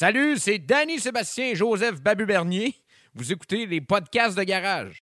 Salut, c'est Danny Sébastien Joseph Babu Bernier. Vous écoutez les podcasts de garage.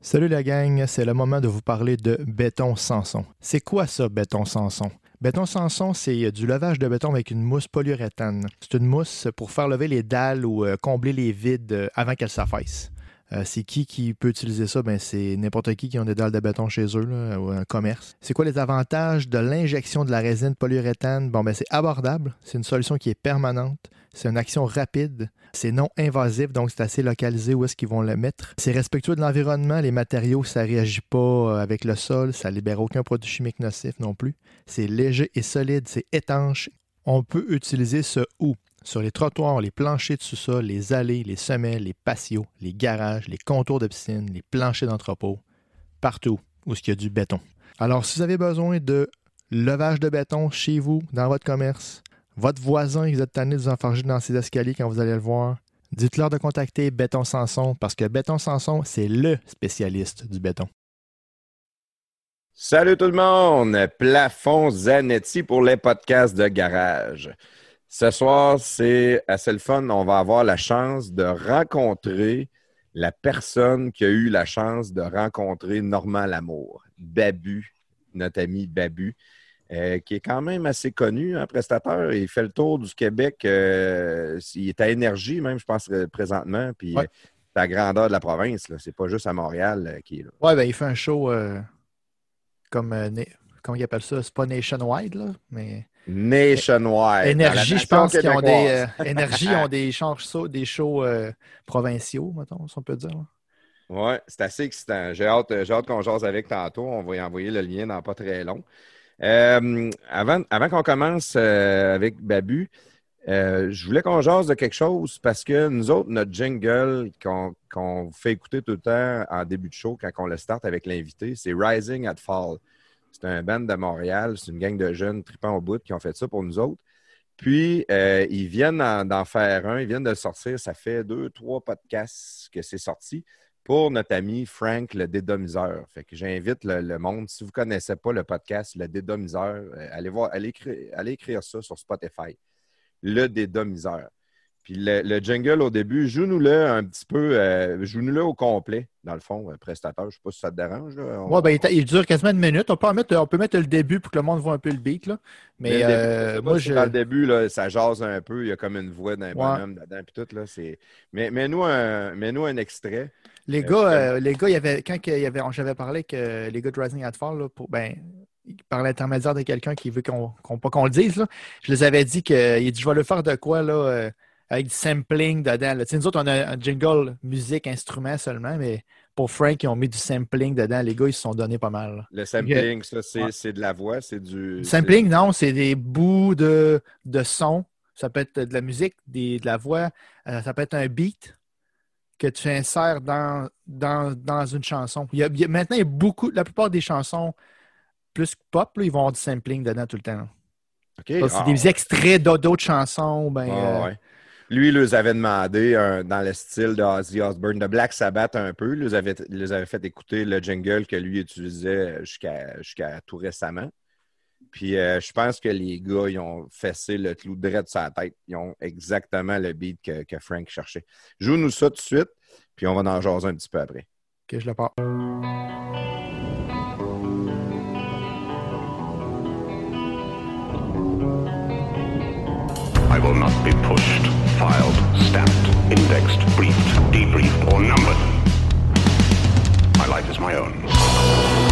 Salut la gang, c'est le moment de vous parler de béton Sanson. C'est quoi ça, béton Sanson? Béton Sanson, c'est du levage de béton avec une mousse polyuréthane. C'est une mousse pour faire lever les dalles ou euh, combler les vides euh, avant qu'elles s'affaissent. Euh, c'est qui qui peut utiliser ça? Ben, c'est n'importe qui qui a des dalles de béton chez eux, ou un commerce. C'est quoi les avantages de l'injection de la résine polyuréthane? Bon, ben, c'est abordable. C'est une solution qui est permanente. C'est une action rapide. C'est non invasif, donc c'est assez localisé où est-ce qu'ils vont le mettre. C'est respectueux de l'environnement. Les matériaux, ça réagit pas avec le sol. Ça libère aucun produit chimique nocif non plus. C'est léger et solide. C'est étanche. On peut utiliser ce ou sur les trottoirs, les planchers de sous-sol, les allées, les semelles, les patios, les garages, les contours de piscine, les planchers d'entrepôt, partout où il y a du béton. Alors, si vous avez besoin de levage de béton chez vous, dans votre commerce, votre voisin, vous êtes tanné de vous enfarger dans ses escaliers quand vous allez le voir, dites-leur de contacter Béton Sanson parce que Béton Sanson, c'est le spécialiste du béton. Salut tout le monde! Plafond Zanetti pour les podcasts de garage. Ce soir, c'est assez le fun. On va avoir la chance de rencontrer la personne qui a eu la chance de rencontrer Normand Lamour, Babu, notre ami Babu, euh, qui est quand même assez connu, un prestateur. Il fait le tour du Québec. euh, il est à énergie, même, je pense, euh, présentement. Puis Ouais. c'est la grandeur de la province. C'est pas juste à Montréal euh, qui est là. Ouais, ben il fait un show comme, comment il appelle ça? C'est pas nationwide, là, mais Nationwide. Énergie, je pense qu'ils ont des. euh, Énergie ont des shows, des shows euh, provinciaux, mettons, si on peut dire. Oui, c'est assez excitant. J'ai hâte, j'ai hâte qu'on jase avec tantôt. On va y envoyer le lien dans pas très long. Euh, avant avant qu'on commence euh, avec Babu, euh, je voulais qu'on jase de quelque chose parce que nous autres, notre jingle qu'on vous fait écouter tout le temps en début de show quand on le start avec l'invité, c'est Rising at Fall. C'est un band de Montréal, c'est une gang de jeunes tripants au bout qui ont fait ça pour nous autres. Puis, euh, ils viennent en- d'en faire un, ils viennent de sortir. Ça fait deux, trois podcasts que c'est sorti pour notre ami Frank le dédomiseur. Fait que j'invite le, monde, si vous ne connaissez pas le podcast Le dédomiseur, euh, allez voir, allez allez écrire ça sur Spotify. Le dédomiseur. Puis le, le jingle au début, joue-nous-le un petit peu, euh, joue-nous-le au complet, dans le fond, euh, prestateur. Je ne sais pas si ça te dérange. là. On- Ouais, ben, il, dure quasiment une minute. On peut, en mettre, on peut mettre le début pour que le monde voit un peu le beat. Là. Mais, le euh, moi, je. Dans le début, là, ça jase un peu. Il y a comme une voix d'un Ouais. bonhomme dedans. Puis tout, là, c'est... Mais, mets-nous, un, mets-nous un extrait. Les Euh, gars, les gars, il y avait, quand il y avait, j'avais parlé que les gars de Rising at Fall, là, pour, ben, par l'intermédiaire de quelqu'un qui veut qu'on, qu'on- pas qu'on le dise, là, je les avais dit que il dit, je vais le faire de quoi là, avec du sampling dedans. Là. Nous autres, on a un jingle musique, instrument seulement, mais pour Frank, ils ont mis du sampling dedans. Les gars, ils se sont donnés pas mal. là. Le sampling, ça, c'est, Ouais. de la voix, c'est du... Sampling, non, c'est des bouts de, de son. Ça peut être de la musique, des- de la voix. euh, ça peut être un beat que tu insères dans, dans, dans une chanson. Il y a, il y a- maintenant, il y a beaucoup, la plupart des chansons plus pop, là, ils vont avoir du sampling dedans tout le temps. C'est Ah, des extraits d'autres chansons. Ben, ouais, euh, ouais. Lui, il les avait demandé un- dans le style de Ozzy Osbourne, de Black Sabbath un peu. Il les avait, il les avait fait écouter le jingle que lui utilisait jusqu'à jusqu'à tout récemment. Puis euh, je pense que les gars, ils ont fessé le clou direct de sa tête. Ils ont exactement le beat que, que Frank cherchait. Joue-nous ça tout de suite, puis on va en jaser un petit peu après. que je le parle. I will not be pushed, filed, stamped, indexed, briefed, debriefed, or numbered. My life is my own.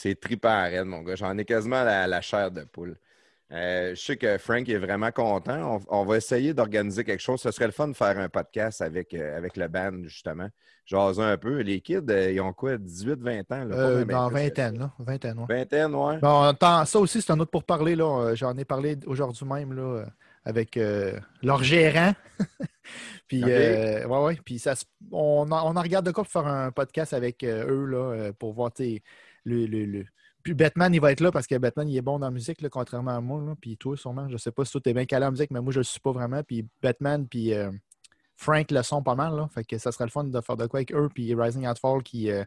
C'est trippant raide, mon gars. J'en ai quasiment la, la chair de poule. Euh, je sais que Frank est vraiment content. On, on va essayer d'organiser quelque chose. Ce serait le fun de faire un podcast avec, euh, avec le band, justement. Jaser un peu. Les kids, euh, ils ont quoi, 18, 20 ans? Là? Que vingtaine, là. Vingtaine, ouais. Vingtaine, ouais. Bon, ça aussi, c'est un autre pour parler. là. J'en ai parlé aujourd'hui même là, avec leur gérant. puis, euh, ouais, ouais. Puis ça, on, en, on en regarde de quoi pour faire un podcast avec eux là, pour voir sais, le, le, le- Puis Batman, il va être là parce que Batman, il est bon dans la musique, là, contrairement à moi. là. Puis toi, sûrement, je sais pas si toi, t'es bien calé en musique, mais moi, je le suis pas vraiment. Puis Batman, puis euh, Frank le sont pas mal. Là. Fait que ça serait le fun de faire de quoi avec eux. Puis Rising at Fall qui. euh,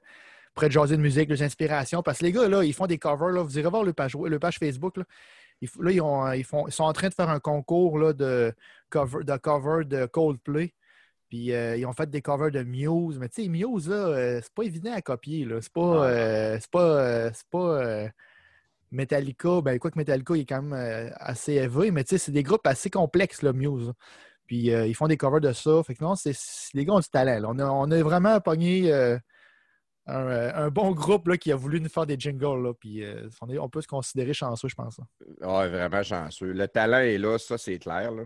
pourraient te jaser de musique, des inspirations. Parce que les gars, là, ils font des covers. Là. Vous irez voir le page, le page Facebook. Là. Ils, là, ils, ont, ils, font, ils sont en train de faire un concours là, de, cover, de cover de Coldplay. Puis euh, ils ont fait des covers de Muse. Mais tu sais, Muse, là, euh, c'est pas évident à copier. Là. C'est pas. euh, c'est pas. c'est pas Metallica, ben quoi que Metallica il est quand même assez élevé, mais tu sais, c'est des groupes assez complexes, là, Muse. Puis ils font des covers de ça. Fait que non, c'est, les gars ont du talent. là. On, a, on a vraiment pogné un, un bon groupe là, qui a voulu nous faire des jingles. Là, puis on, est- on peut se considérer chanceux, je pense. Ouais, vraiment chanceux. Le talent est là, ça, c'est clair. là.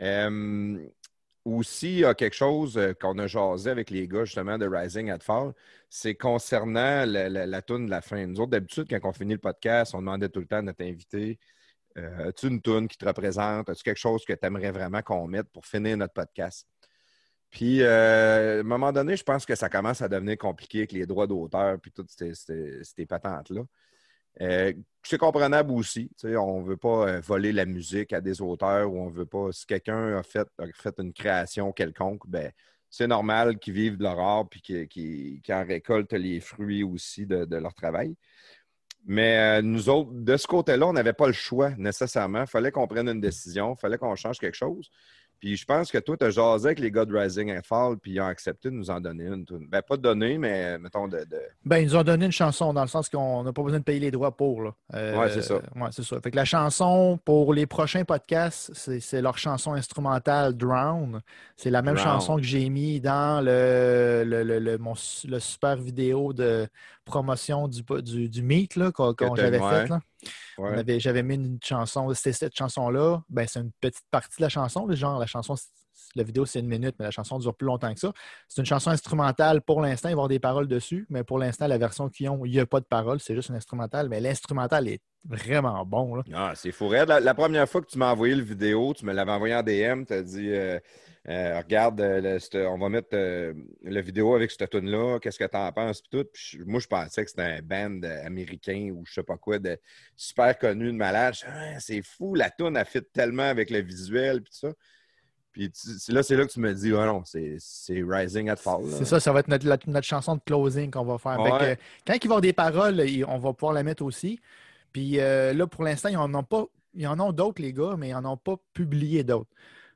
Euh, aussi, il y a quelque chose euh, qu'on a jasé avec les gars, justement, de Rising at Fall, c'est concernant la, la, la toune de la fin. Nous autres, d'habitude, quand on finit le podcast, on demandait tout le temps à notre invité euh, As-tu une toune qui te représente? As-tu quelque chose que tu aimerais vraiment qu'on mette pour finir notre podcast? Puis, euh, à un moment donné, je pense que ça commence à devenir compliqué avec les droits d'auteur puis toutes ces, ces- ces patentes-là. Euh, c'est comprenable aussi. on ne veut pas euh, voler la musique à des auteurs ou on veut pas. Si quelqu'un a fait, une création quelconque, ben, c'est normal qu'ils vivent de leur art puis qu'ils en récoltent les fruits aussi de, de leur travail. Mais euh, nous autres, de ce côté-là, on n'avait pas le choix nécessairement. Il fallait qu'on prenne une décision, il fallait qu'on change quelque chose. Puis je pense que toi, tu as jasé avec les gars de Rising and Fall, puis ils ont accepté de nous en donner une. Ben, pas de donner, mais mettons de. de- Ben, ils nous ont donné une chanson dans le sens qu'on n'a pas besoin de payer les droits pour. Là. Euh, Ouais, c'est ça. ouais, c'est ça. Fait que la chanson pour les prochains podcasts, c'est, leur chanson instrumentale Drown. C'est la même Drown. chanson que j'ai mis dans le, le, le, le- mon le super vidéo de promotion du, du, du Meet là, qu'on, t'as- j'avais ouais. J'avais mis une chanson, c'était cette chanson-là. Ben, c'est une petite partie de la chanson. genre, la chanson, la vidéo, c'est une minute, mais la chanson dure plus longtemps que ça. C'est une chanson instrumentale pour l'instant. Il va y avoir des paroles dessus, mais pour l'instant, la version qu'ils ont, il n'y a pas de paroles. C'est juste une instrumentale. Mais l'instrumental est vraiment bon. Là. Ah, c'est fou. La, la première fois que tu m'as envoyé le vidéo, tu me l'avais envoyé en DM, tu as dit euh, euh, Regarde, euh, on va mettre la vidéo avec cette tune-là, qu'est-ce que tu en penses? Puis tout. Moi, je pensais que c'était un band américain ou je sais pas quoi, de super connu, de malade. Ah, c'est fou, la tune a fit tellement avec le visuel, puis ça. Puis tu- c'est là, c'est là que tu me dis, oh non, c'est Rising at Fall. C'est ça, ça va être notre, la- notre chanson de closing qu'on va faire. Quand il va y avoir des paroles, on va pouvoir la mettre aussi. Puis euh, là, pour l'instant, ils n'ont pas. ils en ont d'autres, les gars, mais ils n'en ont pas publié d'autres.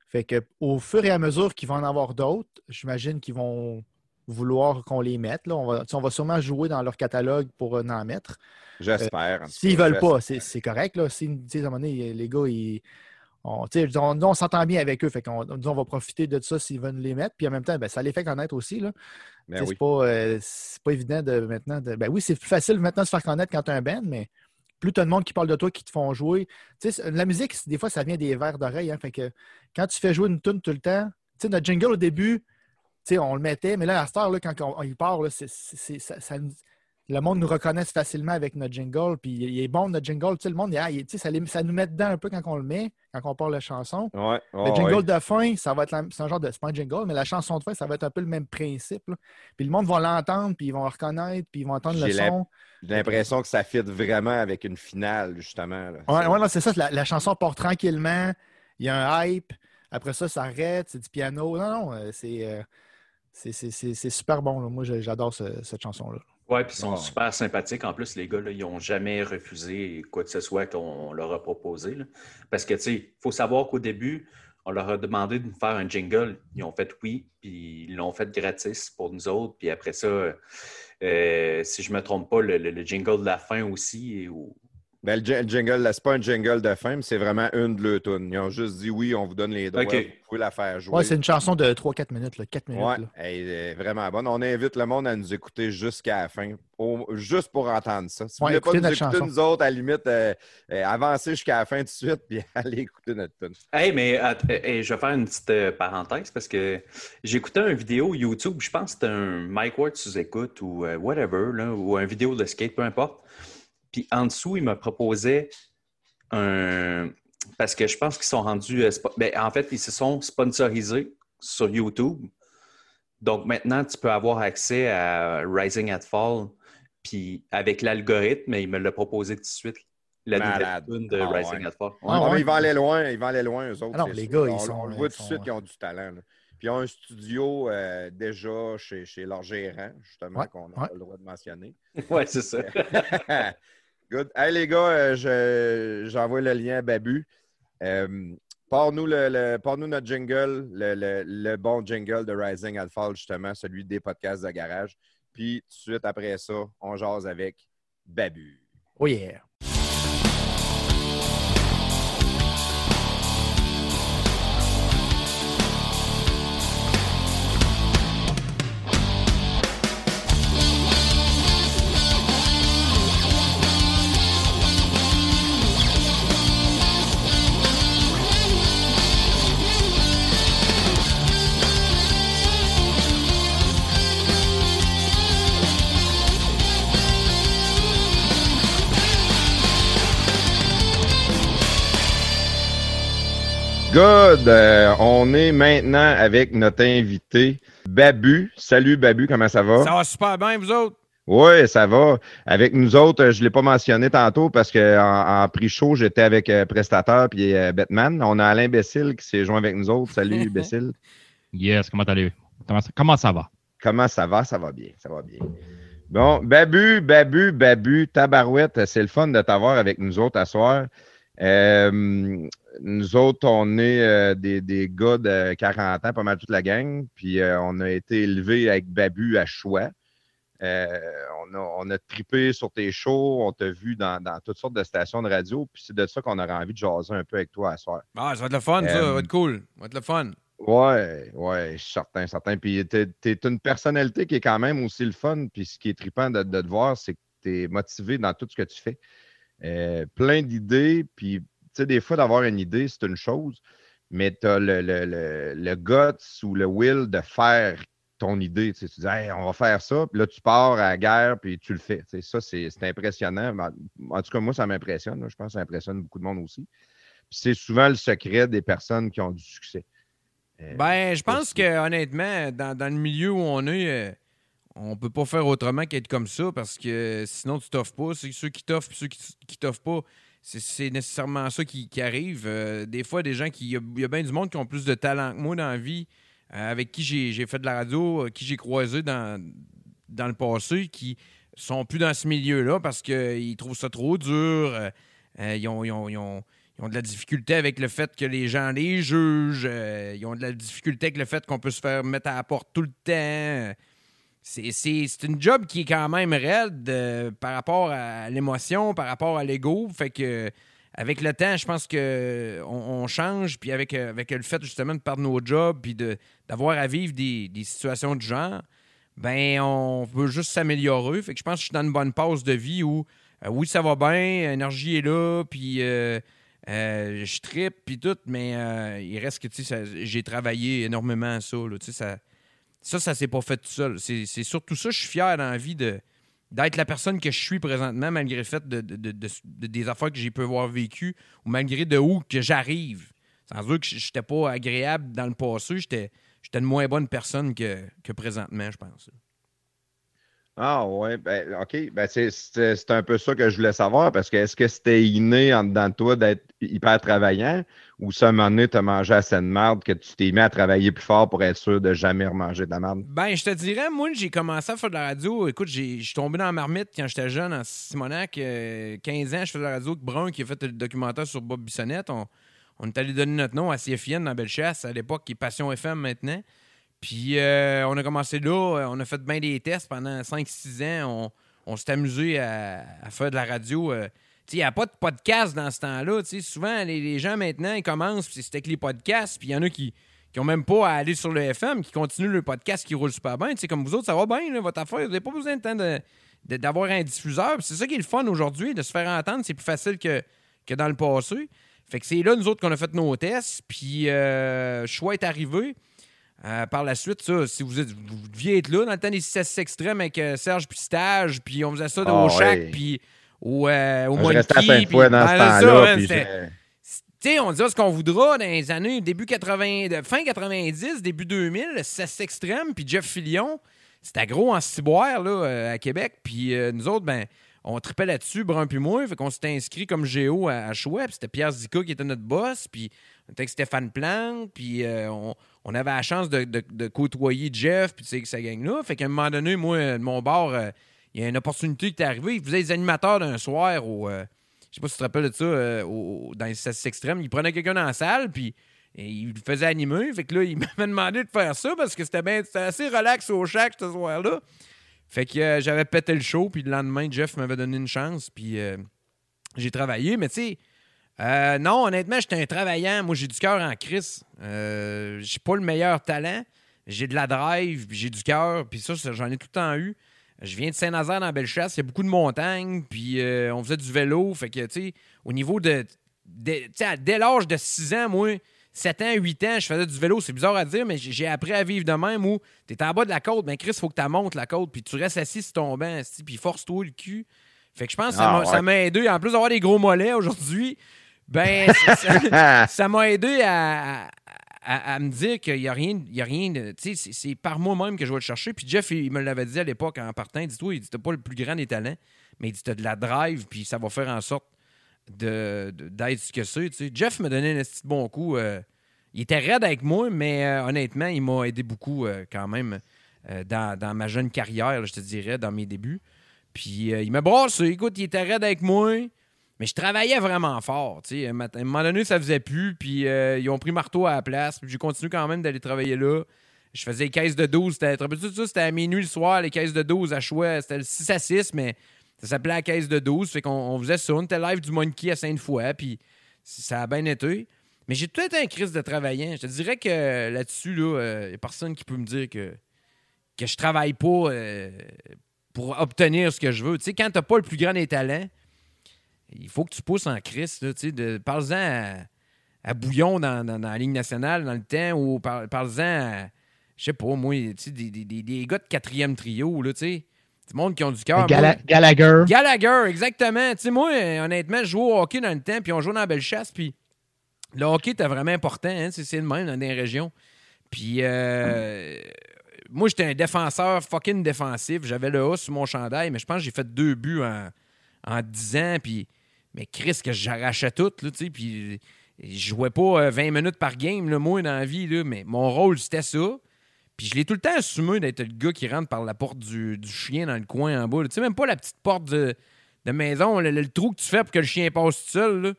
Fait que au fur et à mesure qu'ils vont en avoir d'autres, j'imagine qu'ils vont vouloir qu'on les mette. Là. On, va, on va sûrement jouer dans leur catalogue pour euh, en mettre. J'espère. S'ils ne veulent pas, c'est correct. Là. Si, à un moment donné, les gars, ils, on, on, on s'entend bien avec eux. Fait qu'on on va profiter de ça s'ils veulent les mettre. Puis en même temps, ben, ça les fait connaître aussi. Là. Ben c'est pas, euh, pas, évident de maintenant. De, ben oui, c'est plus facile maintenant de se faire connaître quand tu as un band, mais plus tu as de monde qui parle de toi, qui te font jouer. la musique, des fois, ça vient des verres d'oreille. Hein, fait que quand tu fais jouer une tune tout le temps, notre jingle au début, on le mettait, mais là, à Star, là, quand on, y part, ça, ça, le monde nous reconnaît facilement avec notre jingle. Puis il est bon, notre jingle. Le monde, ah, ça, ça, nous met dedans un peu quand on le met, quand on parle la chanson. le jingle de fin, ça va être un genre de. C'est pas un jingle, mais la chanson de fin, ça va être un peu le même principe. Puis le monde va l'entendre, puis ils vont le reconnaître, puis ils vont entendre le son. J'ai l'impression que ça fit vraiment avec une finale, justement. Oui, ouais, c'est ça. La, chanson part tranquillement. Il y a un hype. Après ça, ça arrête. C'est du piano. Non, non, euh, euh, c'est. C'est super bon. Moi, j'adore cette chanson-là. Oui, puis ils sont super sympathiques. En plus, les gars, ils n'ont jamais refusé quoi que ce soit qu'on leur a proposé. Parce que, tu sais, il faut savoir qu'au début, on leur a demandé de nous faire un jingle. Ils ont fait oui, puis ils l'ont fait gratis pour nous autres. Puis après ça, euh, si je ne me trompe pas, le, jingle de la fin aussi, ben, le, jingle, c'est pas un jingle de fin, mais c'est vraiment une de leurs tunes. Ils ont juste dit oui, on vous donne les droits, vous pouvez la faire jouer. Ouais, c'est une chanson de 3-4 minutes, là, 4 minutes. Ouais, elle est vraiment bonne. On invite le monde à nous écouter jusqu'à la fin, juste pour entendre ça. Si vous voulez pas nous écouter nous autres, à la limite, euh, euh, avancez jusqu'à la fin tout de suite, puis allez écouter notre tune. Hey, mais je vais faire une petite euh, parenthèse parce que j'ai écouté une vidéo YouTube, je pense que c'était un Mike Ward sous écoute ou whatever, là, ou un vidéo de skate, peu importe. Puis en dessous, il me proposait un. Parce que je pense qu'ils sont rendus. Euh, ben, en fait, ils se sont sponsorisés sur YouTube. Donc maintenant, tu peux avoir accès à Rising at Fall. Puis avec l'algorithme, il me l'a proposé tout de suite. La nouvelle de ah, Rising at Fall. Ah, ils vont aller loin, ils vont aller loin, eux autres. Alors, ah les gars, ils sont. On le voit tout de suite qu'ils ont du talent. Puis ils ont un studio euh, déjà chez, chez, leur gérant, justement, qu'on a le droit de mentionner. Oui, c'est ça. Good. Hey les gars, euh, j'envoie le lien à Babu. Euh, Parle-nous le, notre jingle, le, bon jingle de Rising Alpha, justement, celui des podcasts de garage. Puis tout de suite après ça, on jase avec Babu. Oh yeah! Good. Euh, on est maintenant avec notre invité, Babu. Salut, Babu, comment ça va? Ça va super bien, vous autres? Oui, ça va. Avec nous autres, je ne l'ai pas mentionné tantôt parce qu'en en, prix chaud, j'étais avec euh, Prestateur puis euh, Batman. On a Alain Bessil qui s'est joint avec nous autres. Salut, Bessil. Yes, comment allez-vous? Comment, comment, ça va? Comment ça va? Ça va bien, ça va bien. Bon, Babu, Babu, Babu, Tabarouette, c'est le fun de t'avoir avec nous autres à soir. Euh, nous autres, on est euh, des, des, gars de 40 ans, pas mal toute la gang. Puis euh, on a été élevés avec Babu à choix. on, a, on a trippé sur tes shows, on t'a vu dans, toutes sortes de stations de radio. Puis c'est de ça qu'on aurait envie de jaser un peu avec toi à soir. Ah, ça va être le fun, ça. Ça va être cool. Ça va être le fun. Ouais, ouais, certain, certain. Puis t'es, es une personnalité qui est quand même aussi le fun. Puis ce qui est trippant de, de te voir, c'est que tu es motivé dans tout ce que tu fais. Euh, plein d'idées, puis sais, des fois, d'avoir une idée, c'est une chose, mais tu as le, le, le, guts ou le will de faire ton idée. Tu, dis, on va faire ça, puis là, tu pars à la guerre, puis tu le fais. Ça, c'est impressionnant. En tout cas, moi, ça m'impressionne. Je pense que ça impressionne beaucoup de monde aussi. c'est souvent le secret des personnes qui ont du succès. Euh, ben, je pense que honnêtement, dans, dans, le milieu où on est, euh, on peut pas faire autrement qu'être comme ça parce que sinon tu t'offres pas. Ceux qui t'offrent ceux qui, qui t'offrent pas. C'est nécessairement ça qui, arrive. Euh, des fois, des gens qui. Il y, a bien du monde qui ont plus de talent que moi dans la vie, euh, avec qui j'ai fait de la radio, euh, qui j'ai croisé dans, dans le passé, qui sont plus dans ce milieu-là parce qu'ils trouvent ça trop dur. ils, ont, ils ont de la difficulté avec le fait que les gens les jugent. ils ont de la difficulté avec le fait qu'on peut se faire mettre à la porte tout le temps. C'est- une job qui est quand même raide euh, par rapport à l'émotion, par rapport à l'ego. Fait que avec le temps, je pense que on, change. Puis avec, euh, avec le fait justement de perdre nos jobs, puis d'avoir à vivre des, des situations de genre, ben on peut juste s'améliorer. Fait que je pense que je suis dans une bonne passe de vie où euh, oui, ça va bien, l'énergie est là, puis je trippe, puis tout, mais il reste que, tu sais, j'ai travaillé énormément à ça, là, tu sais, ça, ça, ça s'est pas fait tout seul. C'est surtout ça, je suis fier dans la vie de d'être la personne que je suis présentement, malgré le fait de, de- de- de- de- des affaires que j'ai pu avoir vécues, ou malgré de où que j'arrive. Sans dire que j'étais pas agréable dans le passé, j'étais une moins bonne personne que, que présentement, je pense. Ah ouais, ben OK. Ben c'est un peu ça que je voulais savoir parce que est-ce que c'était inné en dedans de toi d'être hyper travaillant ou ça, à un moment donné, t'as mangé assez de merde que tu t'es mis à travailler plus fort pour être sûr de jamais remanger de la merde? Ben, je te dirais, moi, j'ai commencé à faire de la radio. Écoute, je suis tombé dans la marmite quand j'étais jeune en Simonac. euh, 15 ans, je faisais de la radio avec Brun qui a fait le documentaire sur Bob Bissonnette. On, on est allé donner notre nom à CFIN dans Bellechasse, à l'époque, qui est Passion FM maintenant. Puis euh, on a commencé là, euh, on a fait bien des tests pendant 5-6 ans. On, on s'est amusé à, faire de la radio. euh. Il n'y a pas de podcast dans ce temps-là. Souvent, les, gens maintenant, ils commencent, puis c'est avec les podcasts, puis il y en a qui qui n'ont même pas à aller sur le FM, qui continuent le podcast qui roule super bien. Comme vous autres, ça va bien, votre affaire. Vous n'avez pas besoin de temps d'avoir un diffuseur. C'est ça qui est le fun aujourd'hui, de se faire entendre. C'est plus facile que, que dans le passé. Fait que c'est là, nous autres, qu'on a fait nos tests. Puis, euh, choix est arrivé. Euh, par la suite, ça, si vous, êtes, vous deviez être là dans le temps des 6 extrêmes avec euh, Serge puis Stage, puis on faisait ça Ah au Shack, ouais. puis au, euh, au je restais à Monkey, puis- Sainte-Foy dans ce temps-là. sais, on dira ce qu'on voudra dans les années début 80, de- fin 90, début 2000, le 6 extrême, puis Jeff Fillion, c'était gros en ciboire là, euh, à Québec. Puis nous autres, ben, on tripait là-dessus, Brun puis moi. Fait qu'on s'était inscrit comme géo à, à Chouette. Puis c'était Pierre Zika qui était notre boss. Puis on était avec Stéphane Plante. Puis euh, on, avait la chance de, côtoyer Jeff, puis tu sais, sa gang-là. Fait qu'à un moment donné, moi, de mon bord, euh, il y a une opportunité qui est arrivée. Il faisait les animateurs d'un soir au. euh, je sais pas si tu te rappelles de ça, euh, au- dans les sexes extrêmes. Il prenait quelqu'un dans la salle, puis il le faisait animer. Fait que là, il m'avait demandé de faire ça parce que c'était bien, assez relax au shack ce soir-là. Fait que euh, j'avais pété le show, puis le lendemain, Jeff m'avait donné une chance, puis euh, j'ai travaillé. Mais tu sais, euh, non, honnêtement, j'étais un travaillant. Moi, j'ai du cœur en crise. Euh, j'ai pas le meilleur talent. J'ai de la drive, j'ai du cœur, puis ça, ça, j'en ai tout le temps eu. Je viens de Saint-Nazaire dans Bellechasse, il y a beaucoup de montagnes, puis euh, on faisait du vélo. Fait que, tu sais, au niveau de. de- tu sais, à- dès l'âge de 6 ans, moi, 7 ans, 8 ans, je faisais du vélo. C'est bizarre à dire, mais j'ai appris à vivre de même où t'es en bas de la côte, mais Chris, il faut que tu montes la côte, puis tu restes assis sur ton banc, puis force-toi le cul. Fait que je pense que ça Ah, m'a- ça ouais. m'a aidé. En plus d'avoir des gros mollets aujourd'hui, ben, ça- m'a aidé à, à- à me dire qu'il n'y a rien, il y a rien de. Tu sais, c'est- par moi-même que je vais le chercher. Puis Jeff, il, il me l'avait dit à l'époque en partant. Dis-toi, il dit T'as pas le plus grand des talents, mais il dit T'as de la drive, puis ça va faire en sorte de- de- d'être ce que c'est. tu sais. Jeff m'a donné un petit bon coup. euh, il était raide avec moi, mais euh, honnêtement, il m'a aidé beaucoup euh, quand même dans, dans ma jeune carrière, là, je te dirais, dans mes débuts. Puis il m'a brassé. Écoute, il était raide avec moi. Mais je travaillais vraiment fort. À un moment donné, ça faisait plus. Puis euh, ils ont pris marteau à la place. Puis j'ai continué quand même d'aller travailler là. Je faisais les caisses de 12. C'était, à minuit le soir, les caisses de 12 à choix. C'était le 6 à 6, mais ça s'appelait la caisse de 12. Fait qu'on on faisait ça. On était live du Monkey à Sainte-Foy. Puis ça a bien été. Mais j'ai tout été un crise de travaillant. Je te dirais que là-dessus, il n'y a personne qui peut me dire que, que je travaille pas euh, pour obtenir ce que je veux. Tu sais, quand tu n'as pas le plus grand des talents, il faut que tu pousses en crise. Parle-en à, à Bouillon dans, dans- dans la Ligue nationale dans le temps ou par- parle-en à, je sais pas, moi, des, des- des- gars de quatrième trio, là, tu sais. Du monde qui ont du cœur. Gala- Gallagher. Gallagher, exactement. Tu sais, moi, honnêtement, je jouais au hockey dans le temps, puis on jouait dans la Bellechasse, puis le hockey était vraiment important, hein, c'est le même dans des régions. Puis euh, moi, j'étais un défenseur fucking défensif. J'avais le A sur mon chandail, mais je pense que j'ai fait deux buts en, en 10 ans, puis mais Chris, que j'arrachais tout, là, tu sais, puis je jouais pas euh, 20 minutes par game, là, moi, dans la vie, là, mais mon rôle, c'était ça. Puis je l'ai tout le temps assumé d'être le gars qui rentre par la porte du, du chien dans le coin en bas. Tu sais, même pas la petite porte de, de maison, le, le trou que tu fais pour que le chien passe tout seul. là.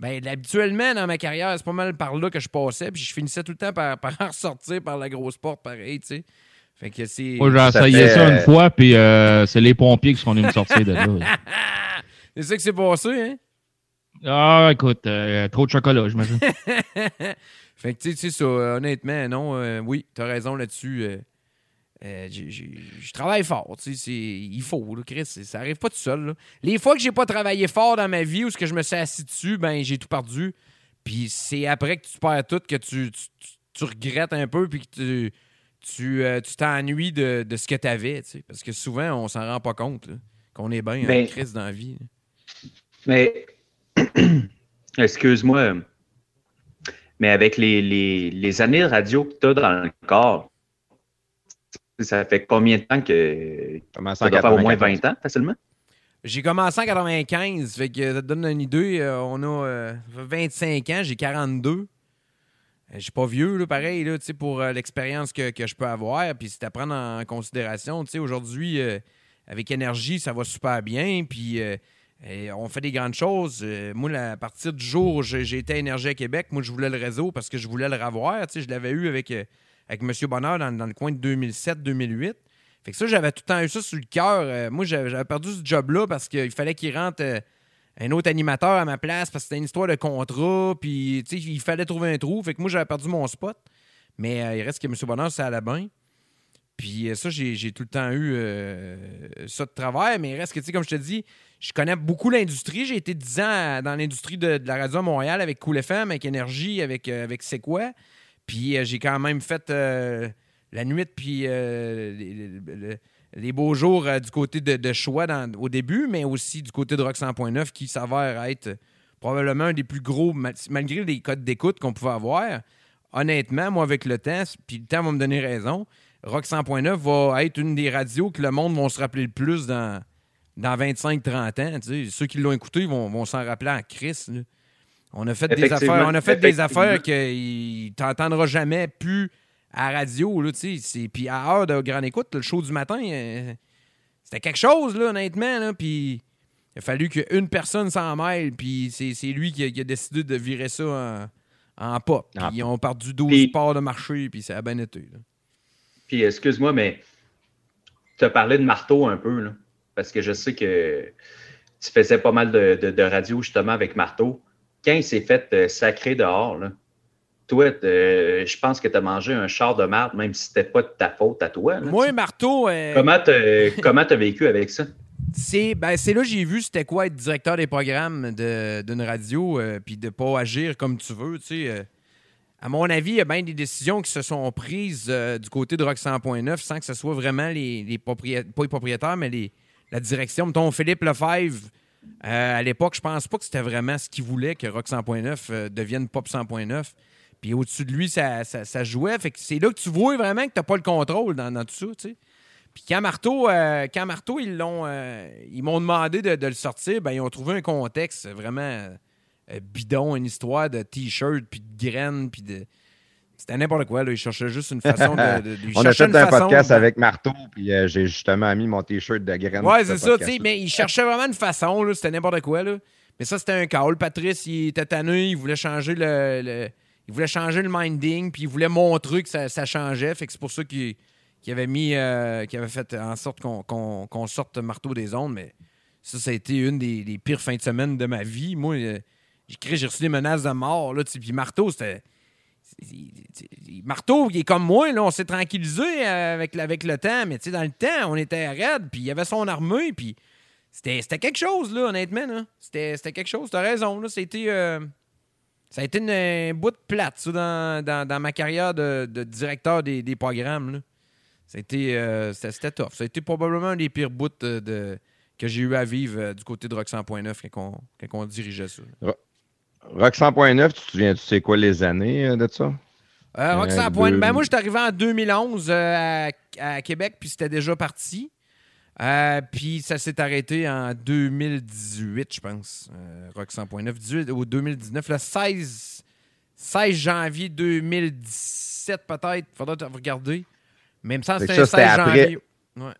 Ben, habituellement, dans ma carrière, c'est pas mal par là que je passais, puis je finissais tout le temps par, par en ressortir par la grosse porte, pareil, tu sais. Fait que c'est. Moi, j'ai Ça essayé fait- ça une fois, puis euh, c'est les pompiers qui sont venus me sortir de là. c'est ça que c'est passé, hein? Ah, écoute, euh, trop de chocolat, j'imagine. Fait que, tu sais, ça, euh, honnêtement, non, euh, oui, t'as raison là-dessus. euh, euh, je travaille fort, tu sais, c'est- il faut, là, Chris, ça arrive pas tout seul. là. Les fois que j'ai pas travaillé fort dans ma vie ou ce que je me suis assis dessus, ben j'ai tout perdu. Puis c'est après que tu perds tout que tu, tu, tu- tu regrettes un peu puis que tu tu euh, tu t'ennuies de, de ce que t'avais, tu sais, parce que souvent on s'en rend pas compte qu'on est bien Ben- en crise dans la vie. là. Mais, excuse-moi, mais avec les, les, les années de radio que tu as dans le corps, ça fait combien de temps que Commence ça doit faire au moins 94. 20 ans facilement? J'ai commencé en 95, fait que ça te donne une idée. euh, on a euh, 25 ans, j'ai 42. Euh, Je suis pas vieux, là, pareil, là, tu sais, pour euh, l'expérience que, que je peux avoir. Puis c'est à prendre en considération. Tu sais, aujourd'hui, euh, avec énergie, ça va super bien. Puis euh, on fait des grandes choses. Euh, moi, à partir du jour où j'ai été à à Québec, moi, je voulais le réseau parce que je voulais le revoir. Tu sais, je l'avais eu avec, euh, avec M. Bonheur dans, le coin de 2007-2008. Fait que ça, j'avais tout le temps eu ça sur le cœur. Euh, moi, j'avais perdu ce job-là parce qu'il fallait qu'il rentre un autre animateur à ma place parce que c'était une histoire de contrat. Puis, tu sais, il fallait trouver un trou. Fait que moi, j'avais perdu mon spot. Mais il reste que M. Bonheur, ça allait bien. Puis euh, ça, j'ai tout le temps eu ça de travers. Mais il reste que, tu sais, comme je te dis, je connais beaucoup l'industrie. J'ai été 10 ans à- dans l'industrie de, la radio à Montréal avec Cool FM, avec Énergie, avec, euh, avec C'est quoi. Puis euh, j'ai quand même fait euh, la nuit, puis euh, les, beaux jours euh, du côté de, choix au début, mais aussi du côté de Rock 100.9 qui s'avère être probablement un des plus gros, mal- malgré les codes d'écoute qu'on pouvait avoir. Honnêtement, moi, avec le temps, puis le temps va me donner raison, Rock 100.9 va être une des radios que le monde va se rappeler le plus dans, dans 25-30 ans. tu sais. Ceux qui l'ont écouté vont, vont s'en rappeler crise. là. On a fait des affaires, on a fait des affaires que tu n'entendras jamais plus à la radio. Là, puis à heure de grande écoute, le show du matin, euh, c'était quelque chose, là, honnêtement. Là, puis il a fallu qu'une personne s'en mêle, puis c'est c'est lui qui a, qui a décidé de virer ça en, en pop. Puis En ils ont perdu 12 Puis- parts de marché, puis ça a bien été. Puis excuse-moi, mais tu as parlé de marteau un peu, là, parce que je sais que tu faisais pas mal de, de, de radio justement avec marteau. Quand il s'est fait euh, sacrer dehors, là, toi, euh, je pense que tu as mangé un char de marde, même si c'était pas de ta faute à toi. là, tu Moi. Marteau, euh, Comment t'as comment t'as vécu avec ça? c'est ben, c'est là que j'ai vu c'était quoi être directeur des programmes de- d'une radio, euh, puis de pas agir comme tu veux. tu sais. à mon avis, il y a bien des décisions qui se sont prises du côté de Rock 100.9 sans que ce soit vraiment les, les propriétaires, pas les propriétaires, mais les, la direction. Mettons, Philippe Lefebvre, euh, à l'époque, je pense pas que c'était vraiment ce qu'il voulait que Rock 100.9 euh, devienne Pop 100.9. Puis au-dessus de lui, ça, ça- jouait. Fait c'est là que tu vois vraiment que tu n'as pas le contrôle dans, tout ça, tu sais. Puis quand Marteau, euh, quand ils l'ont, ils m'ont demandé de, le sortir, ben ils ont trouvé un contexte vraiment bidon, une histoire de t-shirt puis de graines puis de c'était n'importe quoi là. Ils cherchaient juste une façon de. de- ils On a fait un façon podcast de- avec Marteau, puis euh, j'ai justement mis mon t-shirt de graines. Ouais, c'est ce ça, tu sais, mais il cherchait vraiment une façon, là, c'était n'importe quoi, là. Mais ça, c'était un call. Patrice, il était tanné, il voulait changer le, le- il voulait changer le minding, puis il voulait montrer que ça, ça changeait. Fait que c'est pour ça qu'il avait mis, euh, qu'il avait fait en sorte qu'on sorte Marteau des ondes, mais ça, ça a été une des, des pires fins de semaine de ma vie. Moi, euh, j'ai reçu des menaces de mort, là, tu sais, puis Marteau, c'était... Marteau, il est comme moi, là, on s'est tranquillisé euh, avec, avec le temps, mais tu sais, dans le temps, on était raide, puis il avait son armée, puis c'était quelque chose, là, honnêtement. C'était quelque chose, t'as raison. Là. C'était, euh, ça a été une, un bout de plate, ça, dans, dans- ma carrière de, directeur des, des programmes. Là. C'était euh, c'était- tough. Ça a été probablement un des pires bouts que j'ai eu à vivre euh, du côté de Rock 100.9 quand on, quand on dirigeait ça. Rock 100.9, tu te souviens, tu sais quoi les années euh, de ça? Euh, Rock Euh, 100.9, deux- ben moi, je suis arrivé en 2011 euh, à, à Québec, puis c'était déjà parti. Euh, puis ça s'est arrêté en 2018, je pense. Euh, Rock 100.9, 18 ou 2019, le 16, 16 janvier 2017 peut-être. Faudra te regarder. Même ça, Fait c'était que un ça, c'était 16 après- janvier. Ouais.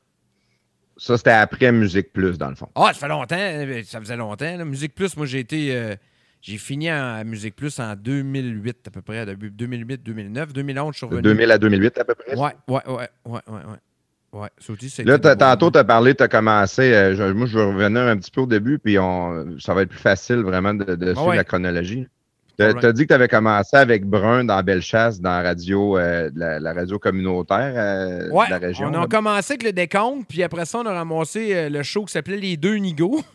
Ça, c'était après Musique Plus, dans le fond. Ah, ça fait longtemps. Ça faisait longtemps. là. Musique Plus, moi, j'ai été. euh, J'ai fini à Musique Plus en 2008 à peu près, début 2008, 2009, 2011, je suis revenu. 2000 à 2008 à peu près? Ouais, ouais, ouais, ouais, ouais, ouais. Ouais, Là, tantôt, tu as parlé, tu as commencé. euh, je- moi, je vais revenir un petit peu au début, puis on, ça va être plus facile vraiment de, de suivre ouais. la chronologie. Tu as, dit que tu avais commencé avec Brun dans Bellechasse, dans la radio, euh, la, la radio communautaire euh, Ouais, de la région. on là. a commencé avec le décompte, puis après ça, on a ramassé le show qui s'appelait Les Deux Nigauds.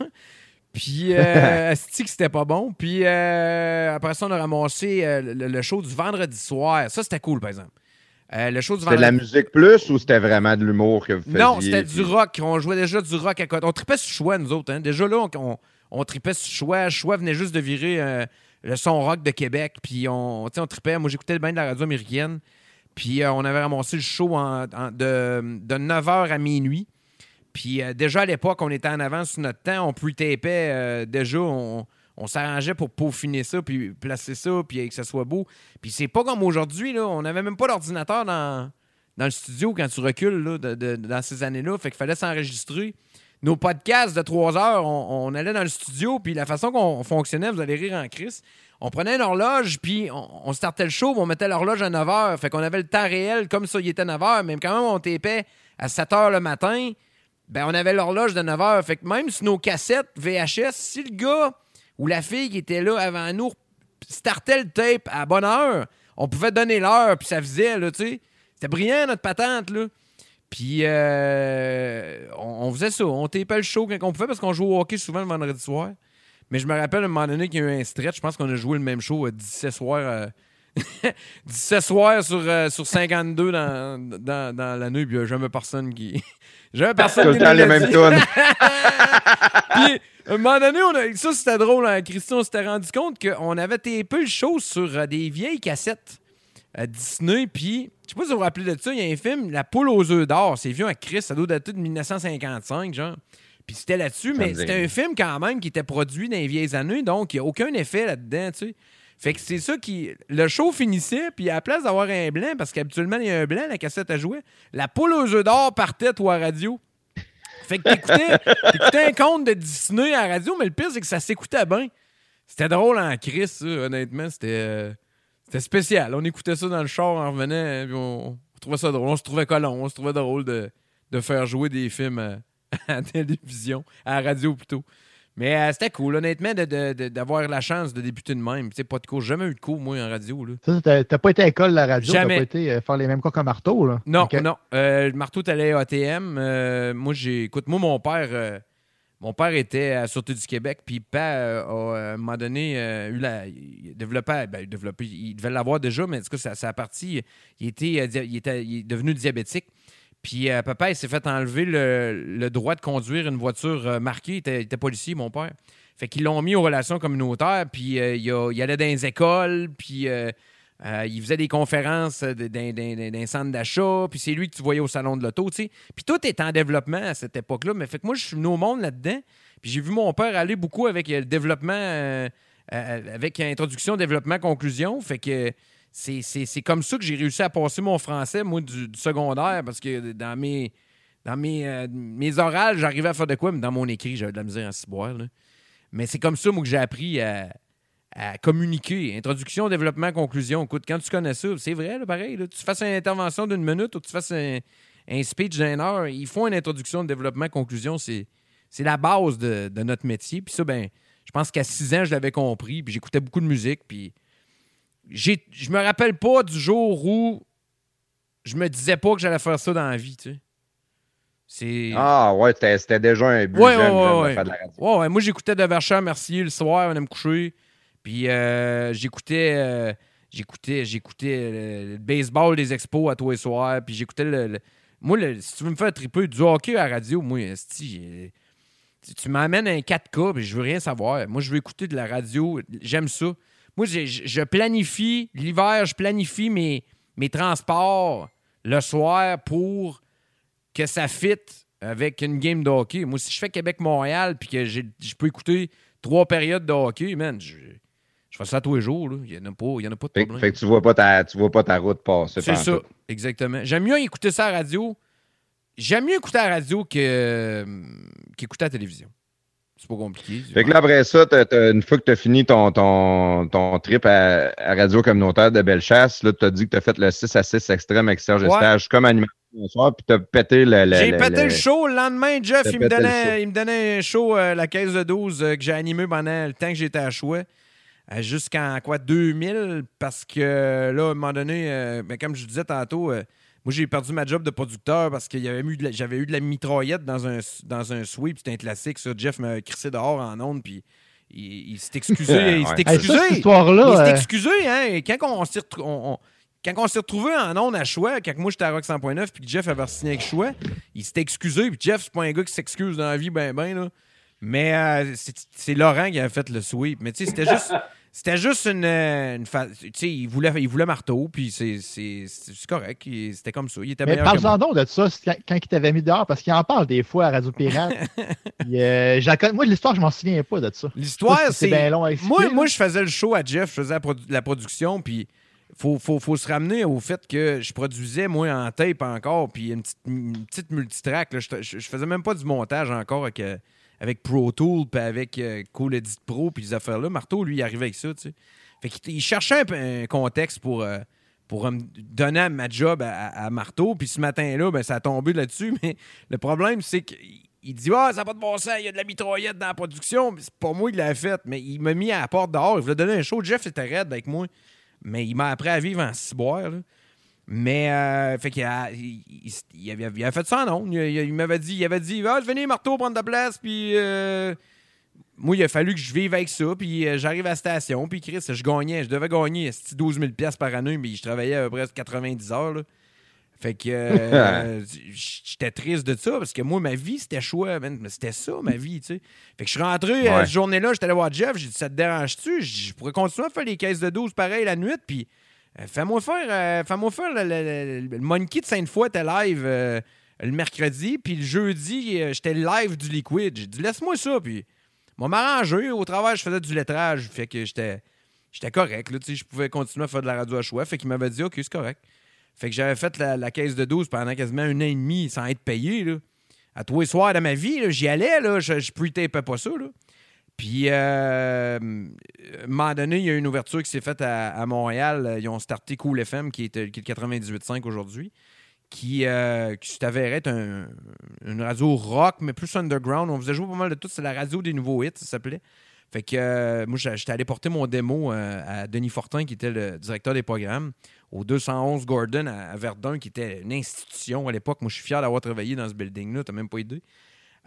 puis, euh, que c'était pas bon? Puis, euh, après ça, on a ramassé euh, le, le show du vendredi soir. Ça, c'était cool, par exemple. Euh, le show du C'était de la vendredi musique plus ou c'était vraiment de l'humour que vous faisiez? Non, c'était du rock. On jouait déjà du rock à côté. On tripait sur choix, nous autres. hein. Déjà là, on, on, on tripait sur choix. Choix venait juste de virer le son rock de Québec. Puis on, on tripait. Moi, j'écoutais bien de la radio américaine. Puis on avait ramassé le show en- en- de, de 9h à minuit. Puis euh, déjà à l'époque, on était en avance sur notre temps. On pre-tapait euh, déjà. On, s'arrangeait pour peaufiner ça, puis placer ça, puis que ça soit beau. Puis c'est pas comme aujourd'hui, là. On n'avait même pas d'ordinateur dans, le studio quand tu recules là, dans ces années-là. Fait qu'il fallait s'enregistrer. Nos podcasts de 3 heures, on, allait dans le studio, puis la façon qu'on fonctionnait, vous allez rire en crise. On prenait une horloge, puis on, startait le show, on mettait l'horloge à 9 heures. Fait qu'on avait le temps réel, comme ça, il était 9 heures, mais quand même, on tapait à 7 heures le matin. Ben, on avait l'horloge de 9 heures. Fait que même sur nos cassettes VHS, si le gars ou la fille qui était là avant nous startait le tape à bonne heure, on pouvait donner l'heure, puis ça faisait, là, tu sais. C'était brillant, notre patente, là. Puis, euh, on, faisait ça. On tapait le show quand on pouvait parce qu'on jouait au hockey souvent le vendredi soir. Mais je me rappelle à un moment donné qu'il y a eu un stretch. Je pense qu'on a joué le même show à 17 soirs. euh, 17 soirs sur, euh, sur 52 dans, dans, dans la nuit. Puis il n'y a jamais personne qui. Jamais personne Tout qui le temps nous les mêmes dit. tunes. Puis, à un moment donné, on a- ça c'était drôle, hein, Christian, on s'était rendu compte qu'on avait tapé le show sur euh, des vieilles cassettes à Disney. Puis, je sais pas si vous vous rappelez de ça, il y a un film, La poule aux œufs d'or. C'est vieux à Chris, ça doit dater de 1955, genre. Puis c'était là-dessus, mais c'était un film quand même qui était produit dans les vieilles années, donc il n'y a aucun effet là-dedans, tu sais. Fait que c'est ça qui. Le show finissait, puis à la place d'avoir un blanc, parce qu'habituellement, il y a un blanc, la cassette à jouer, la poule aux œufs d'or partait, toi, à radio. Fait que t'écoutais, t'écoutais un conte de Disney à la radio, mais le pire, c'est que ça s'écoutait bien. C'était drôle en crise, ça, honnêtement. C'était, euh, c'était spécial. On écoutait ça dans le char en revenant, puis on, on trouvait ça drôle. On se trouvait colon. On se trouvait drôle de, de faire jouer des films à, à la télévision, à la radio plutôt. Mais euh, c'était cool, honnêtement, de- de- de- d'avoir la chance de débuter de même. Tu sais, pas de cours. Jamais eu de cours, moi, en radio. Là. T'as t'as pas été à l'école la radio, t'as Jamais. pas été euh, faire les mêmes cours qu'un marteau, là. Non, non. Euh, le marteau, t'allais à ATM. Euh, moi, j'ai. Écoute, moi, mon père. mon père était à Sûreté du Québec, puis pa, a, à un moment donné, eu la, il développait, ben, il développait, il devait l'avoir déjà, mais en tout cas, ça, ça a parti, il était, il était il est devenu diabétique. Puis euh, papa, il s'est fait enlever le, droit de conduire une voiture euh, marquée. Il était, policier, mon père. Fait qu'ils l'ont mis aux relations communautaires, puis euh, il, a- allait dans les écoles, puis il faisait des conférences euh, de- dans un centre d'achat, puis c'est lui que tu voyais au salon de l'auto, tu sais. Puis tout est en développement à cette époque-là. Mais fait que moi, je suis venu au monde là-dedans, puis j'ai vu mon père aller beaucoup avec le développement, avec introduction, développement, conclusion. Fait que c'est- comme ça que j'ai réussi à passer mon français, moi, du, secondaire, parce que dans mes, dans mes, euh, mes orales, j'arrivais à faire de quoi, mais dans mon écrit, j'avais de la misère à s'y boire. là. Mais c'est comme ça, moi, que j'ai appris à, communiquer. Introduction, développement, conclusion. Écoute, quand tu connais ça, c'est vrai, pareil. là, tu fasses une intervention d'une minute ou tu fasses un, un speech d'une heure, il faut une introduction, développement, conclusion. C'est la base de, notre métier. Puis ça, ben, je pense qu'à 6 ans, je l'avais compris. Puis j'écoutais beaucoup de musique. Puis je me rappelle pas du jour où je me disais pas que j'allais faire ça dans la vie, tu sais. C'est... Ah ouais, c'était déjà un but Ouais, jeune, ouais, jeune ouais, de faire de la radio. Ouais, moi j'écoutais de Verchères Mercier le soir, on allait me coucher. Puis euh, j'écoutais euh, j'écoutais j'écoutais le, le baseball des expos à tous les soirs, puis j'écoutais le, le- moi le- si tu veux me faire triper du hockey à la radio, moi esti, j'ai- tu, tu m'amènes un 4K, puis je veux rien savoir. Moi je veux écouter de la radio, j'aime ça. Moi je planifie l'hiver, je planifie mes mes transports le soir pour que ça fit avec une game de hockey. Moi, si je fais Québec-Montréal puis que je peux écouter trois périodes de hockey, man, je, je fais ça tous les jours. là. Il n'y en, en a pas de problème. fait que tu vois pas ta, tu vois pas ta route passer. C'est ça, exactement. J'aime mieux écouter ça à la radio. J'aime mieux écouter à la radio euh, qu'écouter à la télévision. C'est pas compliqué. Fait que là, après ça, t'as- t'as- une fois que tu as fini ton, ton, ton trip à, à Radio Communautaire de Bellechasse, là, tu as dit que tu as fait le 6 à 6 extrême avec Serge Ouais. Estage comme animateur soir, puis tu as pété le. le- J'ai pété le le- show. Le lendemain, Jeff, T'as il me, donnait, il me donnait un show, euh, la caisse de 12, euh, que j'ai animé pendant le temps que j'étais à Choix. euh, Jusqu'en quoi 2000, parce que là, à un moment donné, ben, comme je disais tantôt, moi j'ai perdu ma job de producteur parce que j'avais eu, de la- j'avais eu de la mitraillette dans un, dans un sweep, c'était un classique. Ça. Jeff m'a crissé dehors en onde, puis il, il s'est excusé. il s'est. Hey, excusé. ça, cette Il s'est euh, excusé, hein? et Quand on s'est retr- on- on- quand on s'est retrouvé en ondes à Choix, quand moi j'étais à Rock 100.9 puis que Jeff avait signé avec Choix, il s'était excusé. Puis Jeff, c'est pas un gars qui s'excuse dans la vie, ben ben, là. Mais euh, c'est- c'est Laurent qui avait fait le sweep. Mais tu sais, c'était juste. C'était juste une. euh, une fa- Tu sais, il voulait, il voulait marteau, puis c'est- correct. C'était comme ça. Il était Mais parle-en donc de ça, quand, il t'avait mis dehors, parce qu'il en parle des fois à Radio Pirate. Puis, euh, moi, l'histoire, je m'en souviens pas de ça. L'histoire, c'est. bien long à expliquer, Moi, moi, je faisais le show à Jeff, je faisais la, produ- la production, puis faut, faut, faut se ramener au fait que je produisais, moi, en tape encore, puis une petite, une petite multitrack. là. Je, je, je faisais même pas du montage encore avec, euh, avec Pro Tool, puis avec euh, Cool Edit Pro, puis les affaires-là. Marteau, lui, il arrivait avec ça, tu sais. Fait qu'il il cherchait un, un contexte pour. euh, pour euh, me donner ma job à, à- Marteau. Puis ce matin-là, ben, ça a tombé là-dessus. Mais le problème, c'est qu'il il dit Ah, ça n'a pas de bon sens, il y a de la mitraillette dans la production. C'est pas moi qui l'ai fait. Mais il m'a mis à la porte dehors. Il voulait donner un show. Jeff était raide avec moi. Mais il m'a appris à vivre en ciboire. là. Mais, euh, fait qu'il a, il, avait, il avait fait ça en ondes. Il, il- m'avait dit, il avait dit, ah, venez, Marteau, prendre ta place. Puis, euh, moi, il a fallu que je vive avec ça. Puis, euh, j'arrive à la station. Puis, Chris, je gagnais, je devais gagner esti, 12 000 piastres par année. Mais je travaillais à peu près 90 heures. là. Fait que j'étais triste de ça parce que moi, ma vie, c'était choix. C'était ça, ma vie, tu sais. Fait que je suis rentré Ouais. cette journée-là, j'étais allé voir Jeff. J'ai dit, ça te dérange-tu? Je pourrais continuer à faire les caisses de 12 pareil la nuit. Puis, fais-moi faire, euh, fais-moi faire le, Monkey de Sainte-Foy était live euh, le mercredi. Puis le jeudi, euh, j'étais live du Liquid. J'ai dit, laisse-moi ça. Puis, m'a m'arrangé. Au travail, je faisais du lettrage. Fait que j'étais. J'étais correct, là, je pouvais continuer à faire de la radio à choix. Fait qu'il m'avait dit, OK, c'est correct. Fait que j'avais fait la, caisse de 12 pendant quasiment un an et demi sans être payé. À tous les soirs de ma vie, j'y allais, là, je, je pre-tapais pas ça. Puis, euh, à un moment donné, il y a une ouverture qui s'est faite à, Montréal. Ils ont starté Cool FM, qui est, euh, qui est le 98.5 aujourd'hui, qui, euh, qui avéré être un- une radio rock, mais plus underground. On faisait jouer pas mal de tout. C'est la radio des nouveaux hits, ça s'appelait. Fait que euh, moi, j'étais allé porter mon démo euh, à Denis Fortin, qui était le directeur des programmes, au 211 Gordon à, à Verdun, qui était une institution à l'époque. Moi, je suis fier d'avoir travaillé dans ce building-là. T'as même pas idée.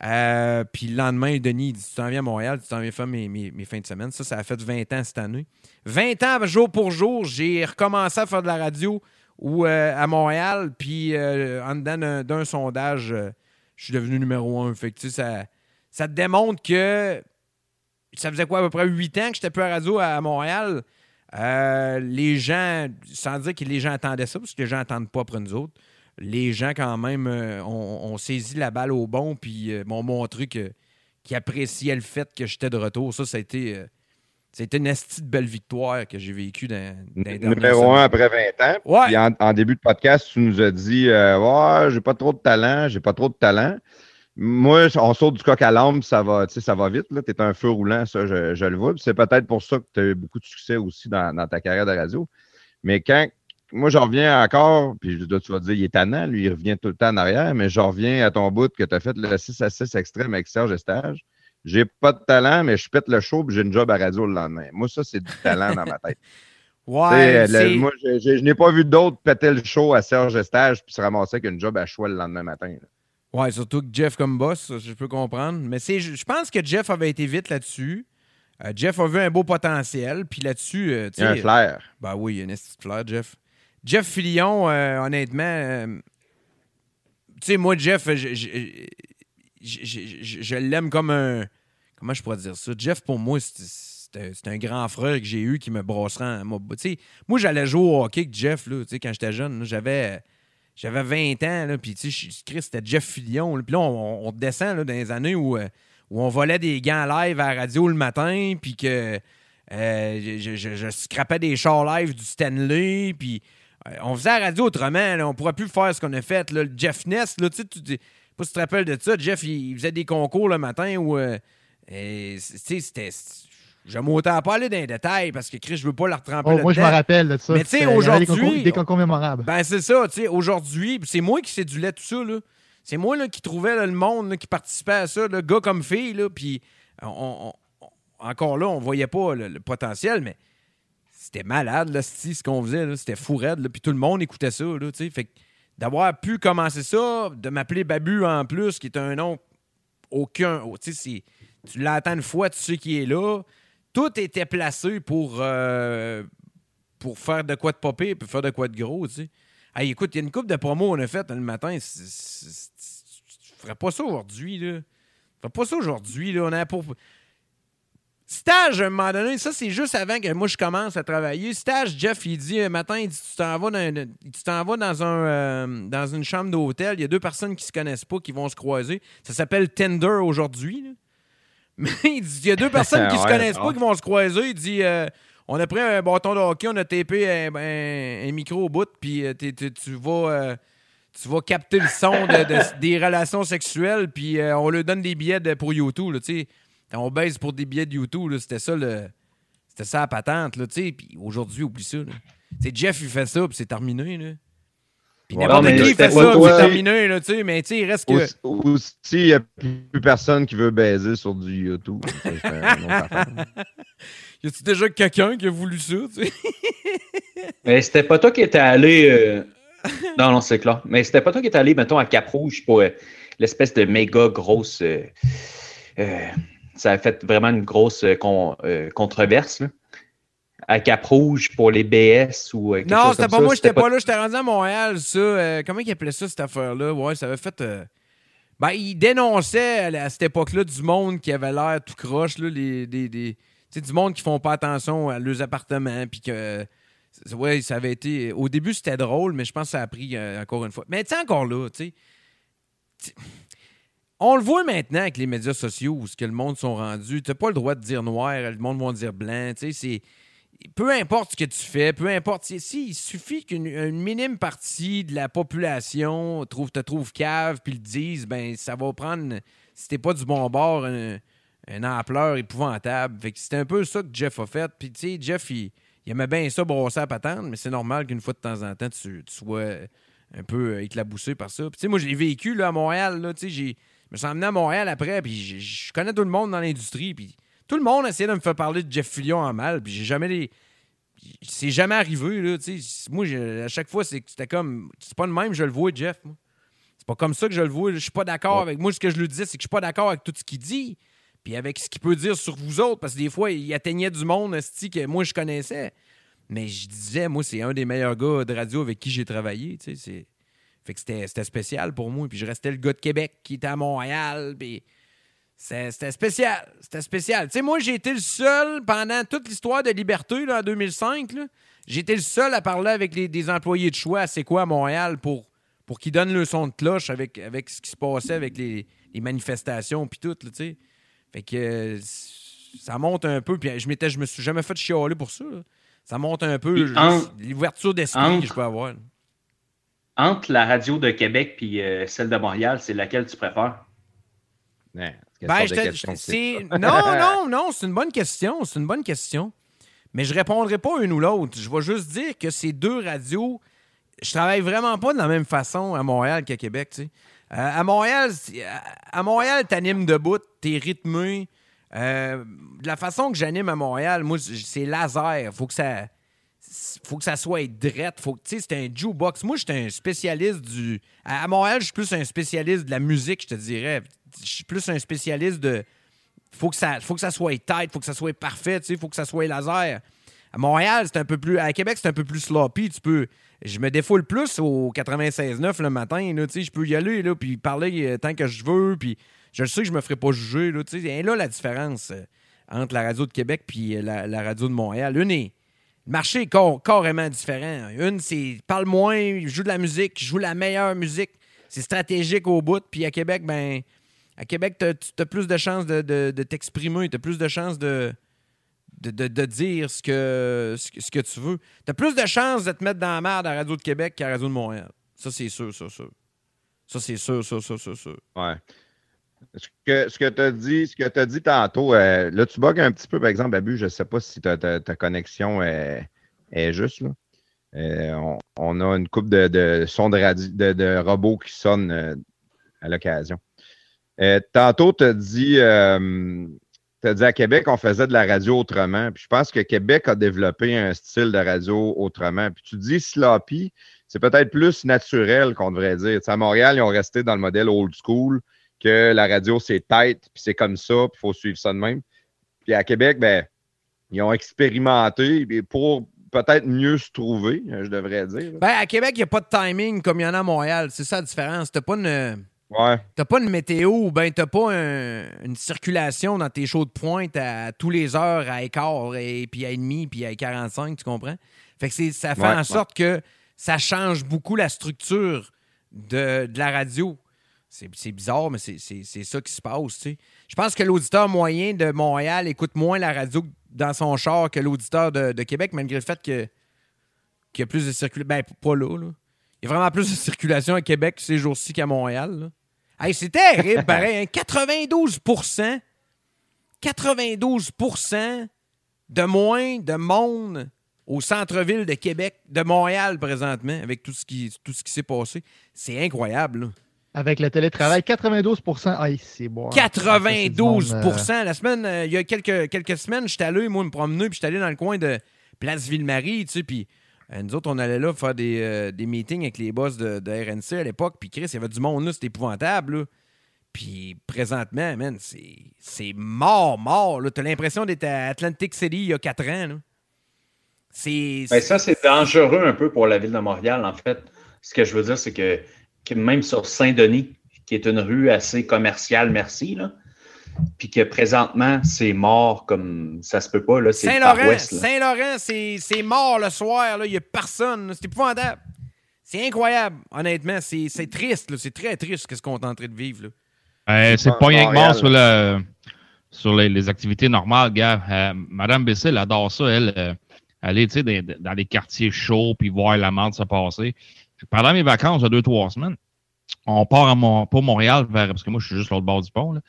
Euh, puis le lendemain, Denis, dit Tu t'en viens à Montréal, tu t'en viens faire mes, mes- fins de semaine. Ça, ça a fait 20 ans cette année. 20 ans, jour pour jour, j'ai recommencé à faire de la radio euh, à Montréal. Puis euh, en dedans d'un, sondage, je suis devenu numéro un. Fait que, tu ça, ça te démontre que ça faisait quoi, à peu près 8 ans que j'étais plus à radio à, Montréal? Les gens, sans dire que les gens attendaient ça, parce que les gens n'attendent pas après nous autres, les gens, quand même, euh, ont, ont saisi la balle au bon, puis euh, m'ont montré que, qu'ils appréciaient le fait que j'étais de retour. Ça, ça a été, euh, a été une de belle victoire que j'ai vécue dans, dans Numéro un après 20 ans. Ouais. Puis en, en début de podcast, tu nous as dit euh, Ouais, j'ai pas trop de talent, j'ai pas trop de talent. Moi, on saute du coq à l'âme, ça va, tu sais, ça va vite. Tu es un feu roulant, ça, je, je le vois. Puis C'est peut-être pour ça que tu as eu beaucoup de succès aussi dans, dans ta carrière de radio. Mais quand moi, je reviens encore, puis là, tu vas dire, il est tannant, lui, il revient tout le temps en arrière, mais je reviens à ton bout que tu as fait le 6 à 6 extrême avec Serge Estage. J'ai pas de talent, mais je pète le show, puis j'ai une job à radio le lendemain. Moi, ça, c'est du talent dans ma tête. Ouais, le- moi, je, je- je n'ai pas vu d'autres péter le show à Serge Estage puis se ramasser avec une job à choix le lendemain matin. là. Ouais, surtout que Jeff comme boss, ça, je peux comprendre. Mais c'est, je je pense que Jeff avait été vite là-dessus. Euh, Jeff a vu un beau potentiel. Puis là-dessus, euh, Il y a un flair. Ben oui, il y a un esti de flair, Jeff. Jeff Filion, euh, honnêtement, euh, tu sais, moi, Jeff, je, je, l'aime comme un. Comment je pourrais dire ça? Jeff, pour moi, c'est- un- grand frère que j'ai eu qui me brosserait. Moi, moi, j'allais jouer au hockey avec Jeff, là, quand j'étais jeune. J'avais. J'avais 20 ans, là, puis tu sais, Chris, c'était Jeff Filion. Puis là, on, descend là, dans les années où, euh, où on volait des gants live à la radio le matin, puis que euh, je, je, scrapais des chars live du Stanley, puis euh, on faisait la radio autrement. là. on pourrait plus faire ce qu'on a fait. Là. Le Jeff Ness, là, tu pas si tu te rappelles de ça. Jeff, il, il faisait des concours le matin où euh, Et, tu sais, c'était. J'aime autant pas aller dans les détails parce que Chris, je veux pas la retremper Oh, moi, je me rappelle de ça. Mais tu sais, des aujourd'hui, concours- Des concours mémorables. Ben, c'est ça, tu sais, aujourd'hui, c'est moi qui sédulais tout ça, là. C'est moi, là, qui trouvais là, le monde, là, qui participait à ça, gars comme fille, là, puis on- on- on- encore là, on voyait pas le, le potentiel, mais c'était malade, là, ce qu'on faisait, là, c'était fou raide, là, puis tout le monde écoutait ça, là, tu sais, d'avoir pu commencer ça, de m'appeler Babu en plus, qui est un nom aucun, oh, tu sais, tu l'entends une fois, tu sais qui est là, tout était placé pour, euh, pour faire de quoi de popper puis faire de quoi de gros, tu sais. Hey, écoute, il y a une coupe de promos qu'on a faite le matin. c'est- c'est- Tu ferais pas ça aujourd'hui, là. Tu ferais pas ça aujourd'hui, là. On a pour... Stage, à un moment donné, ça, c'est juste avant que moi, je commence à travailler. Stage, Jeff, il dit, un matin, il dit, tu t'en vas dans, tu t'en vas dans, un, euh, dans une chambre d'hôtel. Il y a deux personnes qui se connaissent pas, qui vont se croiser. Ça s'appelle Tinder aujourd'hui, là. Mais il dit, il y a deux personnes qui se Ouais, connaissent pas, qui vont se croiser. Il dit, euh, on a pris un bâton de hockey, on a tapé un, un- un micro au bout, puis euh, t'es- t'es- tu vas... euh, tu vas capter le son de- de- des relations sexuelles, puis euh, on leur donne des billets de- pour YouTube, là, tu sais. On baise pour des billets de YouTube, là, c'était ça le... C'était ça la patente, là, tu sais. Puis aujourd'hui, oublie ça, sais, Jeff, il fait ça, puis c'est terminé, là. Puis n'importe qui fait ça, c'est terminé, là, tu sais. Mais tu sais, il reste que... Aussi, aussi, il n'y a plus personne qui veut baiser sur du YouTube. Ça, c'est. Y a-tu déjà quelqu'un qui a voulu ça, tu sais? Mais c'était pas toi qui étais allé. euh, Non, non, c'est clair. Mais c'était pas toi qui étais allé, mettons, à Cap-Rouge pour euh, l'espèce de méga grosse. euh, euh, Ça a fait vraiment une grosse euh, con- euh, controverse, là. À Cap-Rouge pour les BS ou. euh, quelque Non, chose c'était comme pas moi, j'étais pas là. J'étais rendu à Montréal, ça. Euh, comment il appelait ça, cette affaire-là? Ouais, ça avait fait. euh, Ben, il dénonçait à, cette époque-là du monde qui avait l'air tout croche, là, les, des, des- tu sais, du monde qui font pas attention à leurs appartements, puis que. Ouais, ça avait été. Au début, c'était drôle, mais je pense que ça a pris euh, encore une fois. Mais tu sais, encore là, tu sais. On le voit maintenant avec les médias sociaux où ce que le monde sont rendus. Tu n'as pas le droit de dire noir, le monde va dire blanc. C'est peu importe ce que tu fais, peu importe. Si, il suffit qu'une une minime partie de la population trouve, te trouve cave puis le dise, ben ça va prendre, si t'es pas du bon bord, un, une ampleur épouvantable. Fait que c'était un peu ça que Jeff a fait. Puis tu sais, Jeff, il, il aimait bien ça brosser à patente, mais c'est normal qu'une fois de temps en temps, tu, sois un peu éclaboussé par ça. Puis tu sais, moi, j'ai vécu là, à Montréal, là, tu sais, j'ai- je me suis emmené à Montréal après, puis je connais tout le monde dans l'industrie, puis tout le monde essayait de me faire parler de Jeff Fillion en mal, puis j'ai jamais les. C'est jamais arrivé, là, tu sais. Moi, à chaque fois, c'est- c'était comme. C'est pas le même, je le vois, Jeff, moi. C'est pas comme ça que je le vois. Je suis pas d'accord avec. Moi, ce que je lui disais, c'est que je suis pas d'accord avec tout ce qu'il dit, puis avec ce qu'il peut dire sur vous autres, parce que des fois, il atteignait du monde, esti, que moi, je connaissais. Mais je disais, moi, c'est un des meilleurs gars de radio avec qui j'ai travaillé, tu sais. Fait que c'était spécial pour moi. Puis je restais le gars de Québec qui était à Montréal, puis. C'était spécial. C'était spécial. Tu sais, moi, j'ai été le seul pendant toute l'histoire de Liberté là, en 2005. là, J'ai été le seul à parler avec les, des employés de choix à C'est quoi à Montréal pour, pour qu'ils donnent le son de cloche avec, avec ce qui se passait avec les, les manifestations puis tout, là, tu sais. Fait que euh, ça monte un peu. Puis je, m'étais, je me suis jamais fait chialer pour ça. là. Ça monte un peu l'ouverture d'esprit que je peux avoir. là. Entre la radio de Québec et euh, celle de Montréal, c'est laquelle tu préfères? Ouais, Ben, je te- Non, non, non, c'est une bonne question. C'est une bonne question. Mais je répondrai pas une ou l'autre. Je vais juste dire que ces deux radios, je travaille vraiment pas de la même façon à Montréal qu'à Québec. tu sais. Euh, à Montréal, c'est- à- à Montréal, t'animes debout, t'es rythmé. Euh, de la façon que j'anime à Montréal, moi, c'est laser. Faut que ça. Faut que ça soit drette. Faut que, tu sais, c'est un jukebox. Moi, j'étais un spécialiste du. À Montréal, je suis plus un spécialiste de la musique, je te dirais. Je suis plus un spécialiste de. Faut que ça, faut que ça soit tight, faut que ça soit parfait, tu sais, faut que ça soit laser. À Montréal, c'est un peu plus. À Québec, c'est un peu plus sloppy. Tu peux. Je me défoule plus au 96.9 le matin, là, je peux y aller, là, puis parler euh, tant que je veux, puis je sais que je me ferai pas juger, là. Et là, la différence euh, entre la radio de Québec puis euh, la, la radio de Montréal. Une est. Le marché est carrément différent. Une, c'est parle moins, joue de la musique, joue la meilleure musique. C'est stratégique au bout. Puis à Québec, ben, à Québec, tu as, plus de chances de, t'exprimer. Tu as plus de chances de, dire ce que, ce, que- ce que tu veux. Tu as plus de chances de te mettre dans la merde à Radio de Québec qu'à Radio de Montréal. Ça, c'est sûr, ça, sûr. Ça, c'est sûr, ça, ça, ça, sûr. Ouais. Ce que, ce que tu as dit, dit tantôt, euh, là, tu bugs un petit peu, par exemple, Babu, je ne sais pas si ta, ta- ta connexion est, est juste. Là. Euh, on, on a une coupe de, de sons de, de, de robots qui sonnent euh, à l'occasion. Tantôt, tu as dit, dit à Québec, on faisait de la radio autrement. Puis je pense que Québec a développé un style de radio autrement. Puis tu dis sloppy, c'est peut-être plus naturel qu'on devrait dire. À Montréal, ils ont resté dans le modèle old school, que la radio, c'est tête, puis c'est comme ça, puis il faut suivre ça de même. Puis à Québec, ben, ils ont expérimenté pour peut-être mieux se trouver, euh, je devrais dire. Ben, à Québec, il n'y a pas de timing comme il y en a à Montréal. C'est ça la différence. T'as pas une. Ouais. T'as pas une météo ben t'as pas un- une circulation dans tes shows de pointe à tous les heures à écart et puis à demi puis à 45, tu comprends? Fait que c'est- ça fait Ouais, en ouais. sorte que ça change beaucoup la structure de, de la radio. C'est bizarre, mais c'est- ça qui se passe, tu sais. Je pense que l'auditeur moyen de Montréal écoute moins la radio dans son char que l'auditeur de, de Québec, malgré le fait qu'il y a plus de circulation. Ben, pas là. Il y a vraiment plus de circulation à Québec ces jours-ci qu'à Montréal. Hey, c'est terrible, pareil. hein. 92% 92% de moins de monde au centre-ville de Québec, de Montréal présentement, avec tout ce qui, tout ce qui s'est passé. C'est incroyable. là. Avec le télétravail, 92% Aïe, c'est bon. 92% euh, La semaine, euh, il y a quelques, quelques semaines, j'étais allé, moi, me promener, puis j'étais allé dans le coin de Place Ville-Marie, tu sais, puis euh, nous autres, on allait là faire des, euh, des meetings avec les boss de, de RNC à l'époque, puis Chris, il y avait du monde là, c'était épouvantable, là. Puis présentement, man, c'est c'est mort, mort, là. T'as l'impression d'être à Atlantic City il y a quatre ans, là. C'est... Ben, ça, c'est dangereux un peu pour la ville de Montréal, en fait. Ce que je veux dire, c'est que même sur Saint-Denis, qui est une rue assez commerciale, merci, là, puis que présentement, c'est mort comme ça se peut pas, là, Saint-Laurent. Saint-Laurent, c'est c'est mort le soir, là. Il n'y a personne. là. C'est épouvantable. C'est incroyable, honnêtement. C'est c'est triste, là. C'est très triste ce qu'on est en train de vivre, là. Euh, c'est pas rien que mort sur, le, sur les, les activités normales, gars. Euh, Madame Bessel adore ça, elle. euh, aller, tu sais, dans, dans les quartiers chauds puis voir la merde se passer. Pendant mes vacances de deux, trois semaines, on part à Mon pas Montréal, vers, parce que moi, je suis juste l'autre bord du pont.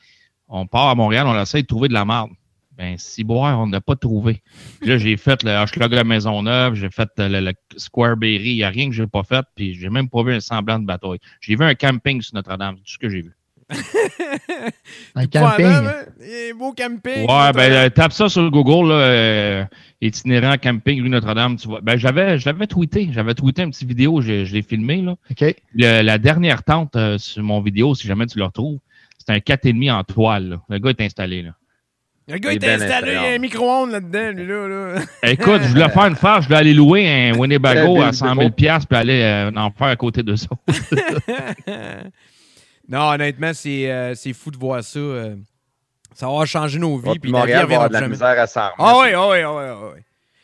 On part à Montréal, on essaie de trouver de la merde. Ben, si boire, on n'a pas trouvé. Puis là, j'ai fait le Hochelaga à Maisonneuve, j'ai fait le, Square Berry, il n'y a rien que j'ai pas fait, puis j'ai même pas vu un semblant de bataille. J'ai vu un camping sur Notre-Dame, tout ce que j'ai vu. Un camping. Hein? Un beau camping. Ouais, ben, euh, tape ça sur Google, là, euh, itinérant camping rue Notre-Dame, tu vois. Ben, j'avais, je l'avais tweeté. J'avais tweeté une petite vidéo, je, je l'ai filmé, là. OK. Le- la dernière tente euh, sur mon vidéo, si jamais tu le retrouves, c'est un 4,5 en toile, là. Le gars est installé, là. Le gars, Il il est t'a bien installé installé. un micro-ondes là-dedans, lui, là. là. Écoute, je voulais faire une farce, je voulais aller louer un Winnebago à 100 000 piastres, puis aller euh, en faire à côté de ça. Non, honnêtement, c'est euh, c'est fou de voir ça. euh. ça va changer nos vies. Puis Montréal va avoir de la jamais. misère à s'en Ah remettre. oui, ah oui, ah oui, ah oui.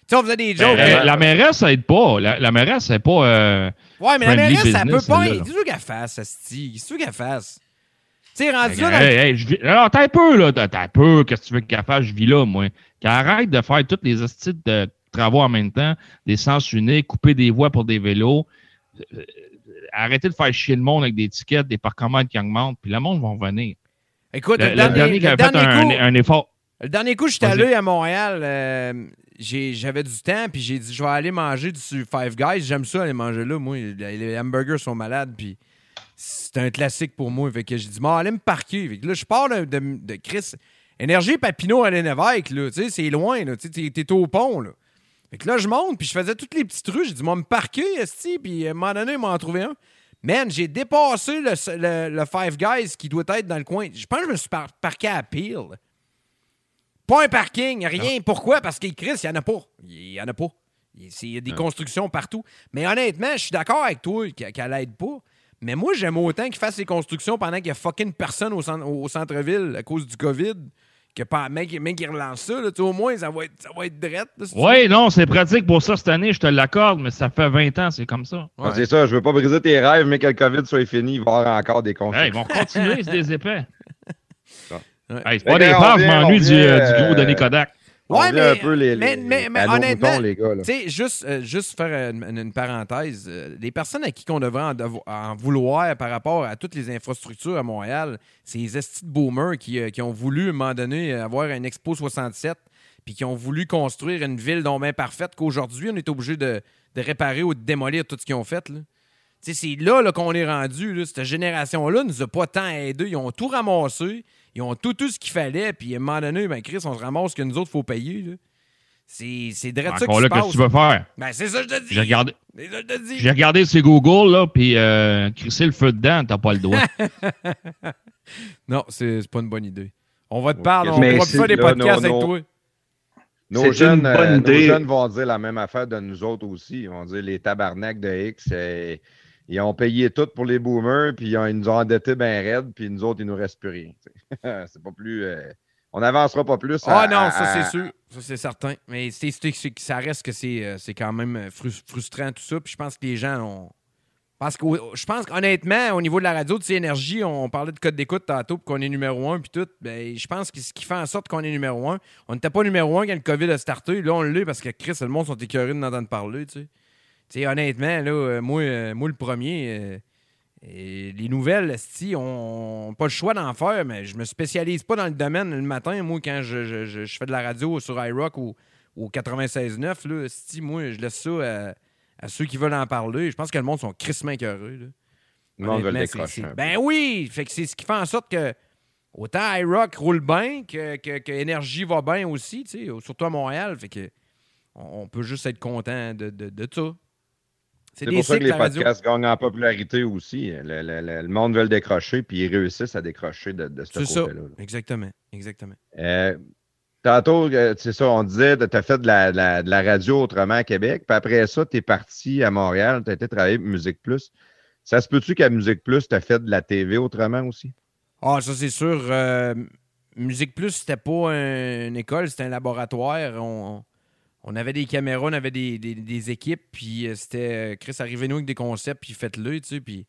Tu sais, on faisait des Ben, jokes. la, euh, la mairesse, ça aide pas. La, la mairesse, c'est pas... euh, ouais, mais la mairesse, ça peut pas. Qu'est-ce qu'elle fasse, Asti? Qu'est-ce qu'elle fasse? Tu sais, rendu là, dans le- hey, je vis- Alors, t'as un peu, là. T'as un peu. Qu'est-ce que tu veux qu'elle fasse? Je vis là, moi. Qu'elle arrête de faire toutes les hosties de travaux en même temps, des sens uniques, couper des voies pour des vélos. Arrêtez de faire chier le monde avec des tickets, des parcomètres qui augmentent, puis le monde va revenir. Écoute, Le, le, le dernier qui le avait fait dernier un, coup, un effort. le dernier coup, j'étais allé à Montréal. euh, J'avais du temps, puis j'ai dit, je vais aller manger du Five Guys. J'aime ça, aller manger là. Moi, les, hamburgers sont malades, puis c'est un classique pour moi. Fait que j'ai dit, allez me parquer. Fait que là, je pars de, de, de Chris. Énergie Papineau à l'Évêque, là. Tu sais, c'est loin, là. Tu sais, t'es au pont, là. Fait que là, je monte, puis je faisais toutes les petites rues. J'ai dit, moi, me parquer, esti, puis à un moment donné, ils m'ont en trouvé un. Man, j'ai dépassé le, le- le Five Guys qui doit être dans le coin. Je pense que je me suis par- parqué à Peel. Pas un parking, rien. Pourquoi? Parce qu'il Chris, il n'y en a pas. Il n'y en a pas. Il y a des constructions partout. Mais honnêtement, je suis d'accord avec toi qu'elle qu'elle aide pas. Mais moi, j'aime autant qu'il fasse les constructions pendant qu'il y a fucking personne au, cent- au centre-ville à cause du COVID. Que pas, mec, mec, il relance ça. Là, au moins, ça va être, ça va être drette. là, Oui, non, c'est pratique pour ça cette année, je te l'accorde, mais ça fait 20 ans, c'est comme ça. Ouais. C'est ça, je veux pas briser tes rêves, mais que le COVID soit fini, il va y avoir encore des Hey, conflits. ils vont continuer, c'est des épais. Ouais. Hey, c'est pas des on phases, je m'ennuie du, euh, du gros euh, Denis Kodak. Ouais, mais- un peu les, mais- les- mais- mais à nos honnêtement, moutons, les gars. là. Tu sais, juste, euh, juste faire une, parenthèse, euh, les personnes à qui on devrait en, vouloir par rapport à toutes les infrastructures à Montréal, c'est les estis de boomers qui, euh, qui ont voulu, à un moment donné, avoir un Expo 67 puis qui ont voulu construire une ville donc bien parfaite qu'aujourd'hui, on est obligé de, de réparer ou de démolir tout ce qu'ils ont fait. là. Tu sais, c'est là, là, qu'on est rendu. Cette génération-là nous a pas tant aidés. Ils ont tout ramassé. Ils ont tout eu ce qu'il fallait. Puis à un moment donné, ben, Chris, on se ramasse que nous autres, il faut payer. là. C'est c'est direct ça qui Encore se là, qu'est-ce que tu veux faire? Ben, c'est ça que je te dis. J'ai regardé, C'est ça que je te dis. j'ai regardé sur Google, là, puis euh, crisser le feu dedans, t'as pas le droit. Non, c'est c'est pas une bonne idée. On va te parler, on Mais pourra plus c'est- faire des là, podcasts avec toi. Nos jeunes, une euh, nos jeunes vont dire la même affaire de nous autres aussi. Ils vont dire les tabarnaks de X, euh, ils ont payé tout pour les boomers, puis ils, ont- ils nous ont endettés bien raides, puis nous autres, il nous reste plus rien. c'est pas plus. euh, on n'avancera pas plus. Ah à- non, à- ça à- c'est sûr. Ça c'est certain. Mais c'est- ça reste que c'est euh, quand même euh, frus- frustrant tout ça. Puis je pense que les gens ont. Parce que je pense qu'honnêtement, au niveau de la radio, de énergie, on parlait de code d'écoute tantôt, puis qu'on est numéro un, puis tout. Ben, je pense que ce qui fait en sorte qu'on est numéro un, on n'était pas numéro un quand le COVID a starté. Là, on l'est parce que Chris, le monde sont écœurés de d'entendre parler, tu sais. Honnêtement, là, euh, moi, euh, moi, le premier, et les nouvelles, si on n'a pas le choix d'en faire, mais je me spécialise pas dans le domaine le matin. Moi, quand je, je- je- je fais de la radio sur iRock ou au 96.9, là, si moi, je laisse ça à, à ceux qui veulent en parler. Je pense que le monde sont crissement écœureux. là. Le monde veut le décrocher. Ben oui! Fait que c'est ce qui fait en sorte que autant iRock roule bien que, que, que Énergie va bien aussi, surtout à Montréal. Fait que on, on peut juste être content de, de, de ça. C'est pour ça que les radio. podcasts gagnent en popularité aussi. Le, le- le- le monde veut le décrocher, puis ils réussissent à décrocher de, de ce C'est ça. côté-là. là. Exactement. Exactement. Euh, tantôt, euh, c'est ça, on disait, tu as fait de la, de la- de la radio autrement à Québec, puis après ça, tu es parti à Montréal, tu as été travailler pour Musique Plus. Ça se peut-tu qu'à Musique Plus, tu as fait de la TV autrement aussi? Ah, ça, c'est sûr. euh, Musique Plus, c'était pas un- une école, c'était un laboratoire. On, on avait des caméras, on avait des, des- équipes, puis euh, c'était. euh, Chris, arrivez-nous avec des concepts, puis faites-le, tu sais, puis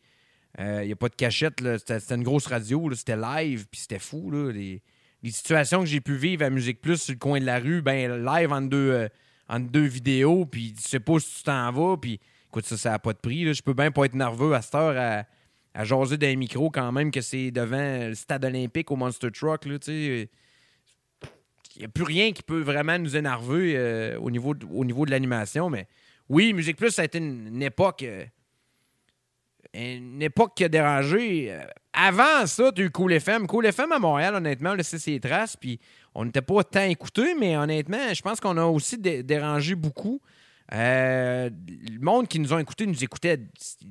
il n'y a pas de cachette. C'était une grosse radio, c'était live, puis c'était fou, là. Les, situations que j'ai pu vivre à Musique Plus sur le coin de la rue, ben live entre deux, euh, deux vidéos, puis tu sais pas si tu t'en vas, puis écoute, ça, ça n'a pas de prix. Je peux bien pas être nerveux à cette heure à à jaser d'un micro quand même que c'est devant le stade olympique au Monster Truck. Là, tu sais. Il n'y a plus rien qui peut vraiment nous énerver euh, au, niveau de, au niveau de l'animation. Mais oui, Musique Plus, ça a été une, époque. euh, une époque qui a dérangé. Euh, Avant ça, tu eu Cool FM. Cool FM à Montréal, honnêtement, on laissé ses traces. Puis on n'était pas tant écoutés, mais honnêtement, je pense qu'on a aussi dé- dérangé beaucoup. Le monde qui nous ont écoutés nous écoutait.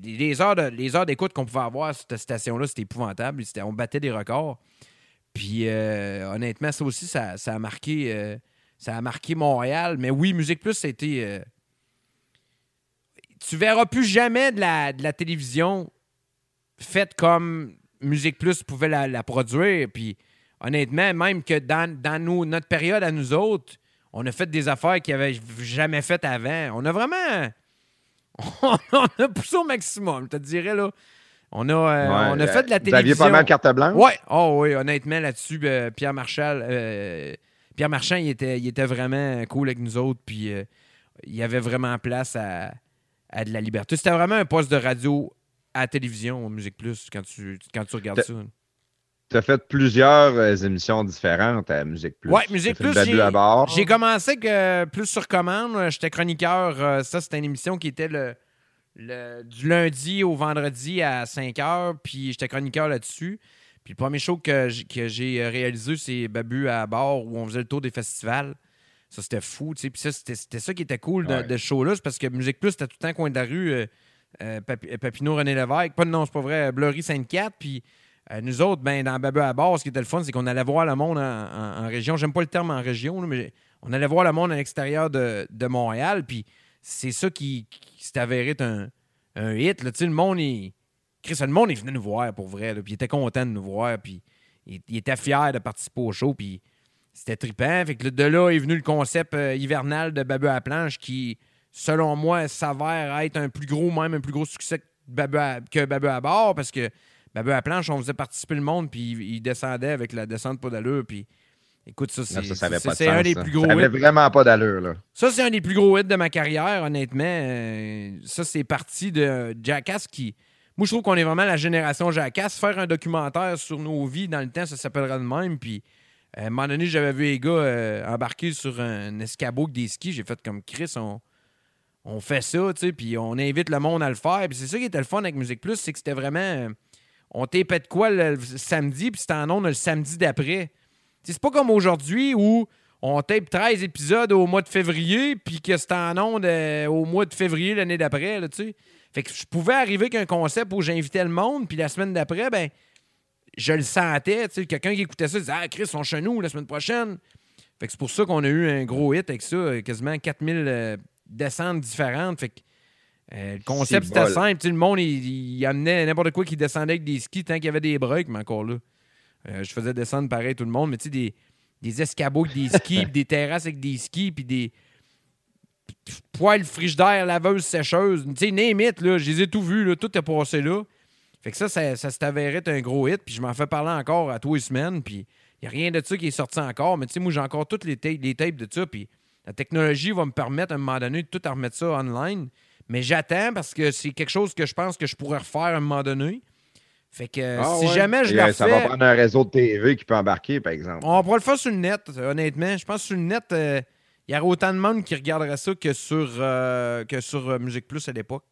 Les heures, d'écoute qu'on pouvait avoir sur cette station-là, c'était épouvantable. On battait des records. Puis euh, honnêtement, ça aussi, ça, a marqué. euh, ça a marqué Montréal. Mais oui, Musique Plus, été. euh, tu verras plus jamais de la, télévision faite comme Musique Plus pouvait la, produire. Puis honnêtement, même que dans, notre période à nous autres, on a fait des affaires qu'ils n'avaient jamais faites avant. On a vraiment. On a poussé au maximum, je te dirais, là. On a, euh, Ouais, on a fait de la Vous aviez télévision. pas mal carte blanche? Oui, oh oui, honnêtement, là-dessus, euh, Pierre Marchal, euh, Pierre Marchand, il était, il était vraiment cool avec nous autres, puis il y avait vraiment place à, à de la liberté. C'était vraiment un poste de radio à la télévision, Musique Plus, quand tu, quand tu regardes ça. Tu as fait plusieurs émissions différentes à Musique Plus. Ouais, Musique Plus, j'ai- commencé que plus sur commande. J'étais chroniqueur. Ça, c'était une émission qui était le, le- du lundi au vendredi à 5 heures. Puis j'étais chroniqueur là-dessus. Puis le premier show que j'ai euh, réalisé, c'est Babu à bord où on faisait le tour des festivals. Ça, c'était fou. tu sais. Puis ça, c'était ça qui était cool de, Ouais. de ce show-là. c'est parce que Musique Plus, c'était tout le temps coin de la rue. euh, euh, Papi- Papineau, René Lévesque. Pas, non, c'est pas vrai. Bleury, Sainte-Cat. Puis euh, nous autres, ben, dans Babu à bord, ce qui était le fun, c'est qu'on allait voir le monde en, en- en région. J'aime pas le terme en région, là, mais on allait voir le monde à l'extérieur de, de Montréal. Puis c'est ça qui, s'est avéré un, un hit. Le monde, il... Chris, le monde, venait nous voir pour vrai. puis il était content de nous voir. Puis il, était fier de participer au show. Puis c'était trippant. Fait que de là est venu le concept euh, hivernal de Babu à la planche qui, selon moi, s'avère être un plus gros, même un plus gros succès que Babu à, bord parce que Babu à la planche, on faisait participer le monde, puis il, descendait avec la descente pas d'allure, Écoute, ça, c'est un des ça. plus gros Ça avait hits. vraiment pas d'allure, là. Ça, c'est un des plus gros hits de ma carrière, honnêtement. Euh, ça, c'est parti de Jackass qui. Moi, je trouve qu'on est vraiment la génération Jackass. Faire un documentaire sur nos vies dans le temps, ça s'appellera de même. Puis, euh, à un moment donné, j'avais vu les gars euh, embarquer sur un escabeau avec des skis. J'ai fait comme Chris, on, on fait ça, tu sais, puis on invite le monde à le faire. Puis c'est ça qui était le fun avec Musique Plus, c'est que c'était vraiment. euh, on tapait de quoi le, le samedi, puis c'était en ondes le samedi d'après. C'est pas comme aujourd'hui où on tape 13 épisodes au mois de février, puis que c'est en ondes euh, au mois de février l'année d'après, tu sais. Fait que je pouvais arriver avec un concept où j'invitais le monde, puis la semaine d'après, ben, je le sentais, tu sais. Quelqu'un qui écoutait ça disait Ah, Chris, on chez nous la semaine prochaine. Fait que c'est pour ça qu'on a eu un gros hit avec ça, euh, quasiment 4000 euh, descentes différentes. Fait que euh, le concept, c'était simple. Le monde, il, il amenait n'importe quoi qui descendait avec des skis tant qu'il y avait des breaks, mais encore là. Euh, je faisais descendre pareil tout le monde, mais tu sais, des, des escabeaux avec des skis, des terrasses avec des skis, puis des poêles frigidaires, laveuses, sécheuses. Tu sais, name it, là, je les ai tout vus, là, tout est passé là. Fait que ça, ça, ça s'est avéré être un gros hit, puis je m'en fais parler encore à tous les semaines, puis il n'y a rien de ça qui est sorti encore, mais tu sais, moi, j'ai encore toutes les, tapes- les tapes de ça, puis la technologie va me permettre à un moment donné de tout remettre ça online. Mais j'attends parce que c'est quelque chose que je pense que je pourrais refaire à un moment donné. Fait que Ah si ouais? jamais je le euh, Ça va prendre un réseau de TV qui peut embarquer, par exemple. on pourrait le faire sur le net, honnêtement. Je pense que sur le net, euh, il y aurait autant de monde qui regarderait ça que sur, euh, que sur euh, Musique Plus à l'époque.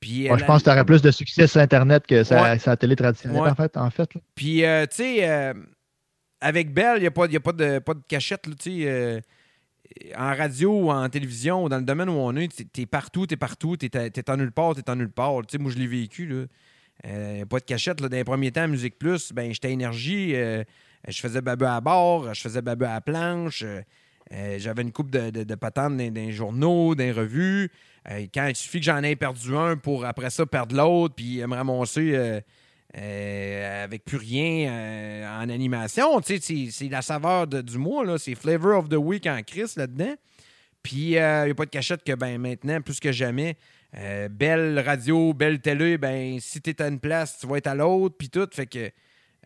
Puis, Moi, euh, je la- pense que tu aurais plus de succès sur Internet que sur, Ouais. la télé traditionnelle, Ouais. en fait. En fait là. Puis, euh, tu sais, euh, avec Bell, il n'y a, pas, y a pas, de, pas de cachette, là, tu sais. euh, en radio ou en télévision ou dans le domaine où on est, t'es- t'es partout, t'es partout, t'es t'es en nulle part, t'es en nulle part. Tu sais, moi, je l'ai vécu, là. Euh, y a pas de cachette, là. Dans les premiers temps, Musique Plus, ben, j'étais énergie. euh, je faisais babu à bord, je faisais babu à la planche. euh, euh, J'avais une coupe de, de, patentes dans, journaux, dans les revues. Euh, quand il suffit que j'en ai perdu un pour après ça perdre l'autre, puis euh, me ramasser euh, euh, avec plus rien euh, en animation. C'est- la saveur de- du mois. C'est Flavor of the Week en crise là-dedans. Puis, il n'y a pas de cachette que ben, maintenant, plus que jamais, euh, belle radio, belle télé, ben, si tu es à une place, tu vas être à l'autre, puis tout. Fait que,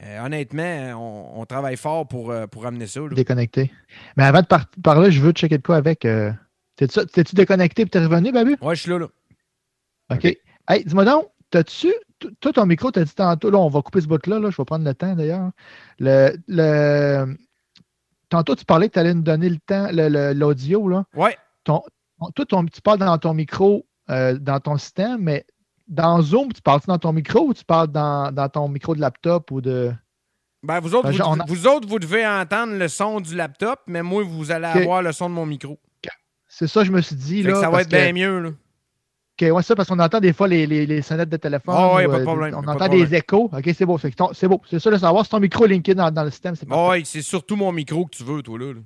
euh, honnêtement, on, on travaille fort pour, euh, pour amener ça. là. Déconnecté. Mais avant de par- parler, je veux checker de quoi avec. T'es-tu déconnecté et t'es revenu, Babu? Ouais, je suis là, là. OK. Hey, dis-moi donc, t'as-tu. Toi, ton micro, t'as dit tantôt, là, on va couper ce bout-là, là, je vais prendre le temps d'ailleurs. Le, le, tantôt, tu parlais que tu allais nous donner le temps, l'audio, là. Ouais. Ton- toi, ton- tu parles dans ton micro, euh, dans ton système, mais dans Zoom, tu parles dans ton micro ou tu parles dans, dans ton micro de laptop ou de. Ben, vous, autres, vous, on a- vous autres, vous devez entendre le son du laptop, mais moi, vous allez avoir le son de mon micro. C'est ça, je me suis dit. Que là, ça va être bien mieux. Là. OK, ouais, ça, parce qu'on entend des fois les, les, les sonnettes de téléphone. Ah ouais, ou, pas de euh, problème, On de entend des échos. OK, c'est beau. C'est beau. C'est ça de savoir si ton micro est linké dans, dans le système. C'est parfait. Ouais, c'est surtout mon micro que tu veux, toi, là. là.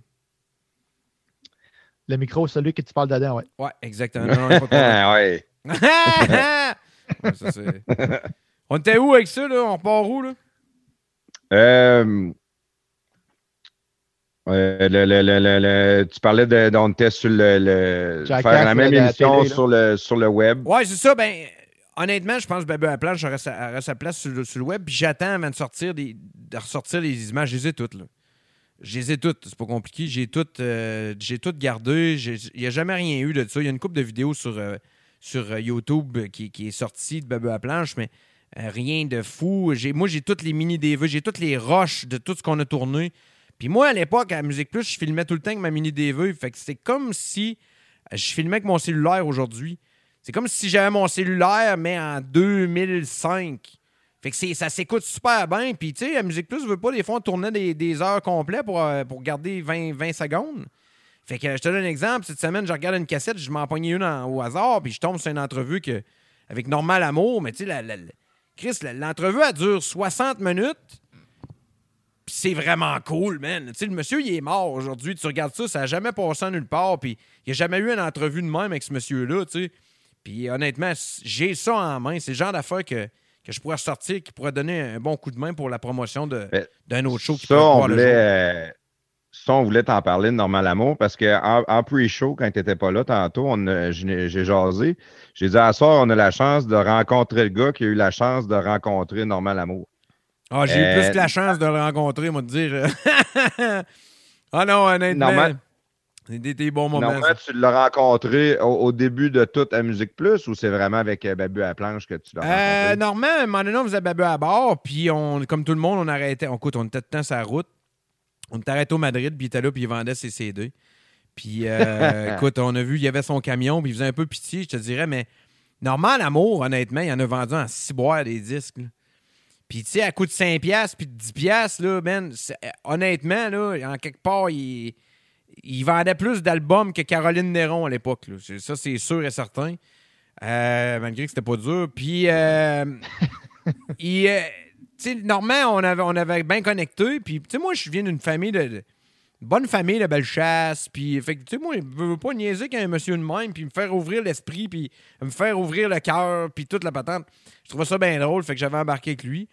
Le micro, celui que tu parles dedans, ouais. Ouais, exactement. Non, ouais. Ouais, ça, On était où avec ça, là? On part où, là? Euh, euh, le, le- le- le- le- tu parlais de, on était sur le, faire la même la émission télé, sur le, sur le web. Ouais, c'est ça. Ben, honnêtement, je pense que Babu à la planche aurait sa, place sur le, sur le web. Puis j'attends avant de, sortir des, de ressortir les images. Je les ai toutes, là. Je les ai toutes. C'est pas compliqué. J'ai toutes, euh, j'ai gardées. Il n'y a jamais rien eu de ça. Il y a une couple de vidéos sur, euh, sur euh, YouTube qui, qui est sortie de Babu à la planche, mais euh, rien de fou. Moi, j'ai toutes les mini-DV. J'ai toutes les roches de tout ce qu'on a tourné. Puis moi, à l'époque, à Musique Plus, je filmais tout le temps avec ma mini-DV. Fait que c'est comme si je filmais avec mon cellulaire aujourd'hui. C'est comme si j'avais mon cellulaire, mais en 2005. Fait que ça s'écoute super bien. Puis, tu sais, à Musique Plus, je veux pas, des fois, on tournait des, des heures complètes pour, euh, pour garder 20, 20 secondes. Fait que je te donne un exemple. Cette semaine, je regarde une cassette, je m'en une au hasard, puis je tombe sur une entrevue que, avec Normal Amour. Mais tu sais, la- la- la- Chris, la- l'entrevue, elle dure 60 minutes. Puis c'est vraiment cool, man. Tu sais, le monsieur, il est mort aujourd'hui. Tu regardes ça, ça n'a jamais passé nulle part. Puis il n'y a jamais eu une entrevue de même avec ce monsieur-là, tu sais. Puis honnêtement, j'ai ça en main. C'est le genre d'affaire que, que je pourrais sortir, qui pourrait donner un bon coup de main pour la promotion d'un autre show qui Ça, on voulait, euh, ça, on voulait t'en parler de Normal Amour parce qu'en en, pre-show, quand tu n'étais pas là tantôt, j'ai jasé. J'ai dit à soir, on a la chance de rencontrer le gars qui a eu la chance de rencontrer Normal Amour. Ah, j'ai eu Euh, plus que la chance de le rencontrer, moi, de dire. Ah non, honnêtement. Normal- C'était des bons moments. Normalement, tu l'as rencontré au, au début de toute à Musique Plus ou c'est vraiment avec euh, Babu à la planche que tu l'as Euh, rencontré? Normand, à un moment donné, on faisait babu à bord, puis on, comme tout le monde, on arrêtait. On, écoute, on était tout le temps sur la route. On était arrêté au Madrid, puis il était là, puis il vendait ses CD. Puis, euh, écoute, on a vu, il y avait son camion, puis il faisait un peu pitié, je te dirais, mais Normand Lamour, honnêtement, il en a vendu en six boires des disques. là. Puis, tu sais, à coût de 5$ piastres, puis de 10$, piastres, là, euh, honnêtement, là, en quelque part, il, il vendait plus d'albums que Caroline Néron à l'époque. Ça, c'est sûr et certain. Euh, malgré que c'était pas dur. Puis, euh, il, euh, Normand, on avait, on avait bien connecté. Puis, tu sais, moi, je viens d'une famille de. de- bonne famille de Bellechasse. Puis, fait tu sais, moi, je veux pas niaiser qu'un monsieur de même, puis me faire ouvrir l'esprit, puis me faire ouvrir le cœur, puis toute la patente. Je trouvais ça bien drôle, fait que j'avais embarqué avec lui.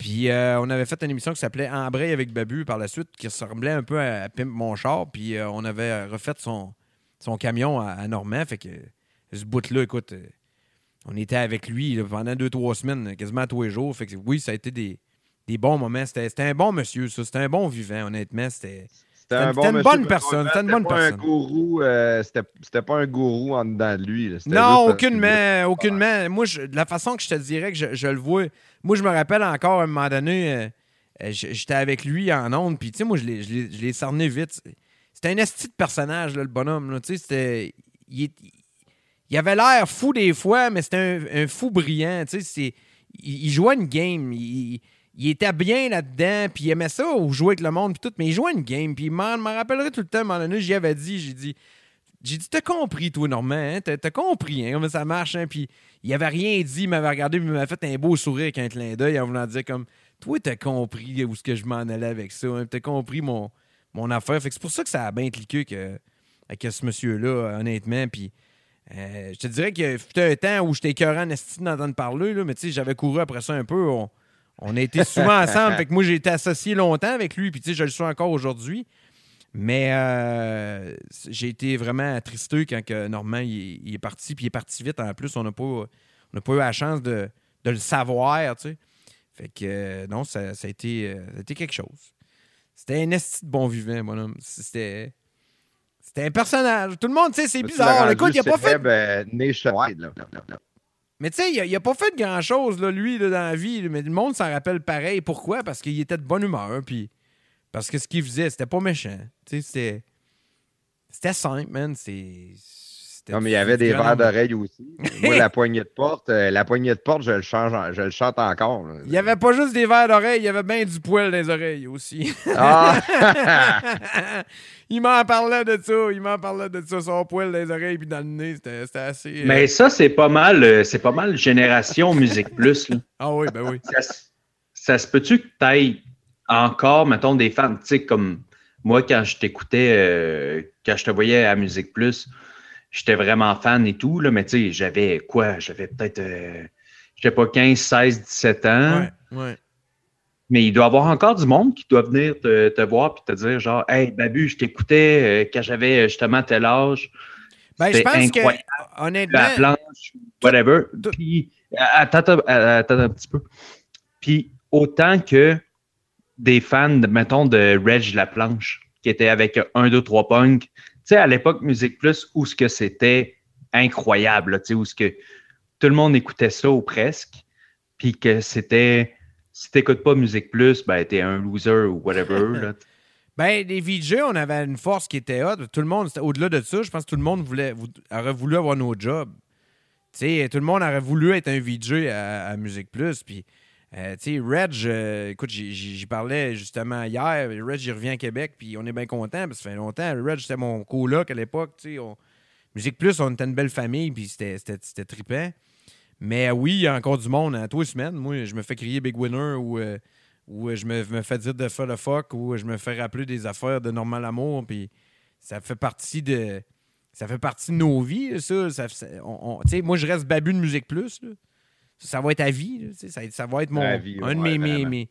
Puis, euh, on avait fait une émission qui s'appelait Embraye avec Babu par la suite, qui ressemblait un peu à Pimp Mon Char. Puis, euh, on avait refait son, son camion à, à Normand. Fait que ce bout-là, écoute, euh, on était avec lui là, pendant deux, trois semaines, quasiment tous les jours. Fait que oui, ça a été des, des bons moments. C'était un bon monsieur, ça. C'était un bon vivant, honnêtement. C'était. C'était c'était une bonne personne, c'était une bonne pas personne. Un gourou, euh, c'était pas un gourou en dedans de lui. Non, aucunement, aucunement. Moi, je- de la façon que je te dirais que je, je le vois, moi, je me rappelle encore à un moment donné, euh, euh, j'étais avec lui en onde, puis tu sais, moi, je l'ai- je je cerné vite. C'était un esti de personnage, là, le bonhomme. là. Tu sais, c'était. Il, avait l'air fou des fois, mais c'était un, fou brillant. Tu sais, c'est- il, il jouait une game. Il, était bien là-dedans, puis il aimait ça, ou jouer avec le monde, puis tout, mais il jouait une game. Puis il m'en m'en rappellerait tout le temps, à un moment donné, j'y avais dit, j'ai dit. J'ai dit, t'as compris, toi, Normand, hein? T'as compris, hein, comment ça marche, hein? Puis il avait rien dit, il m'avait regardé, puis il m'avait fait un beau sourire avec un clin d'œil en voulant dire comme, toi, t'as compris où ce que je m'en allais avec ça, hein? T'as compris mon, mon affaire. Fait que c'est pour ça que ça a bien cliqué que, avec ce monsieur-là, honnêtement. Puis euh, je te dirais que fut un temps où j'étais écœurant en esti d'entendre parler, là, mais tu sais, j'avais couru après ça un peu. On, on a été souvent ensemble. Fait que moi, j'ai été associé longtemps avec lui, puis tu sais, je le suis encore aujourd'hui. Mais euh, j'ai été vraiment attristé quand que Normand il, il est parti, puis il est parti vite en plus. On n'a pas, on pas eu la chance de, de le savoir, tu sais. Fait que euh, non, ça, ça a été, euh, ça a été quelque chose. C'était un esti de bon vivant, mon homme. C'était. C'était un personnage. Tout le monde, tu sais, c'est bizarre. Écoute, il a pas fait. euh, là? Mais tu sais, il il a pas fait grand-chose, lui, là, dans la vie. mais le monde s'en rappelle pareil. Pourquoi? Parce qu'il était de bonne humeur. Puis parce que ce qu'il faisait, c'était pas méchant. Tu sais, c'était. C'était simple, man. C'était Non, mais il y avait des verres d'oreille aussi. Moi, la poignée de porte, euh, la poignée de porte, je le change, en- je le chante encore. là. Il y avait pas juste des verres d'oreille, il y avait bien du poil dans les oreilles aussi. Ah! il m'en parlait de ça, il m'en parlait de ça, son poil dans les oreilles puis dans le nez, c'était c'était assez... euh, Mais ça, c'est pas mal, euh, c'est pas mal Génération Musique Plus. là. Ah oui, ben oui. Ça, se- ça se peut-tu que tu ailles encore, mettons, des fans, tu sais, comme moi, quand je t'écoutais, euh, quand je te voyais à Musique Plus, j'étais vraiment fan et tout, là, mais tu sais, j'avais quoi? J'avais peut-être, euh, j'étais pas 15, 16, 17 ans. Ouais, ouais. Mais il doit y avoir encore du monde qui doit venir te, te voir et te dire genre Hey Babu, je t'écoutais euh, quand j'avais justement tel âge. Ben, je pense incroyable, que, honnêtement... la planche, whatever. Puis, attends, attends, attends un petit peu. Puis, autant que des fans, mettons, de Reg La Planche, qui était avec 1, 2, 3 punk, tu sais, à l'époque, Musique Plus, où ce que c'était incroyable, tu sais, où ce que tout le monde écoutait ça ou presque, puis que c'était, si t'écoutes pas Musique Plus, ben, t'es un loser ou whatever. Ben, les VJ, on avait une force qui était hot. Tout le monde, au-delà de ça, je pense que tout le monde voulait, vou- aurait voulu avoir nos jobs. Tu sais, tout le monde aurait voulu être un VJ à, à Musique Plus. Puis, euh, tu sais, Reg, euh, écoute, j'y- parlais justement hier. Reg, il revient à Québec, puis on est bien content, parce que ça fait longtemps. Reg, c'était mon coloc à l'époque. Tu on- Musique Plus, on était une belle famille, puis c'était- trippant. Mais euh, oui, il y a encore du monde. À tous les semaines, moi, je me fais crier Big Winner ou, ou je me, me fais dire de faire le fuck ou je me fais rappeler des affaires de Normal Amour. Puis ça fait partie de. Ça fait partie de nos vies, ça. Ça- ça- moi, je reste babu de Musique Plus. là. Ça, va être à vie. là, ça, ça va être mon, vie, un de mes, mes, mes,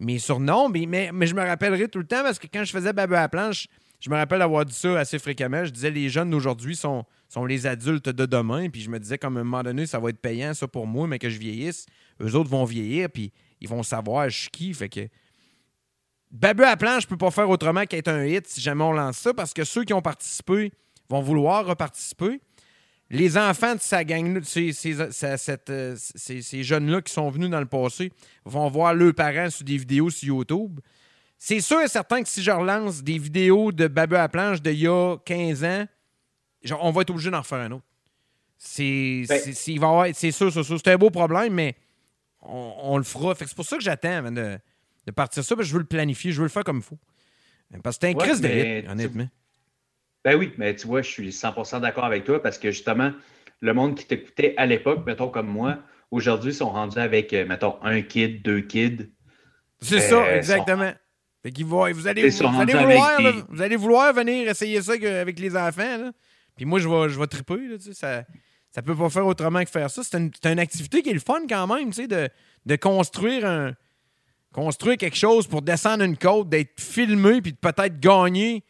mes surnoms. Mais, mais, mais je me rappellerai tout le temps parce que quand je faisais babu à la planche, je me rappelle avoir dit ça assez fréquemment. Je disais les jeunes d'aujourd'hui sont, sont les adultes de demain. Puis je me disais, comme à un moment donné, ça va être payant, ça pour moi, mais que je vieillisse. Eux autres vont vieillir, puis ils vont savoir je suis qui. Fait que Babu à planche, je peux pas faire autrement qu'être un hit si jamais on lance ça, parce que ceux qui ont participé vont vouloir reparticiper. Les enfants de sa gang, ces, ces, ces- cette, euh, ces- ces jeunes-là qui sont venus dans le passé, vont voir leurs parents sur des vidéos sur YouTube. C'est sûr et certain que si je relance des vidéos de Babu à planche d'il y a 15 ans, genre, on va être obligé d'en refaire un autre. C'est Ben- sûr, c'est sûr. C'est un beau problème, mais on, on le fera. C'est pour ça que j'attends de, de partir ça, parce que je veux le planifier, je veux le faire comme il faut. Parce que c'est un Ouais, crise de honnêtement. Ben oui, mais tu vois, je suis 100% d'accord avec toi parce que justement, le monde qui t'écoutait à l'époque, mettons comme moi, aujourd'hui, sont rendus avec, euh, mettons, un kid, deux kids. C'est Euh, ça, exactement. Fait qu'il va- vous, allez, vous, allez vouloir, avec là, des- vous allez vouloir venir essayer ça avec les enfants. Là. Puis moi, je vais, je vais triper. Là, tu sais, ça, ça peut pas faire autrement que faire ça. C'est une, une activité qui est le fun quand même, tu sais, de, de construire un construire quelque chose pour descendre une côte, d'être filmé, puis de peut-être gagner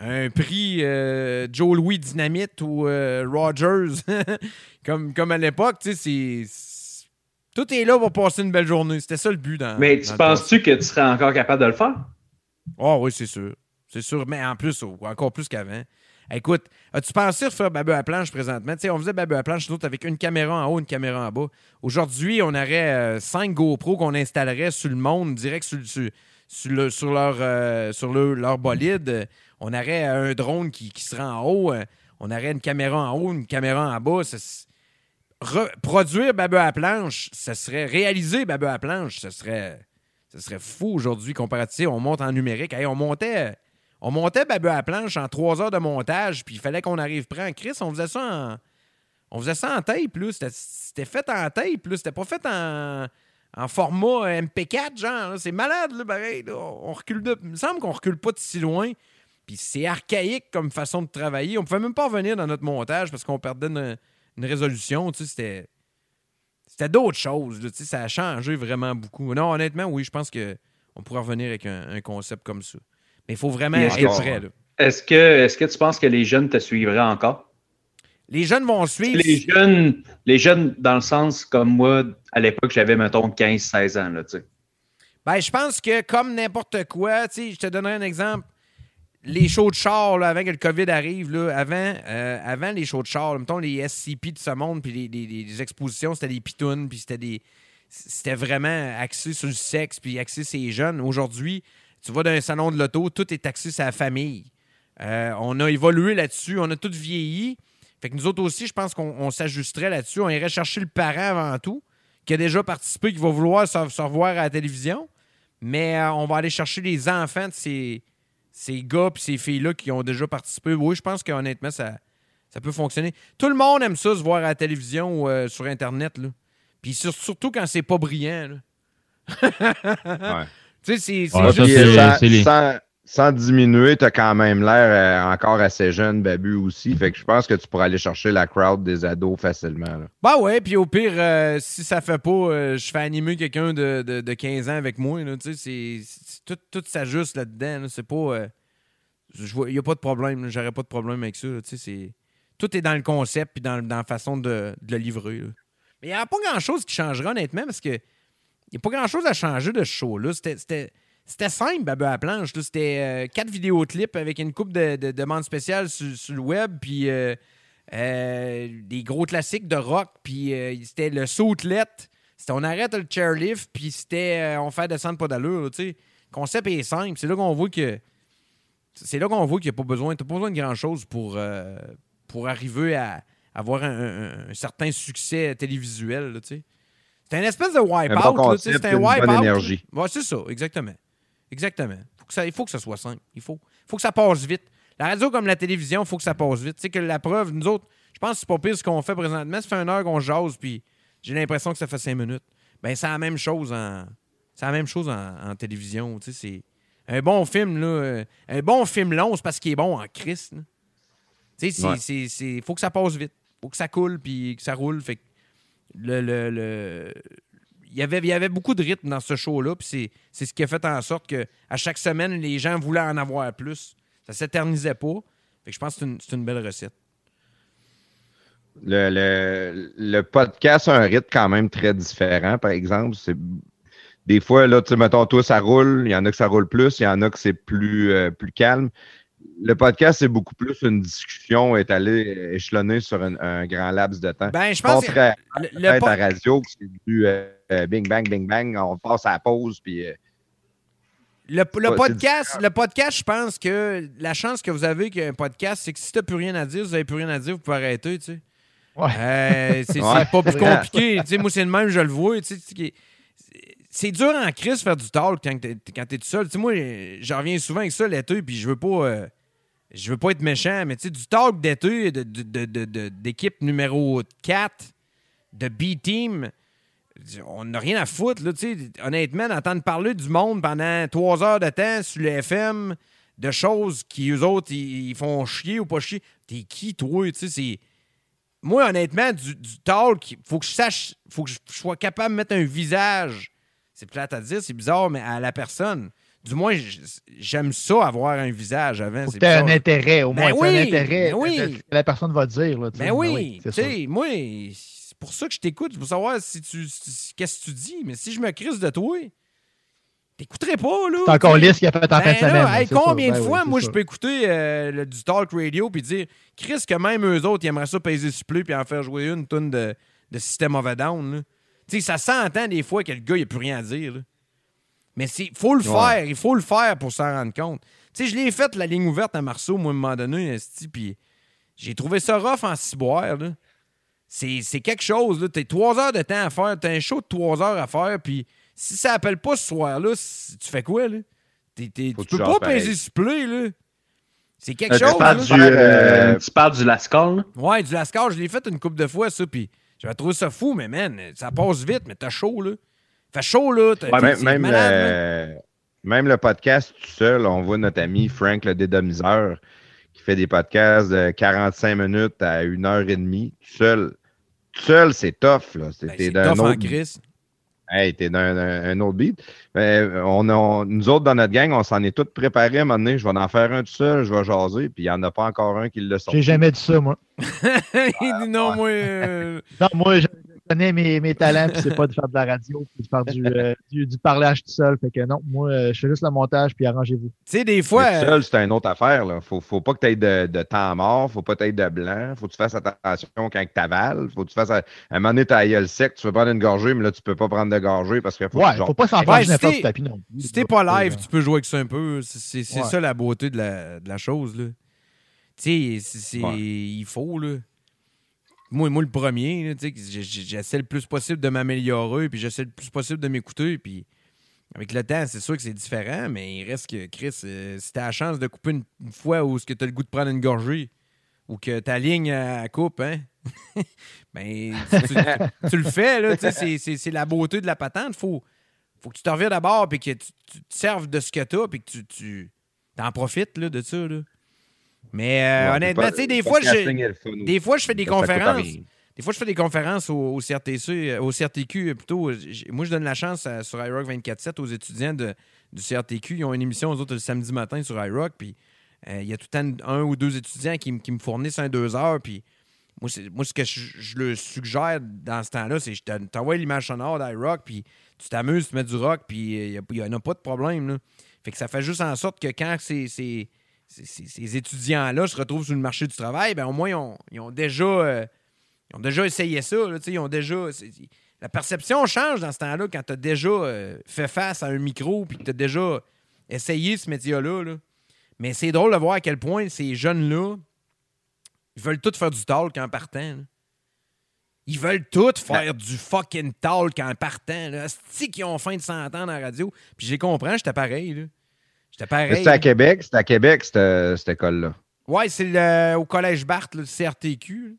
un prix euh, Joe Louis Dynamite ou euh, Rogers, comme, comme à l'époque. tu sais, c'est- Tout est là pour passer une belle journée. C'était ça le but. Dans, Mais tu penses-tu que tu serais encore capable de le faire? ah oui, c'est sûr. C'est sûr. Mais en plus, encore plus qu'avant. Écoute, as-tu pensé refaire Babu à planche présentement? On faisait Babu à planche, nous autres, avec une caméra en haut, une caméra en bas. Aujourd'hui, on aurait euh, cinq GoPro qu'on installerait sur le monde, direct sur, sur, sur le- sur leur, euh, sur le- leur bolide. On aurait un drone qui, qui serait en haut. euh, On aurait une caméra en haut, une caméra en bas. Produire Babu à planche, ça serait réaliser Babu à planche, ça serait, ça serait fou aujourd'hui comparatif. On monte en numérique. Hey, on montait. On montait Babu à planche en trois heures de montage, puis il fallait qu'on arrive prêt en Chris. On faisait ça en. On faisait ça en tape, là. C'était- fait en tape, là. C'était pas fait en, en format MP4, genre. C'est malade, là, pareil. On recule de... Il me semble qu'on recule pas de si loin. Puis c'est archaïque comme façon de travailler. On pouvait même pas revenir dans notre montage parce qu'on perdait une, une résolution. Tu sais, c'était. C'était d'autres choses. là. Tu sais, ça a changé vraiment beaucoup. Non, honnêtement, oui, je pense que on pourrait revenir avec un, un concept comme ça. Mais il faut vraiment être prêt. Est-ce que, est-ce que tu penses que les jeunes te suivraient encore? Les jeunes vont suivre. Les jeunes, les jeunes, dans le sens comme moi, à l'époque, j'avais, mettons, 15-16 ans, là, tu sais. Ben, je pense que comme n'importe quoi, tu sais, je te donnerai un exemple. Les shows de char, avant que le COVID arrive, là, avant, euh, avant les shows de char, mettons les SCP de ce monde, puis les, les- les- expositions, c'était des pitounes, puis c'était des. C'était vraiment axé sur le sexe, puis axé sur les jeunes. Aujourd'hui, tu vas dans un salon de l'auto, tout est axé sur la famille. Euh, on a évolué là-dessus, on a tout vieilli. Fait que nous autres aussi, je pense qu'on on s'ajusterait là-dessus. On irait chercher le parent avant tout, qui a déjà participé, qui va vouloir se, se revoir à la télévision. Mais euh, on va aller chercher les enfants de ces, ces gars et ces filles-là qui ont déjà participé. Oui, je pense qu'honnêtement, ça, ça peut fonctionner. Tout le monde aime ça, se voir à la télévision ou euh, sur Internet. Là. Puis sur- surtout quand c'est pas brillant. là. Ouais. Tu sais, c'est Ouais, juste- sans, les- sans- sans diminuer, tu as quand même l'air euh, encore assez jeune, Babu aussi. Fait que je pense que tu pourras aller chercher la crowd des ados facilement. là. Ben ouais, puis au pire, euh, si ça fait pas, euh, je fais animer quelqu'un de, de, de 15 ans avec moi. là, Tu sais, tout, tout s'ajuste là-dedans. là, c'est pas. euh, Il n'y a pas de problème. J'aurais pas de problème avec ça. c'est- tout est dans le concept puis dans, dans la façon de, de le livrer. Mais il n'y a pas grand-chose qui changera, honnêtement, parce que il n'y a pas grand-chose à changer de show-là. C'était- C'était c'était simple, Babu à la planche. C'était euh, quatre vidéoclips avec une coupe de, de demandes spéciales sur, le web, puis euh, euh, des gros classiques de rock, puis c'était le sautlet. C'était on arrête le chairlift, puis c'était on fait descendre pas d'allure. Concept est simple. C'est là qu'on voit que c'est là qu'on voit qu'il n'y a pas besoin. T'as pas besoin de grand-chose pour, euh, pour arriver à avoir un, un- un certain succès télévisuel. là, tu sais. C'est un espèce de wipe-out. bon c'est un wipe-out. Ouais, c'est ça, exactement. Exactement. Faut que ça, il faut que ça soit simple. Il faut, faut que ça passe vite. La radio comme la télévision, il faut que ça passe vite. Tu sais que la preuve, nous autres, je pense que c'est pas pire ce qu'on fait présentement. Ça fait une heure qu'on jase, puis j'ai l'impression que ça fait cinq minutes. Ben, c'est la même chose en. C'est la même chose en, en télévision. Tu sais, c'est. Un bon film, là. euh, Un bon film long, c'est parce qu'il est bon en Christ. là. Tu sais, c'est- Ouais. c'est- c'est. Faut que ça passe vite. Faut que ça coule, puis que ça roule. Fait que le, le- le- il y avait, il y avait beaucoup de rythme dans ce show-là, puis c'est, c'est ce qui a fait en sorte que à chaque semaine, les gens voulaient en avoir plus. Ça s'éternisait pas. Fait que je pense que c'est une, c'est une belle recette. Le, le, le podcast a un rythme quand même très différent, par exemple. C'est des fois, là, tu sais, mettons, toi, ça roule. Il y en a que ça roule plus. Il y en a que c'est plus, euh, plus calme. Le podcast, c'est beaucoup plus une discussion étalée, échelonnée sur un, un grand laps de temps. Ben, je pense que le, le peut-être po- à radio, c'est du euh, euh, bing, bang, bing, bang. On passe à la pause, puis... euh, le- podcast, le podcast, je pense que la chance que vous avez qu'un podcast, c'est que si t'as plus rien à dire, vous avez plus rien à dire, vous pouvez arrêter, tu sais. Ouais. Euh, c'est Ouais. pas plus compliqué. Tu sais, moi, c'est le même, je le vois. tu sais, c'est dur en crise faire du talk quand t'es quand t'es tout seul. Moi, j'en reviens souvent avec ça l'été, puis je veux pas. euh, je veux pas être méchant, mais tu sais, du talk d'été de- de- de- d'équipe numéro 4, de B-Team, on n'a rien à foutre. Là, honnêtement, d'entendre parler du monde pendant trois heures de temps sur le FM, de choses qui, eux autres, ils, font chier ou pas chier. T'es qui, toi? C'est moi, honnêtement, du, du talk, faut que je sache, faut que je sois capable de mettre un visage. C'est plate à dire, c'est bizarre, mais à la personne. Du moins, j'aime ça, avoir un visage avant. C'est un intérêt, au Ben moins. oui, un intérêt ben oui. la personne va dire. Là, sais. Ben oui, c'est tu sais, moi, c'est pour ça que je t'écoute, pour savoir si tu si- qu'est-ce que tu dis. Mais si je me crise de toi, t'écouterais pas, là. C'est encore lisse qu'il a fait en fin de Ben semaine. hey, combien de Ben fois, oui, moi, je peux écouter euh, le- du talk radio puis dire, Chris, que même eux autres, ils aimeraient ça peser sur play puis en faire jouer une tonne de, de System of a Down. là. Tu sais, ça s'entend des fois que le gars, il n'a plus rien à dire. là. Mais il faut le Ouais. faire. Il faut le faire pour s'en rendre compte. Tu sais, je l'ai fait, la ligne ouverte à Marceau, moi, à un moment donné, puis j'ai trouvé ça rough en ciboire. C'est quelque chose, là. T'as trois heures de temps à faire. T'as un show de trois heures à faire, puis si ça appelle pas ce soir-là, tu fais quoi, là? Faut tu tu peux pas peser sur play, là. C'est quelque Euh, tu, chose, parles là. du, euh, tu parles du Lascar, là? Ouais, du Lascar, je l'ai fait une couple de fois, ça, puis j'avais trouvé ça fou, mais man, ça passe vite, mais t'as chaud, là. Fait chaud, là. Ouais, même, même, malade, là. euh, même le podcast tout seul, on voit notre ami Frank le dédomiseur qui fait des podcasts de 45 minutes à une heure et demie. Tout seul, tout seul c'est tough. Là. C'est, Ben, t'es c'est d'un tough en autre, crise. Hey, t'es d'un, un, un autre beat. Mais on, a- nous autres, dans notre gang, on s'en est tous préparés à un moment donné. Je vais en faire un tout seul, je vais jaser, puis il n'y en a pas encore un qui le sort. J'ai jamais dit ça, moi. Il dit non, moi. euh, Non, moi, je connais mes, mes talents, puis c'est pas de faire de la radio, puis de faire du, euh, du, du parlage tout seul. Fait que non, moi, euh, je fais juste le montage, puis arrangez-vous. Tu sais, des fois. tout seul, c'est une autre affaire. Là. Faut, faut pas que tu aies de, de temps mort, faut pas que tu aies de blanc, faut que tu fasses attention quand tu avales, faut que tu fasses. À, à un moment donné, tu as gueule sec, tu veux prendre une gorgée, mais là, tu peux pas prendre de gorgée parce qu'il faut que Ouais, tu jases. faut pas s'en faire si n'importe du tapis non. Si t'es pas live, Euh, tu peux jouer avec ça un peu. C'est Ouais. ça la beauté de la, de la chose. Là. Tu sais, Ouais. il faut. Là. Moi, moi, le premier, que j'essaie le plus possible de m'améliorer, puis j'essaie le plus possible de m'écouter. Puis avec le temps, c'est sûr que c'est différent, mais il reste que, Chris, euh, si t'as la chance de couper une, fois où tu as le goût de prendre une gorgée, ou que ta ligne à coupe, hein, ben, tu, le fais, c'est- la beauté de la patente. Faut, faut que tu te d'abord puis que tu, te serves de ce que tu puis que tu, tu en profites là, de ça. Là. Mais euh, Ouais, honnêtement, tu sais, des fois, je, des fois, je fais des conférences. Des fois, je fais des conférences au, au CRTC, euh, au CRTQ euh, plutôt. J'ai- Moi, je donne la chance à- sur iRock 24-7 aux étudiants de- du CRTQ. Ils ont une émission, aux autres, le samedi matin sur iRock. Puis euh, il y a tout le temps un ou deux étudiants qui, qui me fournissent un deux heures. Puis moi, c'est- moi ce que je, je le suggère dans ce temps-là, c'est que je te- t'envoie l'image sonore d'iRock, puis tu t'amuses, tu mets du rock, puis il n'y en a pas de problème. Là. Fait que ça fait juste en sorte que quand ces, ces- étudiants-là se retrouvent sur le marché du travail, ben au moins, ils ont, déjà. euh, ils ont déjà essayé ça. Ils ont déjà. La perception change dans ce temps-là quand tu as déjà euh, fait face à un micro puis que tu déjà essayé ce métier-là. là. Mais c'est drôle de voir à quel point ces jeunes-là, ils veulent tous faire du talk en partant. Ils veulent tous faire du fucking talk en partant. C'est qu'ils ont faim de s'entendre la radio. Puis je les comprends, j'étais pareil. Mais pareil. C'était à Québec, c'était à Québec, cette, cette école-là. Ouais, c'est au collège Barthes, le CRTQ. là.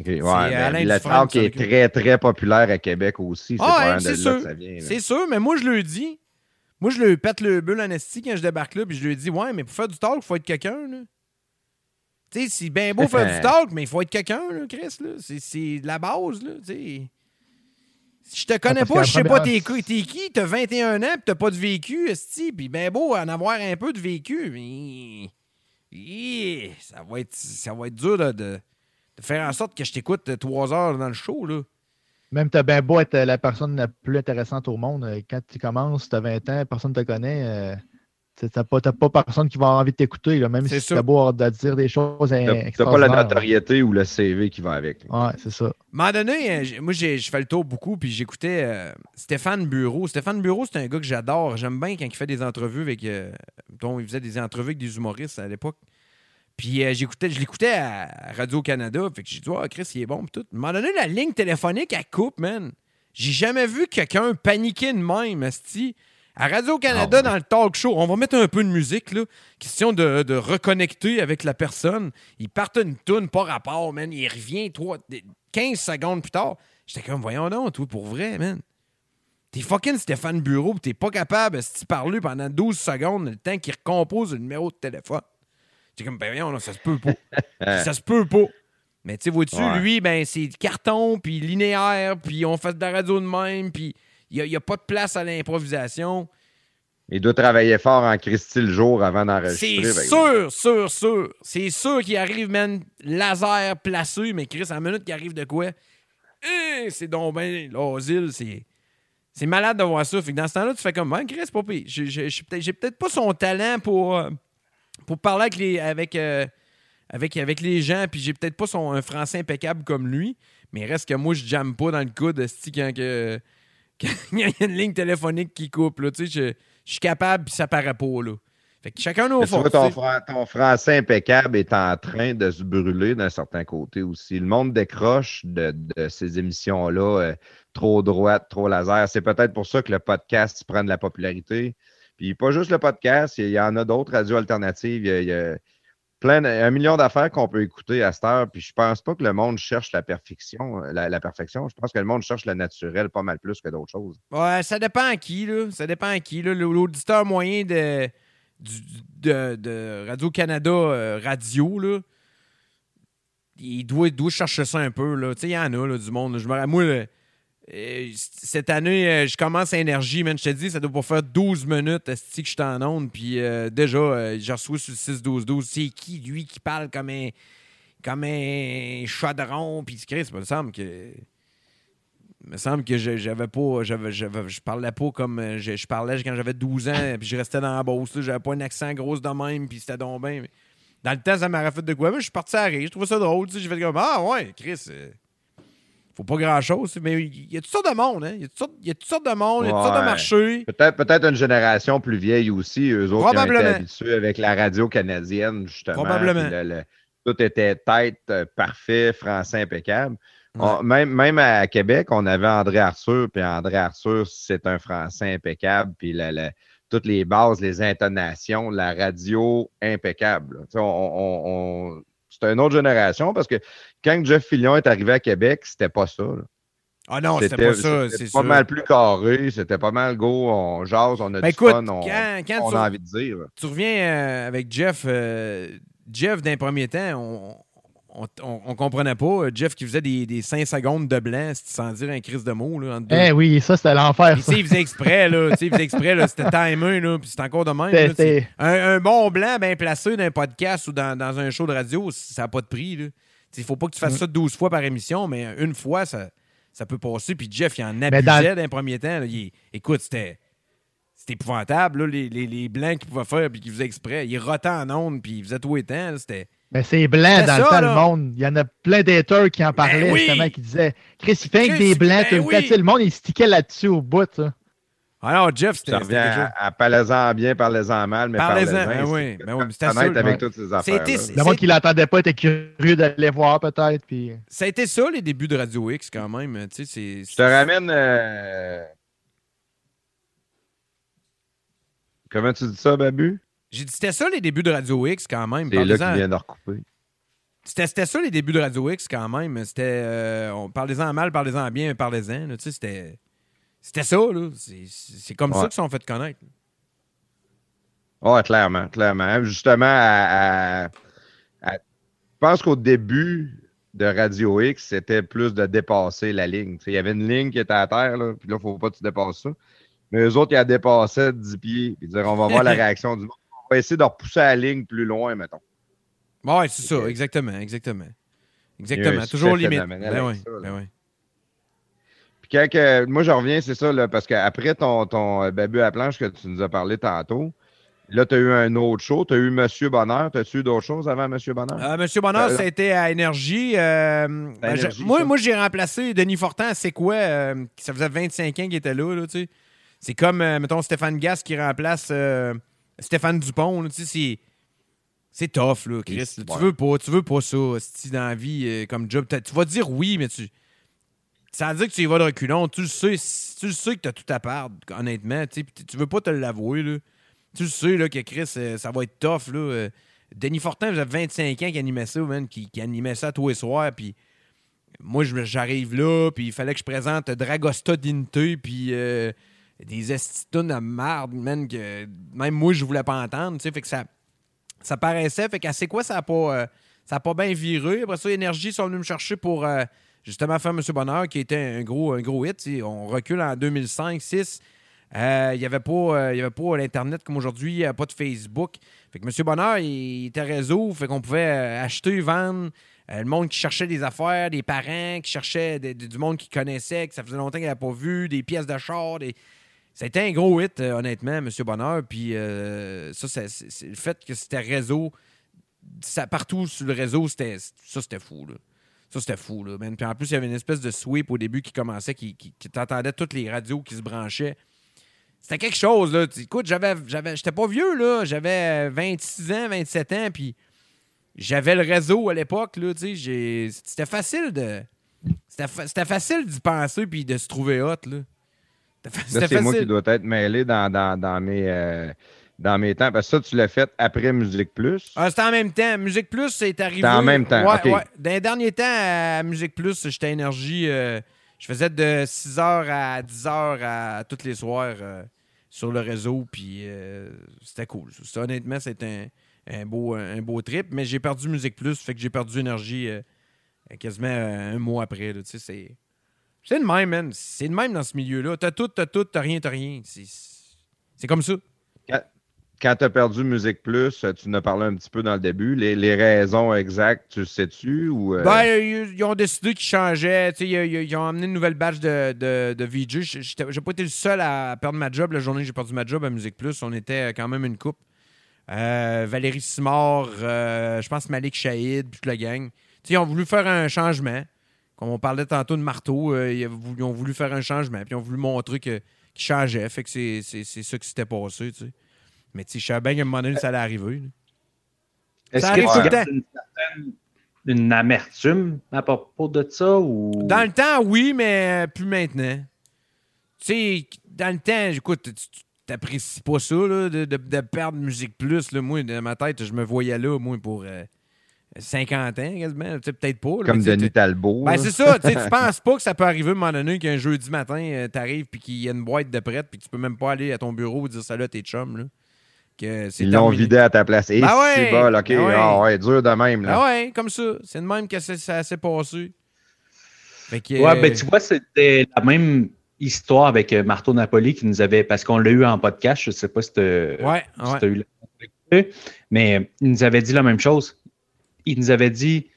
Ok, Ouais, le talk qui est très, très populaire à Québec aussi. C'est Ah, ouais, sûr. C'est sûr, mais moi, je le dis. Moi, je le pète le bulle en esti quand je débarque là, puis je lui dis, ouais, mais pour faire du talk, il faut être quelqu'un. Tu sais, c'est bien beau faire du talk, mais il faut être quelqu'un, Chris. C'est- la base, là, tu sais. Si je te connais parce pas, je sais pas t'es qui, t'as 21 ans, pis t'as pas de vécu, esti, puis ben beau en avoir un peu de vécu, mais... Ça va être, ça va être dur de, de- de faire en sorte que je t'écoute trois heures dans le show, là. Même t'as bien beau être la personne la plus intéressante au monde, euh, quand tu commences, tu as 20 ans, personne ne te connaît, euh, tu n'as pas, t'as pas personne qui va avoir envie de t'écouter, même si sûr. tu as beau avoir de dire des choses T'as t'as pas la notoriété ou le CV qui va avec. Ouais, c'est ça. À un moment donné, j'ai- moi, j'ai- je fais le tour beaucoup, puis j'écoutais euh, Stéphane Bureau. Stéphane Bureau, c'est un gars que j'adore. J'aime bien quand il fait des entrevues avec. euh, il faisait des entrevues avec des humoristes à l'époque. Puis euh, j'écoutais, je l'écoutais à Radio-Canada. Fait que j'ai dit, ah, Chris, il est bon, pis tout. À un moment donné, la ligne téléphonique, elle coupe, man. J'ai jamais vu quelqu'un paniquer de même, esti. À Radio-Canada, Ah dans le talk show, on va mettre un peu de musique, là. Question de, de reconnecter avec la personne. Il part une toune, pas rapport, man. Il revient trois, 15 secondes plus tard. J'étais comme, voyons donc, toi, pour vrai, man. T'es fucking Stéphane Bureau, pis t'es pas capable, si tu parles pendant 12 secondes, le temps qu'il recompose le numéro de téléphone. J'étais comme, ben voyons, là, ça se peut pas. ça se peut pas. Mais tu sais, vois-tu, Ouais. lui, ben, c'est carton, puis linéaire, puis on fait de la radio de même, puis il n'y a, pas de place à l'improvisation. Il doit travailler fort en Christy le jour avant C'est d'enregistrer. par exemple. sûr, sûr, sûr. C'est sûr qu'il arrive, man, laser placé, mais Chris, la minute qu'il arrive de quoi? Hein, c'est donc ben l'asile, c'est. C'est malade de voir ça. Fait que dans ce temps-là, tu fais comme, ouais, Chris, c'est pas. J'ai- peut-être pas son talent pour, euh, pour parler avec les, avec, euh, avec, avec les gens, puis j'ai peut-être pas son, un français impeccable comme lui, mais reste que moi, je jamme pas dans le coude esti, quand, que, quand il y a une ligne téléphonique qui coupe. Là, tu sais, je, je suis capable, puis ça paraît pas. Là. Fait que chacun nos forces. ton, ton français impeccable est en train de se brûler d'un certain côté aussi. Le monde décroche de, de ces émissions-là, euh, trop droite, trop laser. C'est peut-être pour ça que le podcast prend de la popularité. Puis pas juste le podcast, il y en a d'autres radios alternatives. Il y a, il y a plein un million d'affaires qu'on peut écouter à cette heure. Puis je pense pas que le monde cherche la perfection. La, la perfection. Je pense que le monde cherche le naturel pas mal plus que d'autres choses. Ouais, ça dépend à qui, là. Ça dépend à qui. L'auditeur moyen de, de, de Radio-Canada euh, Radio, là, il doit, doit chercher ça un peu, là. Tu sais, il y en a, là, du monde. là. Je me moi, cette année, euh, je commence à énergie, man. Je te dis, ça doit pas faire 12 minutes, que je suis en onde. Puis euh, déjà, euh, j'ai reçu sur le 6-12-12. C'est qui, lui, qui parle comme un, comme un chaudron? Puis Chris, il me semble que... Il me semble que je- j'avais pas. Je parlais pas comme euh, je, je parlais quand j'avais 12 ans, puis je restais dans la là. J'avais pas un accent gros de même, puis c'était donc bien. Dans le temps, ça m'aurait fait de quoi? Mais je suis parti à rire. Je trouvais ça drôle. J'ai fait comme Ah ouais, Chris. Faut pas grand chose. Mais il y a toutes sortes de monde, hein? Il y a toutes sortes, il y a toutes sortes de monde, il y a toutes sortes de marchés. Peut-être une génération plus vieille aussi, eux autres qui ont été habitués avec la radio canadienne, justement. Probablement. puis le- le- tout était tête euh, parfait, français impeccable. Ouais. On- même, même à Québec, on avait André Arthur, puis André Arthur, c'est un français impeccable, puis la- la- toutes les bases, les intonations, la radio impeccable. on- c'est une autre génération parce que quand Jeff Fillion est arrivé à Québec, c'était pas ça. là. Ah non, c'était pas ça, c'était c'est pas sûr. mal plus carré, c'était pas mal go, on jase, on a Ben du écoute, fun, on, quand, quand on tu, a envie de dire. tu reviens euh, avec Jeff, euh, Jeff, d'un premier temps, on, on, on- on comprenait pas. euh, Jeff qui faisait des, des 5 secondes de blanc, sans dire un crise de mots. Là, entre deux. Eh oui, ça, c'était l'enfer. Il faisait exprès, là. Tu sais, il faisait exprès, là. C'était timé, là. Puis c'est encore de même. Là, Un, un bon blanc bien placé dans un podcast ou dans, dans un show de radio, ça n'a pas de prix, là. Il faut pas que tu fasses Mm. ça 12 fois par émission, mais une fois, ça, ça peut passer. Puis Jeff, il en abusait dans- d'un premier temps. là. Il- écoute, c'était. C'était épouvantable, là, les, les, les blancs qu'il pouvait faire puis qu'il faisait exprès. Il rotait en ondes puis il faisait tout là, C'était. Mais c'est blanc dans ça, le temps, là. le monde. Il y en a plein d'haters qui en parlaient, Ben oui! justement, qui disaient Chris, il fait Chris, des blancs ben tout le oui! Monde, il stickait là-dessus au bout. Ça. Alors, Jeff, c'était. À, à parlez-en bien, parlez-en mal, mais Parlez-en, parlez-en. ben c'est- oui, ben oui, mais c'était avec ouais. toutes ces affaires Le monde qui l'entendait pas était curieux d'aller voir, peut-être. Puis... Ça a été ça, les débuts de Radio X, quand même. Tu sais. Je te ramène. euh, Comment tu dis ça, Babu? J'ai dit, c'était ça les débuts de Radio X quand même. C'est là qu'il vient de recouper. C'était, ça les débuts de Radio X quand même. C'était. euh, on- parlez-en mal, parlez-en bien, parlez-en. là. Tu sais, c'était. C'était ça, là. C'est, comme ça Ouais. qu'ils sont fait connaître. Oui, clairement, clairement. Justement, à- à- à- je pense qu'au début de Radio X, c'était plus de dépasser la ligne. Tu sais, il y avait une ligne qui était à terre, là, puis là, il ne faut pas que tu dépasses ça. Mais eux autres, ils la dépassaient de 10 pieds, puis dire on va voir la réaction du monde. On va essayer de repousser la ligne plus loin, mettons. Ouais, c'est ça, exactement, exactement. Exactement. Toujours limite. Ben oui, ça, ben oui. Puis quand moi, je reviens, c'est ça, là, parce qu'après ton, ton euh, babu à planche que tu nous as parlé tantôt, là, tu as eu un autre show. Tu as eu Monsieur Bonheur. T'as-tu eu d'autres choses avant Monsieur Bonheur? Euh, Monsieur Bonheur, Euh, ça a été à Énergie. euh, ben, Énergie, moi, moi j'ai remplacé Denis Fortin C'est quoi? euh, ça faisait 25 ans qu'il était là, là, tu sais. C'est comme, mettons, Stéphane Gass qui remplace Stéphane Dupont, là, tu sais, c'est... C'est tough, là, Chris. Là. Tu veux pas, tu veux pas ça, si dans la vie, euh, comme job. Tu vas dire oui, mais tu... Ça veut dire que tu y vas de reculons. Tu le sais, tu le sais que t'as tout à perdre, honnêtement, tu sais, tu veux pas te l'avouer, là. Tu le sais, là, que Chris, euh, ça va être tough, là. euh, Denis Fortin, vous avez 25 ans qui animait ça, man, qui, qui animait ça tous les soirs, puis moi, j'arrive là, puis il fallait que je présente Dragosta Dinte, puis euh, des estitunes de marde, man, que même moi, je voulais pas entendre, tu sais, fait que ça, ça paraissait, fait qu'à c'est quoi, ça a pas, euh, ça pas bien viré. Après ça, Énergie sont venus me chercher pour, euh, justement, faire Monsieur Bonheur, qui était un gros, un gros hit, on recule en 2005-2006, il n'y avait pas, euh, il y avait pas l'Internet comme aujourd'hui, n'y pas de Facebook. Fait que M. Bonheur, il était réseau, fait qu'on pouvait acheter, vendre. le monde qui cherchait des affaires, des parents qui cherchaient du monde qui connaissait, que ça faisait longtemps qu'il n'avait pas vu, des pièces de char. Des... C'était un gros hit, euh, honnêtement, M. Bonheur. Puis euh, ça, c'est, le fait que c'était réseau, ça, partout sur le réseau, c'était, ça, c'était fou. Là. Ça, c'était fou. Là. Puis en plus, il y avait une espèce de sweep au début qui commençait, qui, qui, toutes les radios qui se branchaient. C'était quelque chose, là. Écoute, j'avais, j'avais, j'étais pas vieux, là. J'avais 26 ans, 27 ans, puis j'avais le réseau à l'époque, là, j'ai- C'était facile de... C'était, c'était facile d'y penser puis de se trouver hot, là. Là, c'est moi qui dois être mêlé dans, dans, dans mes, euh, dans mes temps. Parce que ça, tu l'as fait après Musique Plus. Ah, c'était en même temps. Musique Plus, c'est arrivé. C'était en même temps, Ouais, OK. ouais. Dans les derniers temps, à Musique Plus, j'étais énergie. euh, je faisais de 6h à 10h à tous les soirs euh, sur le réseau. Puis c'était cool. Ça, honnêtement, c'était un, un beau, un beau trip. Mais j'ai perdu Musique Plus, fait que j'ai perdu énergie quasiment un mois après. là. Tu sais, c'est. C'est le même, man. C'est le même dans ce milieu-là. T'as tout, t'as tout, t'as rien, t'as rien. C'est, comme ça. Quand tu as perdu Musique Plus, tu en as parlé un petit peu dans le début. Les, les raisons exactes, tu le sais-tu? Ou, euh, Ben, ils, ils ont décidé qu'ils changeaient. Ils, ils- ont amené une nouvelle batch de, de, de VJ. J'ai pas été le seul à perdre ma job. La journée que j'ai perdu ma job à Musique Plus, on était quand même une coupe. Euh, Valérie Simard, euh, je pense Malik Shahid, puis toute la gang. Ils ont voulu faire un changement. Comme on parlait tantôt de marteau, euh, ils, ont voulu, ils ont voulu faire un changement. Puis ils ont voulu montrer qu'ils changeaient. Fait que c'est ça qui s'était passé. Tu sais. Mais tu sais, je savais bien qu'à un moment donné, ça allait arriver. Ça que arrive tu tout le temps. une certaine une amertume à propos de ça ou? Dans le temps, oui, mais plus maintenant. Tu sais, dans le temps, écoute, tu tu- t'apprécies pas ça, là, de, de- de perdre Musique Plus. Là. Moi, dans ma tête, je me voyais là, moi, pour euh, 50 ans, quasiment. Tu sais, peut-être pas. là, comme Denis tu- Talbot. Ben, c'est ça. Tu sais, tu penses pas que ça peut arriver à un moment donné qu'un jeudi matin, euh, t'arrives puis qu'il y a une boîte de prête puis tu peux même pas aller à ton bureau et dire salut à tes chums. Là, que c'est Ils l'ont terminé. vidé à ta place. Et Ben ouais, c'est bol, OK. ben ouais. Ah ouais, dur de même. Là. Ah ouais, comme ça. C'est de même que ça, ça s'est passé. Fait que, Ouais, ben euh, tu vois, c'était la même histoire avec euh, Marteau Napoli qui nous avait, parce qu'on l'a eu en podcast, je sais pas si tu Ouais, eu la- mais il nous avait dit la même chose. Il nous avait dit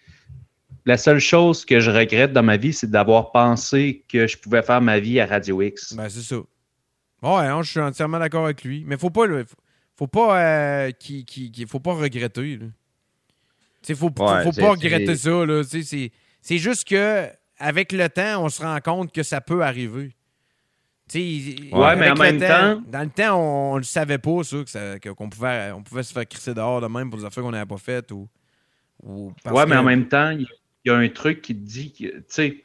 la seule chose que je regrette dans ma vie, c'est d'avoir pensé que je pouvais faire ma vie à Radio X. Ben, c'est ça. Ouais, non, je suis entièrement d'accord avec lui. Mais faut pas, le- faut, faut pas, euh, qu'il- qu'il- qu'il- faut pas regretter. Là. Tu sais, faut, Ouais, pas regretter ça. Là. C'est c'est juste que avec le temps, on se rend compte que ça peut arriver. Tu sais, Ouais, mais en le même temps- Dans le temps, on, on le savait pas, ça, qu'on pouvait, on pouvait se faire crisser dehors de même pour des affaires qu'on n'avait pas faites. Ou, ou parce Ouais, mais en même temps, il y a- il y, a un truc qui te dit tu sais,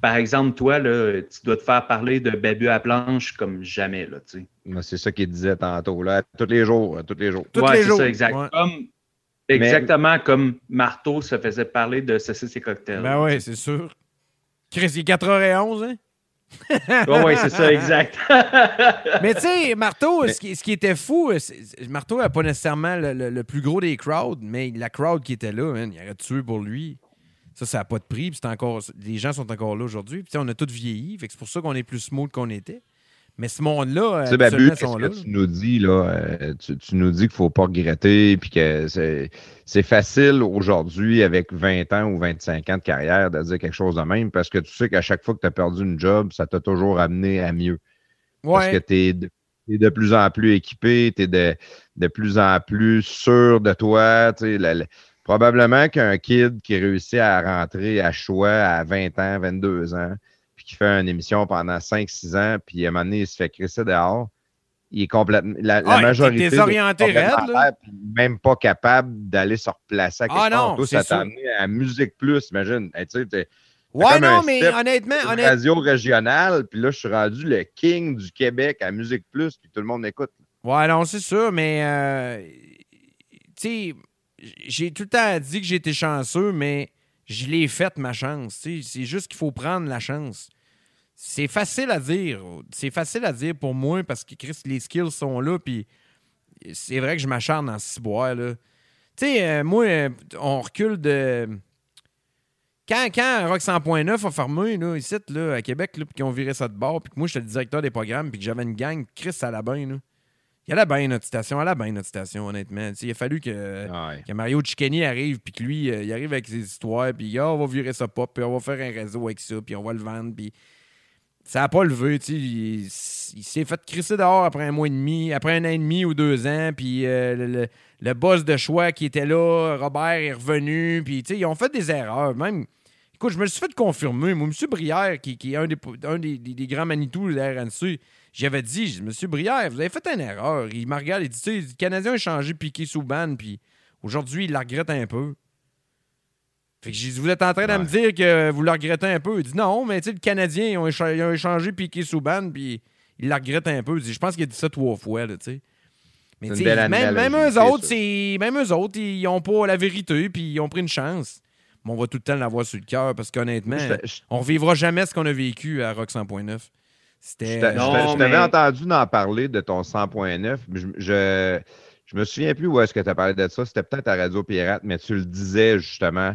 par exemple, toi, là, tu dois te faire parler de Babu à planche comme jamais, là, tu sais. C'est ça qu'il disait tantôt. Là. Tous les jours. euh, Tous les jours. Tous Ouais, les c'est jours. ça, exact. Ouais. Comme- exactement comme Marteau se faisait parler de saucisses et cocktails. Ben oui, c'est sûr. Chris, il est 4h11, hein? Ouais, c'est ça, exact. Mais tu sais, Marteau, Mais- ce, qui, ce qui était fou, c'est- Marteau n'a pas nécessairement le, le- le plus gros des crowds, mais la crowd qui était là, man, il aurait tué pour lui. Ça, ça n'a pas de prix. puis encore, les gens sont encore là aujourd'hui. Puis on a tous vieilli. fait que C'est pour ça qu'on est plus smooth qu'on était. Mais ce monde-là, Tu sais, que là. tu nous dis, là? euh, tu, tu nous dis qu'il ne faut pas regretter, puis que c'est facile aujourd'hui, avec 20 ans ou 25 ans de carrière, de dire quelque chose de même, parce que tu sais qu'à chaque fois que tu as perdu une job, ça t'a toujours amené à mieux. Parce que tu es, de plus en plus équipé, tu es de, de plus en plus sûr de toi. tu sais, la- la- probablement qu'un kid qui réussit à rentrer à choix à 20 ans, 22 ans, qui fait une émission pendant 5-6 ans, puis à un moment donné, il se fait crisser dehors, il est complètement. La, la Ah, il est majorité. est désorienté raide, là. même pas capable d'aller se replacer à quelque Ah non, ça t'a amené à Musique Plus, imagine. Hey, tu sais, Ouais, non, mais honnêtement, une honnêtement. radio régionale, puis là, je suis rendu le king du Québec à Musique Plus, puis tout le monde m'écoute. Ouais, non, c'est sûr, mais euh, tu sais, j'ai tout le temps dit que j'étais chanceux, mais je l'ai faite, ma chance. tu sais. C'est juste qu'il faut prendre la chance. C'est facile à dire. C'est facile à dire pour moi parce que Chris, les skills sont là, puis c'est vrai que je m'acharne bois là. Tu sais, euh, moi, euh, on recule de. Quand, quand Rock 100.9 a fermé, là, ici, là, à Québec, là, puis qu'ils ont viré ça de bord, puis que moi, j'étais le directeur des programmes, puis que j'avais une gang, Chris, ça allait bien, là. Il allait bien, notre station. Elle allait bien, notre station, honnêtement. Il a fallu que, Ouais. que Mario Cicchini arrive, puis que lui, euh, il arrive avec ses histoires, puis ah, on va virer ça pop, puis on va faire un réseau avec ça, puis on va le vendre, puis ça n'a pas levé. Il, il s'est fait crisser dehors après un mois et demi, après un an et demi ou deux ans, puis euh, le, boss de choix qui était là, Robert, est revenu, puis ils ont fait des erreurs, même... Écoute, je me suis fait confirmer. Moi, M. Brière, qui, est un des, grands Manitou de la j'avais dit, Monsieur Brière, vous avez fait une erreur. Il m'a regardé, il dit, tu sais, le Canadien a changé Piqué sous ban, puis aujourd'hui, il la regrette un peu. Fait que j'ai dit, vous êtes en train de me dire que vous le regrettez un peu. Il dit, non, mais tu sais, le Canadien, ils ont, écha- ils ont échangé Piqué sous ban, puis il la regrette un peu. Il dit, je pense qu'il a dit ça trois fois, là, tu sais. Mais C'est tu une sais, belle même, eux autres, même eux autres, ils ont pas la vérité, puis ils ont pris une chance. Mais on va tout le temps l'avoir sur le cœur parce qu'honnêtement, Je on revivra jamais ce qu'on a vécu à Rock 100.9. C'était. Je t'avais mais- entendu en parler de ton 100.9. mais Je, je, je me souviens plus où est-ce que tu as parlé de ça. C'était peut-être à Radio Pirate, mais tu le disais justement.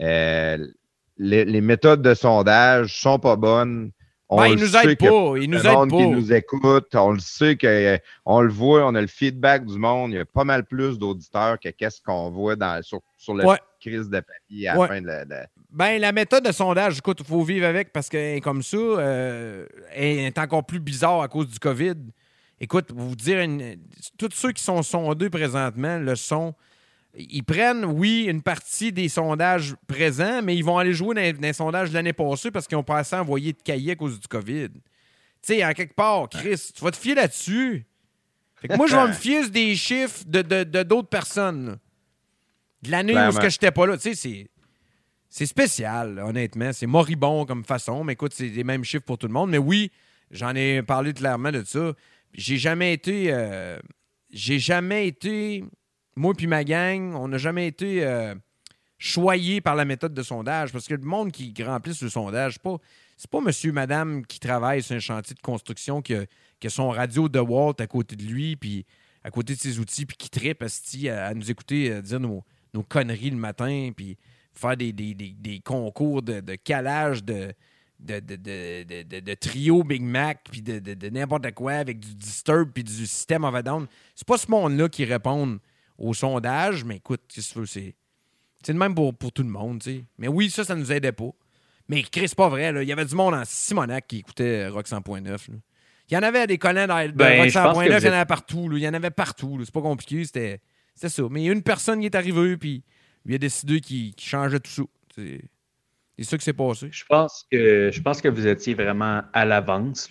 Euh, les, les méthodes de sondage sont pas bonnes. On Ben, le ils nous aident pas. Ils nous le aident monde qui pas. nous écoute, on le sait que euh, on le voit, on a le feedback du monde. Il y a pas mal plus d'auditeurs que qu'est-ce qu'on voit dans, sur, sur la Ouais. crise de papier à Ouais. la fin de la. Ben, la méthode de sondage, écoute, il faut vivre avec parce qu'elle est comme ça, euh, elle est encore plus bizarre à cause du COVID. Écoute, vous dire, une- tous ceux qui sont sondés présentement le sont. Ils prennent, oui, une partie des sondages présents, mais ils vont aller jouer dans, dans les sondages de l'année passée parce qu'ils ont passé à envoyer de cahiers à cause du COVID. Tu sais, en quelque part, Chris, tu vas te fier là-dessus. Fait que moi, je vais me fier sur des chiffres de de- de d'autres personnes. là. De l'année où je n'étais pas là. Tu sais, c'est. C'est spécial, là, honnêtement. C'est moribond comme façon, mais écoute, c'est les mêmes chiffres pour tout le monde. Mais oui, j'en ai parlé clairement de ça. J'ai jamais été. euh, J'ai jamais été. Moi puis ma gang, on n'a jamais été euh, choyés par la méthode de sondage. Parce que le monde qui remplisse le sondage, pas, c'est pas monsieur, madame qui travaille sur un chantier de construction qui a, son radio de Walt à côté de lui, puis à côté de ses outils, puis qui trippe asti, à, à nous écouter euh, dire nos, nos conneries le matin, puis faire des, des- des- concours de, calage de, trio Big Mac, puis de, n'importe quoi avec du Disturb, puis du système of a Down. C'est pas ce monde-là qui répond au sondage, mais écoute, qu'est-ce que tu veux, c'est. C'est le même pour, pour tout le monde, tu sais. Mais oui, ça, ça nous aidait pas. Mais Chris, c'est pas vrai, là. Il y avait du monde en Simonac qui écoutait Rock 100.9. là. Il y en avait des collègues de Ben, Rock je pense 100.9, que il y en avait partout. là. Il y en avait partout. C'est pas compliqué, c'était c'était ça. Mais il y a une personne qui est arrivée, puis lui a décidé qu'il changeait tout ça. C'est ça qui s'est passé. Je pense que je pense que vous étiez vraiment à l'avance.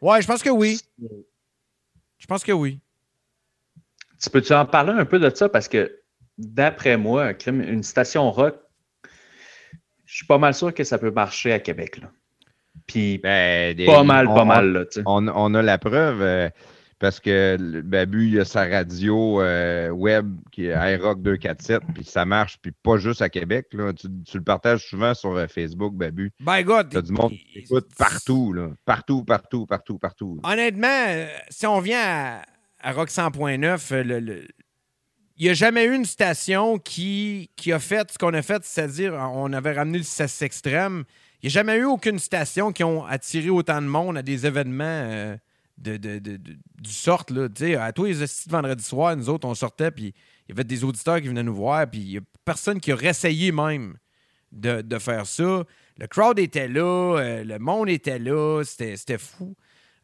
Ouais, je pense que oui. Je pense que oui. Tu peux-tu en parler un peu de ça? Parce que d'après moi, une station rock, je suis pas mal sûr que ça peut marcher à Québec. Là. Puis Ben, des- pas mal, on- pas mal. Là. On, on a la preuve euh, parce que Babu, il a sa radio euh, web qui est iRock 247, puis ça marche, puis pas juste à Québec. Là. Tu, tu le partages souvent sur euh, Facebook, Babu. Ben, God. T'as du monde qui écoute partout, là. Partout, partout, partout, partout. Honnêtement, si on vient à, à Rock 100.9, euh, il n'y a jamais eu une station qui, a fait ce qu'on a fait, c'est-à-dire on avait ramené le sexe extrême. Il n'y a jamais eu aucune station qui ont attiré autant de monde à des événements euh, de, de, de- du sorte. Là. À tous les de vendredi soir, nous autres, on sortait, puis il y avait des auditeurs qui venaient nous voir, puis il n'y a personne qui a réessayé même de, faire ça. Le crowd était là, euh, le monde était là, c'était fou.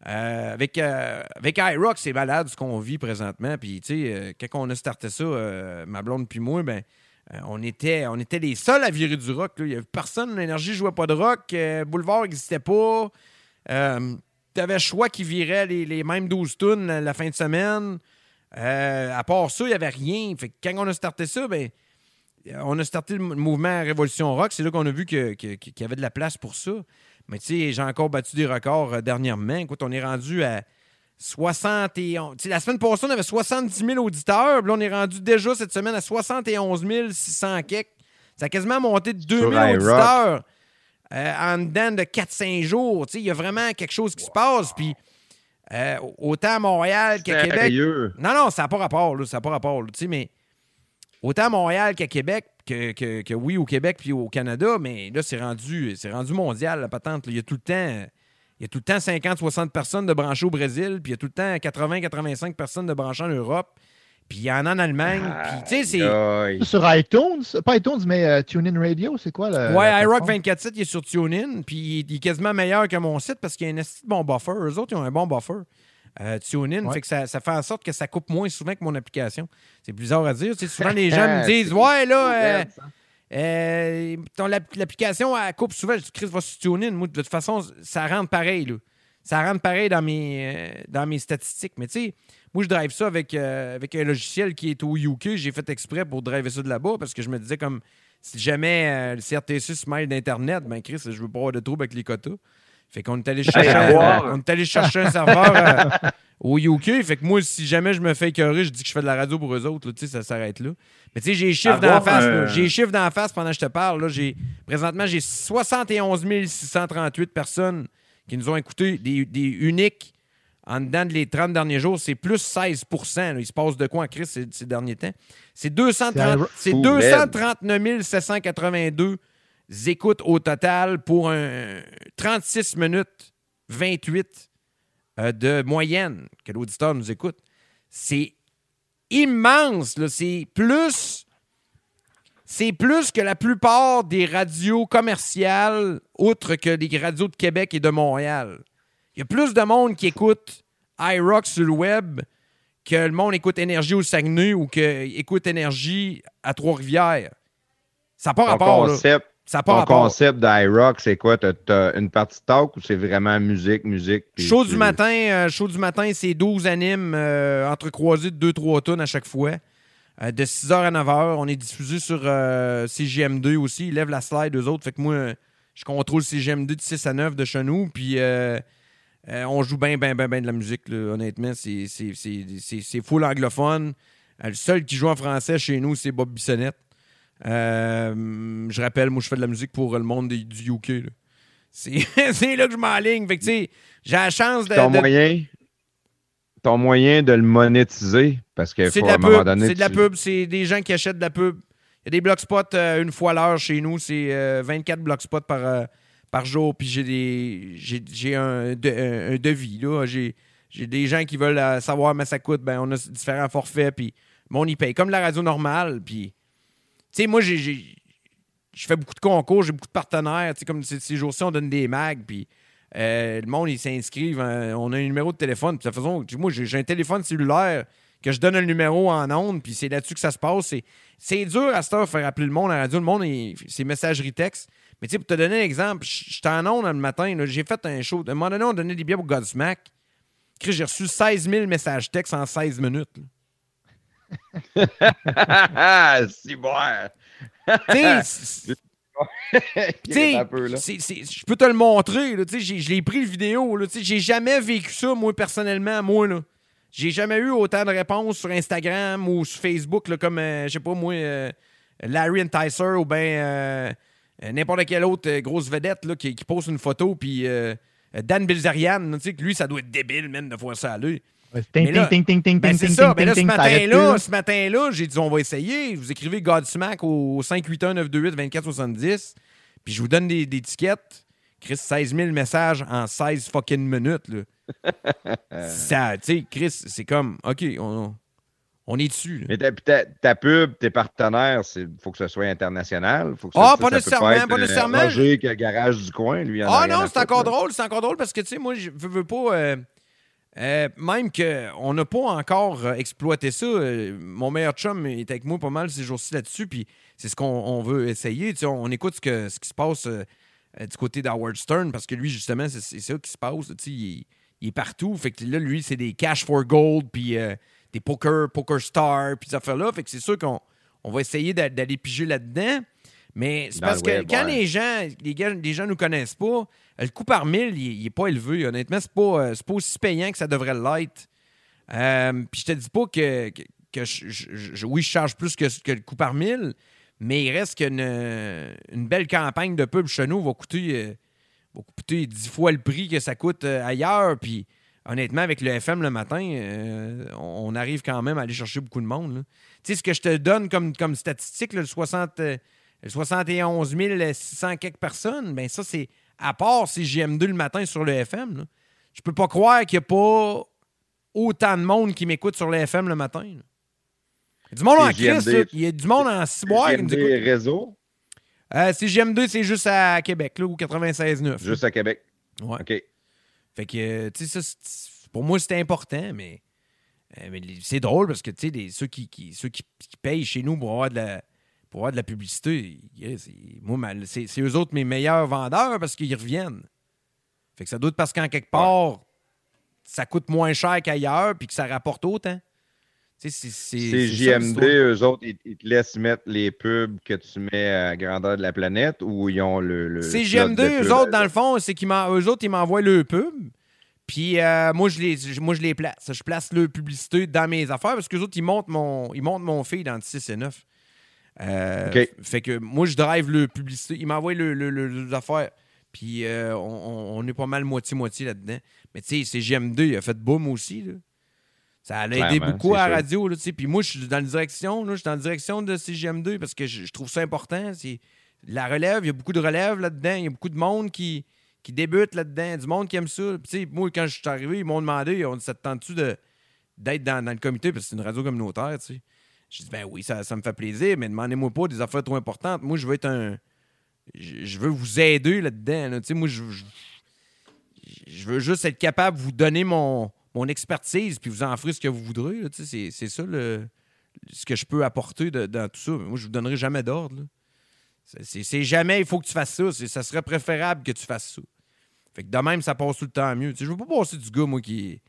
Euh, avec, euh, avec iRock, c'est malade ce qu'on vit présentement. Puis, tu sais, euh, quand on a starté ça, ma blonde puis moi, ben, on, était, on était les seuls à virer du rock. Il y avait personne, l'énergie ne jouait pas de rock. Boulevard n'existait pas. Euh, T'avais choix qui virait les, les mêmes 12 tunes la, fin de semaine. À part ça, il n'y avait rien. Fait que quand on a starté ça, ben, on a starté le mou- mouvement Révolution Rock. C'est là qu'on a vu que- que- qu'il y avait de la place pour ça. Mais tu sais, j'ai encore battu des records euh, dernièrement. Écoute, on est rendu à 71. Tu sais, la semaine passée, on avait 70 000 auditeurs. Puis là, on est rendu déjà cette semaine à 71 600 kek. Ça a quasiment monté de 2000 iRock. auditeurs euh, en dedans de 4-5 jours. Tu sais, il y a vraiment quelque chose qui se passe. Puis euh, autant à Montréal qu'à Québec. Sérieux? Non, non, ça n'a pas rapport, là, ça n'a pas rapport, là, tu sais, mais autant à Montréal qu'à Québec, que, que- que oui, au Québec puis au Canada, mais là, c'est rendu, c'est rendu mondial, la patente. là. Il y a tout le temps, il y a tout le temps 50-60 personnes de branchées au Brésil, puis il y a tout le temps 80-85 personnes de branchées en Europe, puis il y en a en Allemagne, puis tu sais, c'est... Sur iTunes, pas iTunes, mais euh, TuneIn Radio, c'est quoi le. Ouais, iRock plateforme? 24.7, il est sur TuneIn, puis il, est quasiment meilleur que mon site parce qu'il y a un bon buffer. Eux autres, ils ont un bon buffer. Euh, TuneIn, Ouais. fait que ça, ça fait en sorte que ça coupe moins souvent que mon application. C'est bizarre à dire. Tu sais, souvent, les gens me disent Ouais, là, euh, euh, ton, l'app- l'application, elle coupe souvent. Je dis Chris, va sur TuneIn. Moi, de toute façon, ça rentre pareil. Là. Ça rentre pareil dans mes, euh, dans mes statistiques. Mais tu sais, moi, je drive ça avec, euh, avec un logiciel qui est au UK. J'ai fait exprès pour driver ça de là-bas parce que je me disais comme si jamais le CRTC se mêle d'Internet, ben Chris, je veux pas avoir de trouble avec les quotas. Fait qu'on est allé chercher, on est allé chercher un serveur euh, au UK. Fait que moi, si jamais je me fais écœurer, je dis que je fais de la radio pour eux autres. là, ça s'arrête là. Mais tu sais, j'ai les chiffres Avoir face. J'ai les chiffres la face pendant que je te parle. Là. Présentement, j'ai 71 638 personnes qui nous ont écoutés, des, des uniques en dedans de les 30 derniers jours. C'est plus 16 là. Il se passe de quoi en crise ces, ces derniers temps? C'est 230 C'est c'est fou, 239 782 écoutes au total pour un 36 minutes 28 euh, de moyenne que l'auditeur nous écoute. C'est immense. là. C'est plus. C'est plus que la plupart des radios commerciales, outre que les radios de Québec et de Montréal. Il y a plus de monde qui écoute iRock sur le web que le monde écoute Énergie au Saguenay ou que écoute Énergie à Trois-Rivières. Ça n'a pas rapport, là. Ça pas ton concept d'iRock, c'est quoi? T'as, t'as une partie talk ou c'est vraiment musique, musique? puis Show tu- du matin, euh, show du matin, c'est 12 animes euh, entrecroisés de 2-3 tonnes à chaque fois. Euh, de 6h à 9h. On est diffusé sur euh, CGM2 aussi. Ils lèvent la slide, eux autres. Fait que moi, je contrôle CGM2 de 6 à 9 de chez nous. Puis on joue bien, bien, bien, bien de la musique. là. Honnêtement, c'est- c'est c'est- c'est- c'est full anglophone. Le seul qui joue en français chez nous, c'est Bob Bissonnette. Euh, je rappelle, moi, je fais de la musique pour le monde des- du UK. là. C'est là que je m'enligne. Fait que, tu sais, j'ai la chance de. ton de- moyen, ton moyen de le monétiser, parce qu'il faut à un moment donné. C'est de la tu- pub. C'est des gens qui achètent de la pub. Il y a des blockspots euh, une fois l'heure chez nous. C'est euh, 24 blockspots par, euh, par jour. Puis j'ai des j'ai, un, de- un- un devis. Là. J'ai, des gens qui veulent euh, savoir mais ça coûte. Ben, on a différents forfaits. Puis mon y paye. Comme la radio normale. Puis, sais, moi, j'ai, je fais beaucoup de concours. J'ai beaucoup de partenaires. Tu sais, comme ces, jours-ci, on donne des mags. Puis euh, le monde, ils s'inscrivent. hein, on a un numéro de téléphone. Puis de toute façon, moi, j'ai, un téléphone cellulaire que je donne le numéro en ondes, puis c'est là-dessus que ça se passe. C'est, dur à cette heure faire appeler le monde à la radio. Le monde, c'est messagerie texte. Mais tu sais, pour te donner un exemple, j'étais en ondes le matin, j'ai fait un show. À un moment donné, on donnait des billets pour Godsmack. J'ai reçu 16 000 messages textes en 16 minutes. Bon. C'est- c'est- je peux te le montrer. là, Je l'ai pris le vidéo. J'ai jamais vécu ça, moi, personnellement, moi. là. J'ai jamais eu autant de réponses sur Instagram ou sur Facebook, là, comme, euh, je sais pas, moi, euh, Larry Enticer ou bien euh, euh, n'importe quelle autre grosse vedette là, qui, qui pose une photo. Puis Dan Bilzerian, lui, ça doit être débile, même, de voir ça à lui. Ouais, Ting, Mais là- ting, ting, ting, ting, Ben, ting, c'est ça. Mais là, ce matin-là, ce matin-là, j'ai dit, on va essayer. Vous écrivez Godsmack au 581-928-2470. Puis je vous donne des, des tickets. Chris, 16 000 messages en 16 fucking minutes. Là. ça, tu sais, Chris, c'est comme, OK, on, on est dessus. là. Mais ta, ta- ta pub, tes partenaires, il faut que ce soit international. Faut que Ah, ça, pas nécessairement, pas euh, nécessairement. Roger, qui a le garage du coin, lui, en Ah non, c'est encore là. drôle, c'est encore drôle parce que, tu sais, moi, je veux, veux pas. euh, euh, même qu'on n'a pas encore euh, exploité ça. euh, mon meilleur chum est avec moi pas mal ces jours-ci là-dessus, puis c'est ce qu'on on veut essayer. Tu sais, on, on écoute ce, que, ce qui se passe euh, du côté d'Howard Stern parce que lui, justement, c'est ça qui se passe. Tu sais, il, est- il est partout. Fait que là, lui, c'est des cash for gold, puis des poker, poker stars, puis ces affaires-là. Fait que c'est sûr qu'on on va essayer d'a- d'aller piger là-dedans. Mais c'est parce que web, quand ouais. les gens, les, gars, les gens nous connaissent pas, le coût par mille, il, il est pas élevé. Honnêtement, c'est pas, euh, pas aussi payant que ça devrait l'être. Euh, Puis je te dis pas que, oui, je charge plus que, le coût par mille, mais il reste qu'une une belle campagne de pub chez va coûter, euh, va coûter 10 fois le prix que ça coûte ailleurs. Puis honnêtement, avec le FM le matin, on, arrive quand même à aller chercher beaucoup de monde. Tu sais, ce que je te donne comme, comme statistique, le, 60, euh, le 71 600 quelques personnes, ben ça, c'est à part si JM2 le matin sur le FM. là. Je peux pas croire qu'il n'y a pas autant de monde qui m'écoute sur le FM le matin. là. Il y a du monde en là. il y a du monde en ciboire qui nous écoute. réseau, Euh, CGM2, c'est juste à Québec, là, ou 96.9. juste à Québec. Ouais. OK. Fait que, tu sais, ça, c'est- pour moi, c'était important, mais, euh, mais c'est drôle parce que, tu sais, ceux, qui, qui- ceux qui, qui payent chez nous pour avoir de la, pour avoir de la publicité, c'est- moi, ma- c'est c'est eux autres mes meilleurs vendeurs parce qu'ils reviennent. Fait que ça doit être parce qu'en quelque part, ça coûte moins cher qu'ailleurs puis que ça rapporte autant. C'est- c'est- C'est c'est ça, JMD, eux autres, ils, ils te laissent mettre les pubs que tu mets à grandeur de la planète ou ils ont le. le C'est slot GM2, de eux autres, dans le fond, c'est qu'ils m'en- eux autres, ils m'envoient le pub. Puis euh, moi, je les, moi, je les place. Je place le publicité dans mes affaires parce que autres, ils montent mon, ils montent mon feed dans 6 et 9. Euh. Fait que moi, je drive le publicité. Ils m'envoient le, le- le- les affaires. Puis euh, on, on- on est pas mal moitié-moitié là-dedans. Mais tu sais, c'est GM2, il a fait boom aussi. là. Ça a aidé beaucoup à la radio. Là. Puis moi, je suis dans la direction. là, Je suis dans la direction de CGM2 parce que je, trouve ça important. La relève. Il y a beaucoup de relève là-dedans. Il y a beaucoup de monde qui, qui débute là-dedans. Du monde qui aime ça. Puis, moi, quand je suis arrivé, ils m'ont demandé ils ont dit, ça te tente-tu d'être dans, dans le comité? Parce que c'est une radio communautaire. tu sais. J'ai dit ben oui, ça, ça me fait plaisir, mais demandez-moi pas des affaires trop importantes. Moi, je veux être un. Je, veux vous aider là-dedans. là. Tu sais, moi, je, je, je veux juste être capable de vous donner mon, mon expertise, puis vous en ferez ce que vous voudrez. Tu sais, C'est ça le, ce que je peux apporter dans tout ça. Moi, je vous donnerai jamais d'ordre. C'est- jamais il faut que tu fasses ça. Ça serait préférable que tu fasses ça. Fait que de même, ça passe tout le temps mieux. Tu sais, je veux pas passer du gars, moi, qui,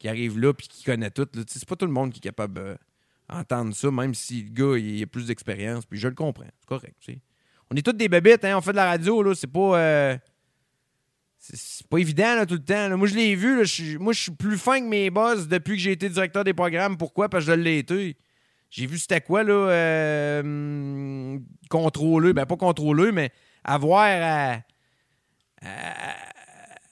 qui arrive là puis qui connaît tout. Tu sais, C'est pas tout le monde qui est capable d'entendre ça, même si le gars il a plus d'expérience. Puis je le comprends. C'est correct. On est tous des bébites, hein? On fait de la radio, là. C'est pas. euh, c'est- pas évident tout le temps. Moi, je l'ai vu. là, moi, je suis plus fin que mes boss depuis que j'ai été directeur des programmes. Pourquoi? Parce que je l'ai été. J'ai vu c'était quoi, là, euh, contrôler. Ben, pas contrôler, mais avoir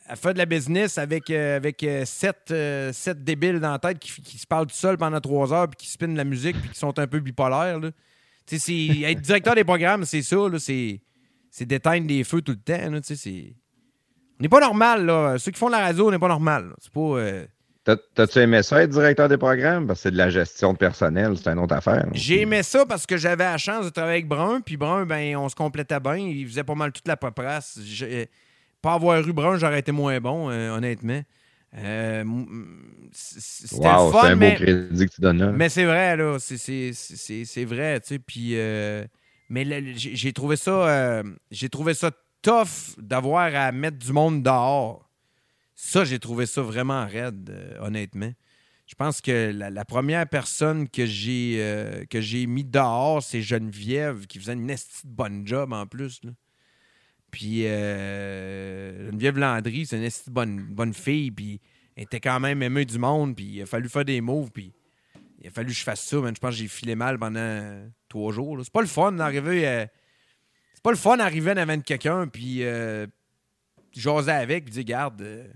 à faire de la business avec, euh, avec euh, sept, euh, sept débiles dans la tête qui, qui se parlent tout seuls pendant trois heures puis qui spinent de la musique puis qui sont un peu bipolaires. Là. Être directeur des programmes, c'est ça. C'est c'est d'éteindre des feux tout le temps. là, c'est- On n'est pas normal, là. Ceux qui font de la radio, on n'est pas normal. C'est pas. T'as- T'as-tu aimé ça être directeur des programmes? Parce que c'est de la gestion de personnel, c'est une autre affaire. J'ai aimé ça parce que j'avais la chance de travailler avec Brun. Puis Brun, ben, on se complétait bien. Il faisait pas mal toute la paperasse. Pas avoir eu Brun, j'aurais été moins bon, euh, honnêtement. Euh, C'était Wow, le fun, c'est un beau mais, crédit que tu donnes là. mais c'est vrai, là. C'est- C'est c'est- c'est vrai, tu sais. Puis, euh, mais j'ai trouvé ça, euh, j'ai trouvé ça tough d'avoir à mettre du monde dehors. Ça, j'ai trouvé ça vraiment raide, honnêtement. Je pense que la, la première personne que j'ai euh, que j'ai mis dehors, c'est Geneviève, qui faisait une esti bonne job en plus. là. Puis euh, Geneviève Landry, c'est une de bonne, bonne fille, puis elle était quand même aimée du monde, puis il a fallu faire des moves, puis il a fallu que je fasse ça, man. Je pense que j'ai filé mal pendant trois jours. C'est pas le fun d'arriver. euh, c'est pas le fun d'arriver devant quelqu'un, puis euh, jaser avec, puis dire, garde, euh,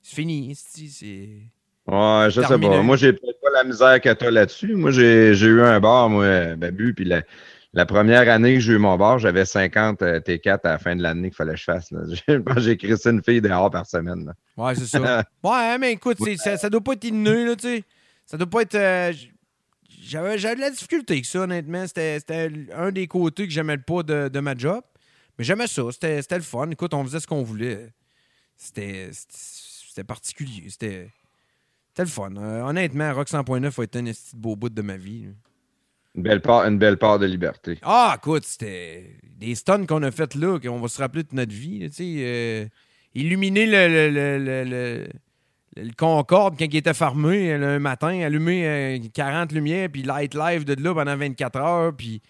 c'est fini, c'est. Ouais, je sais Terminé. pas. Moi, j'ai peut-être pas la misère que toi là-dessus. Moi, j'ai j'ai eu un bar, moi, Babu, puis la, La première année que j'ai eu mon bar, j'avais 50 euh, T4 à la fin de l'année qu'il fallait que je fasse. j'ai crissé une fille dehors par semaine. là. Ouais, c'est ça. ouais, mais écoute, ça, ça doit pas être inné, là, tu sais. Ça doit pas être. euh, j'avais, de la difficulté avec ça, honnêtement. C'était, un des côtés que j'aimais pas de, de ma job. Mais j'aimais ça. C'était, le fun. Écoute, on faisait ce qu'on voulait. C'était, particulier. C'était, c'était le fun. Euh, honnêtement, Rock 100.9 a été un de beau bout de ma vie. là. Une belle part, une belle part de liberté. Ah, écoute, c'était des stuns qu'on a fait là, qu'on va se rappeler de notre vie. euh, illuminer le, le, le, le- le- Concorde quand il était fermé euh, le matin, allumer euh, 40 lumières, puis light live de là pendant 24 heures, puis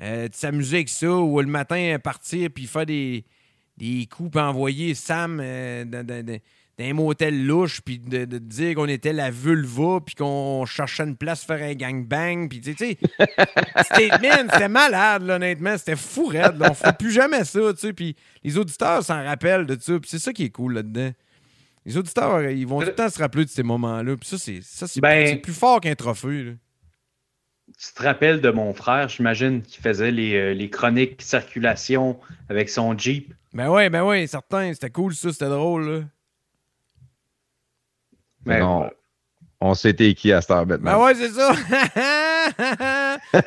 euh, s'amuser avec ça, ou le matin euh, partir, puis faire des, des coups, puis envoyer Sam euh, dans- dans- dans un motel louche, puis de, de dire qu'on était la vulva, puis qu'on cherchait une place pour faire un gangbang, puis tu sais, c'était malade, là, honnêtement. C'était fou raide. là. On ferait plus jamais ça, tu sais. Puis les auditeurs s'en rappellent de ça. Puis c'est ça qui est cool là-dedans. Les auditeurs, euh, ils vont tout le temps se rappeler de ces moments-là. Puis ça, c'est ça, c'est Ben- c'est plus fort qu'un trophée. là. Tu te rappelles de mon frère, j'imagine, qui faisait les, euh, les chroniques circulation avec son Jeep? Ben ouais, ben ouais, certain. C'était cool, ça. C'était drôle, là. Mais non, on s'était qui à Star Batman. Ben ouais, c'est ça.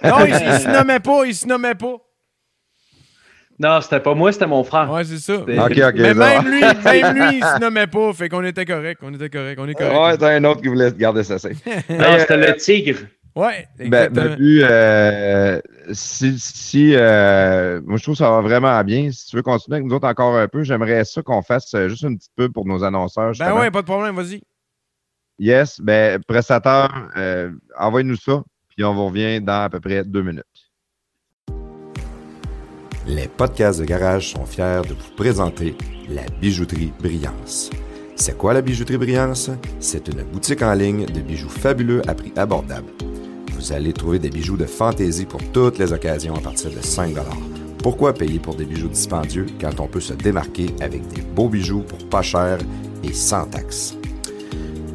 non, il, il se nommait pas. Il se nommait pas. Non, c'était pas moi, c'était mon frère. Ouais, c'est ça. C'était- Ok, ok. Mais ça même lui, même lui, il se nommait pas. Fait qu'on était correct. On était correct. On est correct. Ouais, t'as un autre qui voulait garder ça safe. Non, c'était le tigre. Ouais, Ben, exactement. Babu, euh, si, si euh, moi je trouve que ça va vraiment bien. Si tu veux continuer avec nous autres encore un peu, j'aimerais ça qu'on fasse euh, juste une petite pub pour nos annonceurs. ben ouais, pas de problème. Vas-y. Yes, ben prestataire, euh, envoie-nous ça, puis on vous revient dans à peu près deux minutes. Les podcasts de garage sont fiers de vous présenter la bijouterie Brillance. C'est quoi la bijouterie Brillance? C'est une boutique en ligne de bijoux fabuleux à prix abordable. Vous allez trouver des bijoux de fantaisie pour toutes les occasions à partir de 5 Pourquoi payer pour des bijoux dispendieux quand on peut se démarquer avec des beaux bijoux pour pas cher et sans taxes?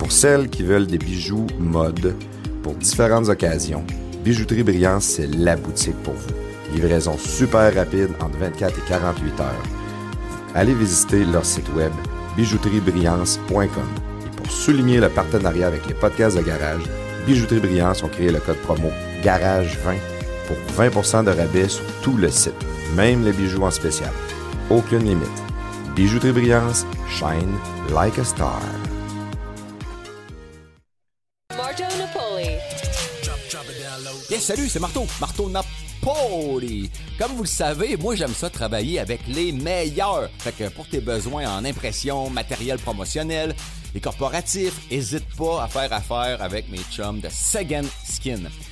Pour celles qui veulent des bijoux mode pour différentes occasions, Bijouterie Brillance, c'est la boutique pour vous. Livraison super rapide entre 24 et 48 heures. Allez visiter leur site web bijouteriebrillance.com. Et pour souligner le partenariat avec les podcasts de garage, Bijouterie Brillance ont créé le code promo GARAGE20 pour 20% de rabais sur tout le site, même les bijoux en spécial. Aucune limite. Bijouterie Brillance, shine like a star. Salut, c'est Marteau. Marteau Napoli. Comme vous le savez, moi, j'aime ça travailler avec les meilleurs. Fait que pour tes besoins en impression, matériel promotionnel et corporatif, hésite pas à faire affaire avec mes chums de Second Skin.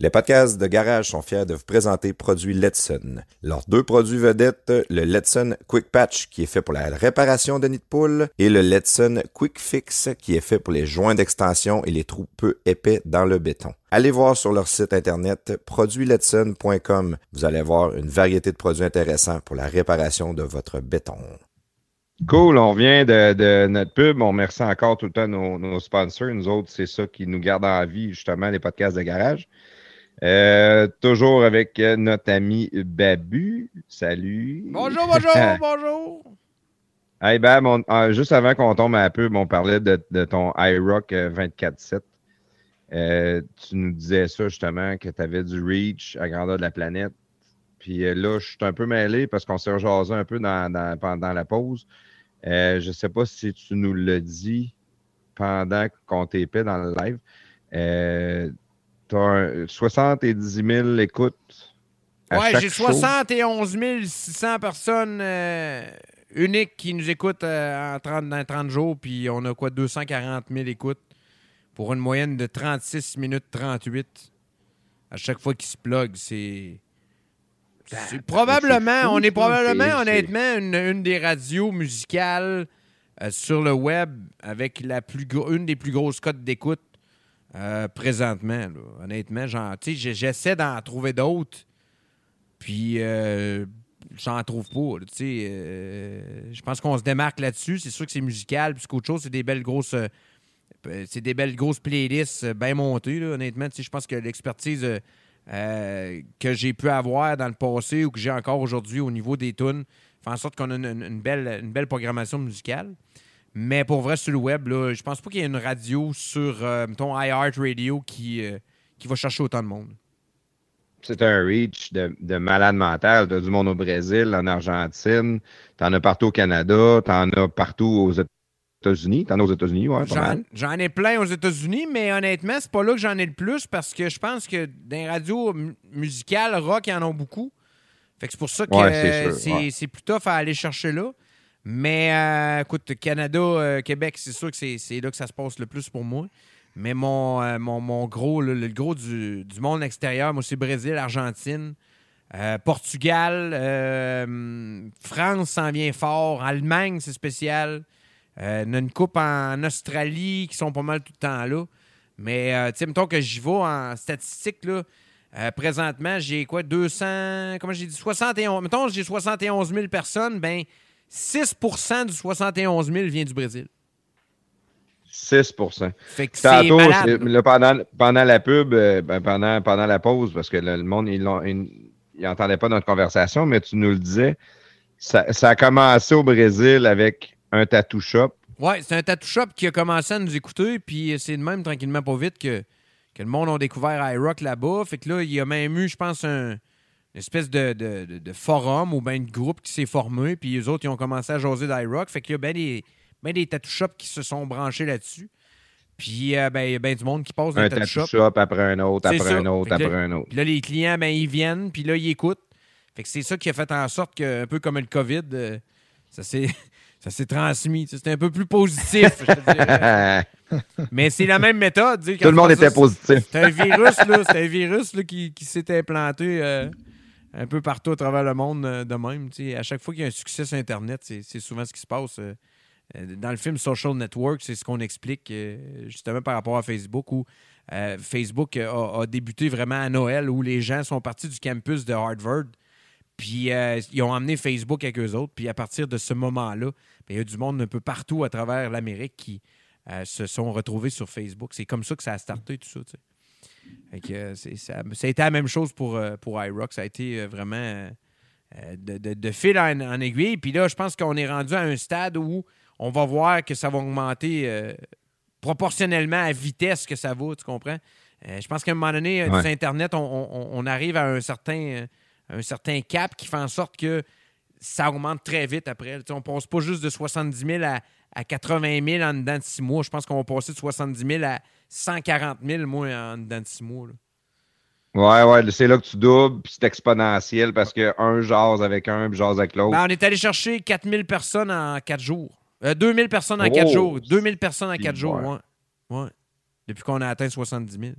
Les podcasts de garage sont fiers de vous présenter produits Letson. Leurs deux produits vedettes, le Letson Quick Patch qui est fait pour la réparation de nids de poule et le Letson Quick Fix qui est fait pour les joints d'extension et les trous peu épais dans le béton. Allez voir sur leur site internet produitsletson.com. Vous allez voir une variété de produits intéressants pour la réparation de votre béton. Cool, on revient de, notre pub. On remercie encore tout le temps nos, nos sponsors. Nous autres, c'est ça qui nous garde en vie, justement, les podcasts de garage. Euh, toujours avec euh, notre ami Babu. Salut. Bonjour, bonjour, bonjour. Hey Bab, on- ah, juste avant qu'on tombe à la pub, on parlait de, de ton iRock euh, 24-7. Euh, tu nous disais ça justement, que tu avais du reach à grandeur de la planète. Puis là, je suis un peu mêlé parce qu'on s'est rejasé un peu dans, dans- pendant la pause. Euh, je ne sais pas si tu nous l'as dit pendant qu'on t'épait dans le live. Euh, as 70 000 écoutes. à Ouais, j'ai show. 71 600 personnes euh, uniques qui nous écoutent euh, en 30, dans 30 jours, puis on a quoi, 240 000 écoutes pour une moyenne de 36 minutes 38 à chaque fois qu'ils se plug. C'est. C'est probablement, on est probablement, honnêtement, une, une des radios musicales euh, sur le web avec la plus une des plus grosses cotes d'écoute euh, présentement. Honnêtement, j'essaie d'en trouver d'autres. Puis, euh, j'en trouve pas. euh, je pense qu'on se démarque là-dessus. C'est sûr que c'est musical. Puis, qu'autre chose, c'est des belles grosses. c'est des belles grosses playlists bien montées, honnêtement. Je pense que l'expertise que j'ai pu avoir dans le passé ou que j'ai encore aujourd'hui au niveau des tunes fait en sorte qu'on a une belle, une belle programmation musicale. Mais pour vrai, sur le web, là, je pense pas qu'il y ait une radio sur, euh, mettons, iHeartRadio qui, euh, qui va chercher autant de monde. C'est un reach de, de malade mental. Tu as du monde au Brésil, en Argentine, tu en as partout au Canada, tu en as partout aux États-Unis. Tu en as aux États-Unis, ouais, J'en, ai plein aux États-Unis, mais honnêtement, c'est pas là que j'en ai le plus parce que je pense que dans les radios mu- musicales, rock, ils en ont beaucoup. Fait que c'est pour ça que Ouais, c'est ouais. plus tough à aller chercher là. Mais euh, écoute, Canada, euh, Québec, c'est sûr que c'est, là que ça se passe le plus pour moi. Mais mon, euh, mon, mon gros, le gros du, du monde extérieur, moi, c'est Brésil, Argentine, Portugal, France s'en vient fort, Allemagne, c'est spécial. On a une coupe en Australie qui sont pas mal tout le temps là. Mais, tu sais, mettons que j'y vais en statistique, là. présentement, j'ai quoi, 200, comment j'ai dit, 71, mettons, j'ai 71 000 personnes, ben 6% du 71 000 vient du Brésil. 6% Fait que c'est Tantôt, malade. là, pendant, pendant la pub, euh, ben, pendant, pendant la pause, parce que le, le monde, ils n'entendait pas notre conversation, mais tu nous le disais, ça, ça a commencé au Brésil avec un tattoo shop. Ouais, c'est un tattoo shop qui a commencé à nous écouter, puis c'est de même, tranquillement, pas vite, que, que le monde a découvert iRock là-bas. Fait que là, il y a même eu, je pense, un, une espèce de, de- de- de forum ou bien de groupe qui s'est formé, puis les autres, ils ont commencé à jaser d'iRock. Fait qu'il y a bien des, ben des tattoo shops qui se sont branchés là-dessus. Puis, euh, ben, il y a bien du monde qui passe dans Un le tattoo shop. shop après un autre, après ça. un autre, après là- un autre. Puis là, les clients, ben, ils viennent, puis là, ils écoutent. Fait que c'est ça qui a fait en sorte que, un peu comme le COVID, euh, ça s'est ça s'est transmis. C'était un peu plus positif, je te dirais. Mais c'est la même méthode. Tout le monde était ça, positif. C'est un virus, là. C'est un virus là, qui, qui s'est implanté euh, un peu partout à travers le monde euh, de même. À chaque fois qu'il y a un succès sur Internet, c'est souvent ce qui se passe. euh, euh, Dans le film Social Network, c'est ce qu'on explique justement par rapport à Facebook où Facebook a, débuté vraiment à Noël où les gens sont partis du campus de Harvard. Puis ils ont emmené Facebook avec eux autres. Puis à partir de ce moment-là, ben, il y a du monde un peu partout à travers l'Amérique qui se sont retrouvés sur Facebook. C'est comme ça que ça a starté tout ça. Que, euh, ça, ça a été la même chose pour, euh, pour iRock. Ça a été euh, vraiment de, de- de fil en, en aiguille. Puis là, je pense qu'on est rendu à un stade où on va voir que ça va augmenter euh, proportionnellement à vitesse que ça va, tu comprends? Euh, je pense qu'à un moment donné, Ouais. sur Internet, on, on- on arrive à un certain, un certain cap qui fait en sorte que ça augmente très vite après. On passe pas juste de 70 000 à, à 80 000 en dedans de six mois. Je pense qu'on va passer de 70 000 à 140 000, moi, en dedans de six mois. là. Ouais, ouais, c'est là que tu doubles, puis c'est exponentiel parce que un jase avec un, puis jase avec l'autre. Ben, on est allé chercher 4000 personnes en 4 jours. Euh, 2000 personnes en Oh, 4 jours. 2000 personnes en c'est 4 jours, ouais. Ouais. Depuis qu'on a atteint 70 000.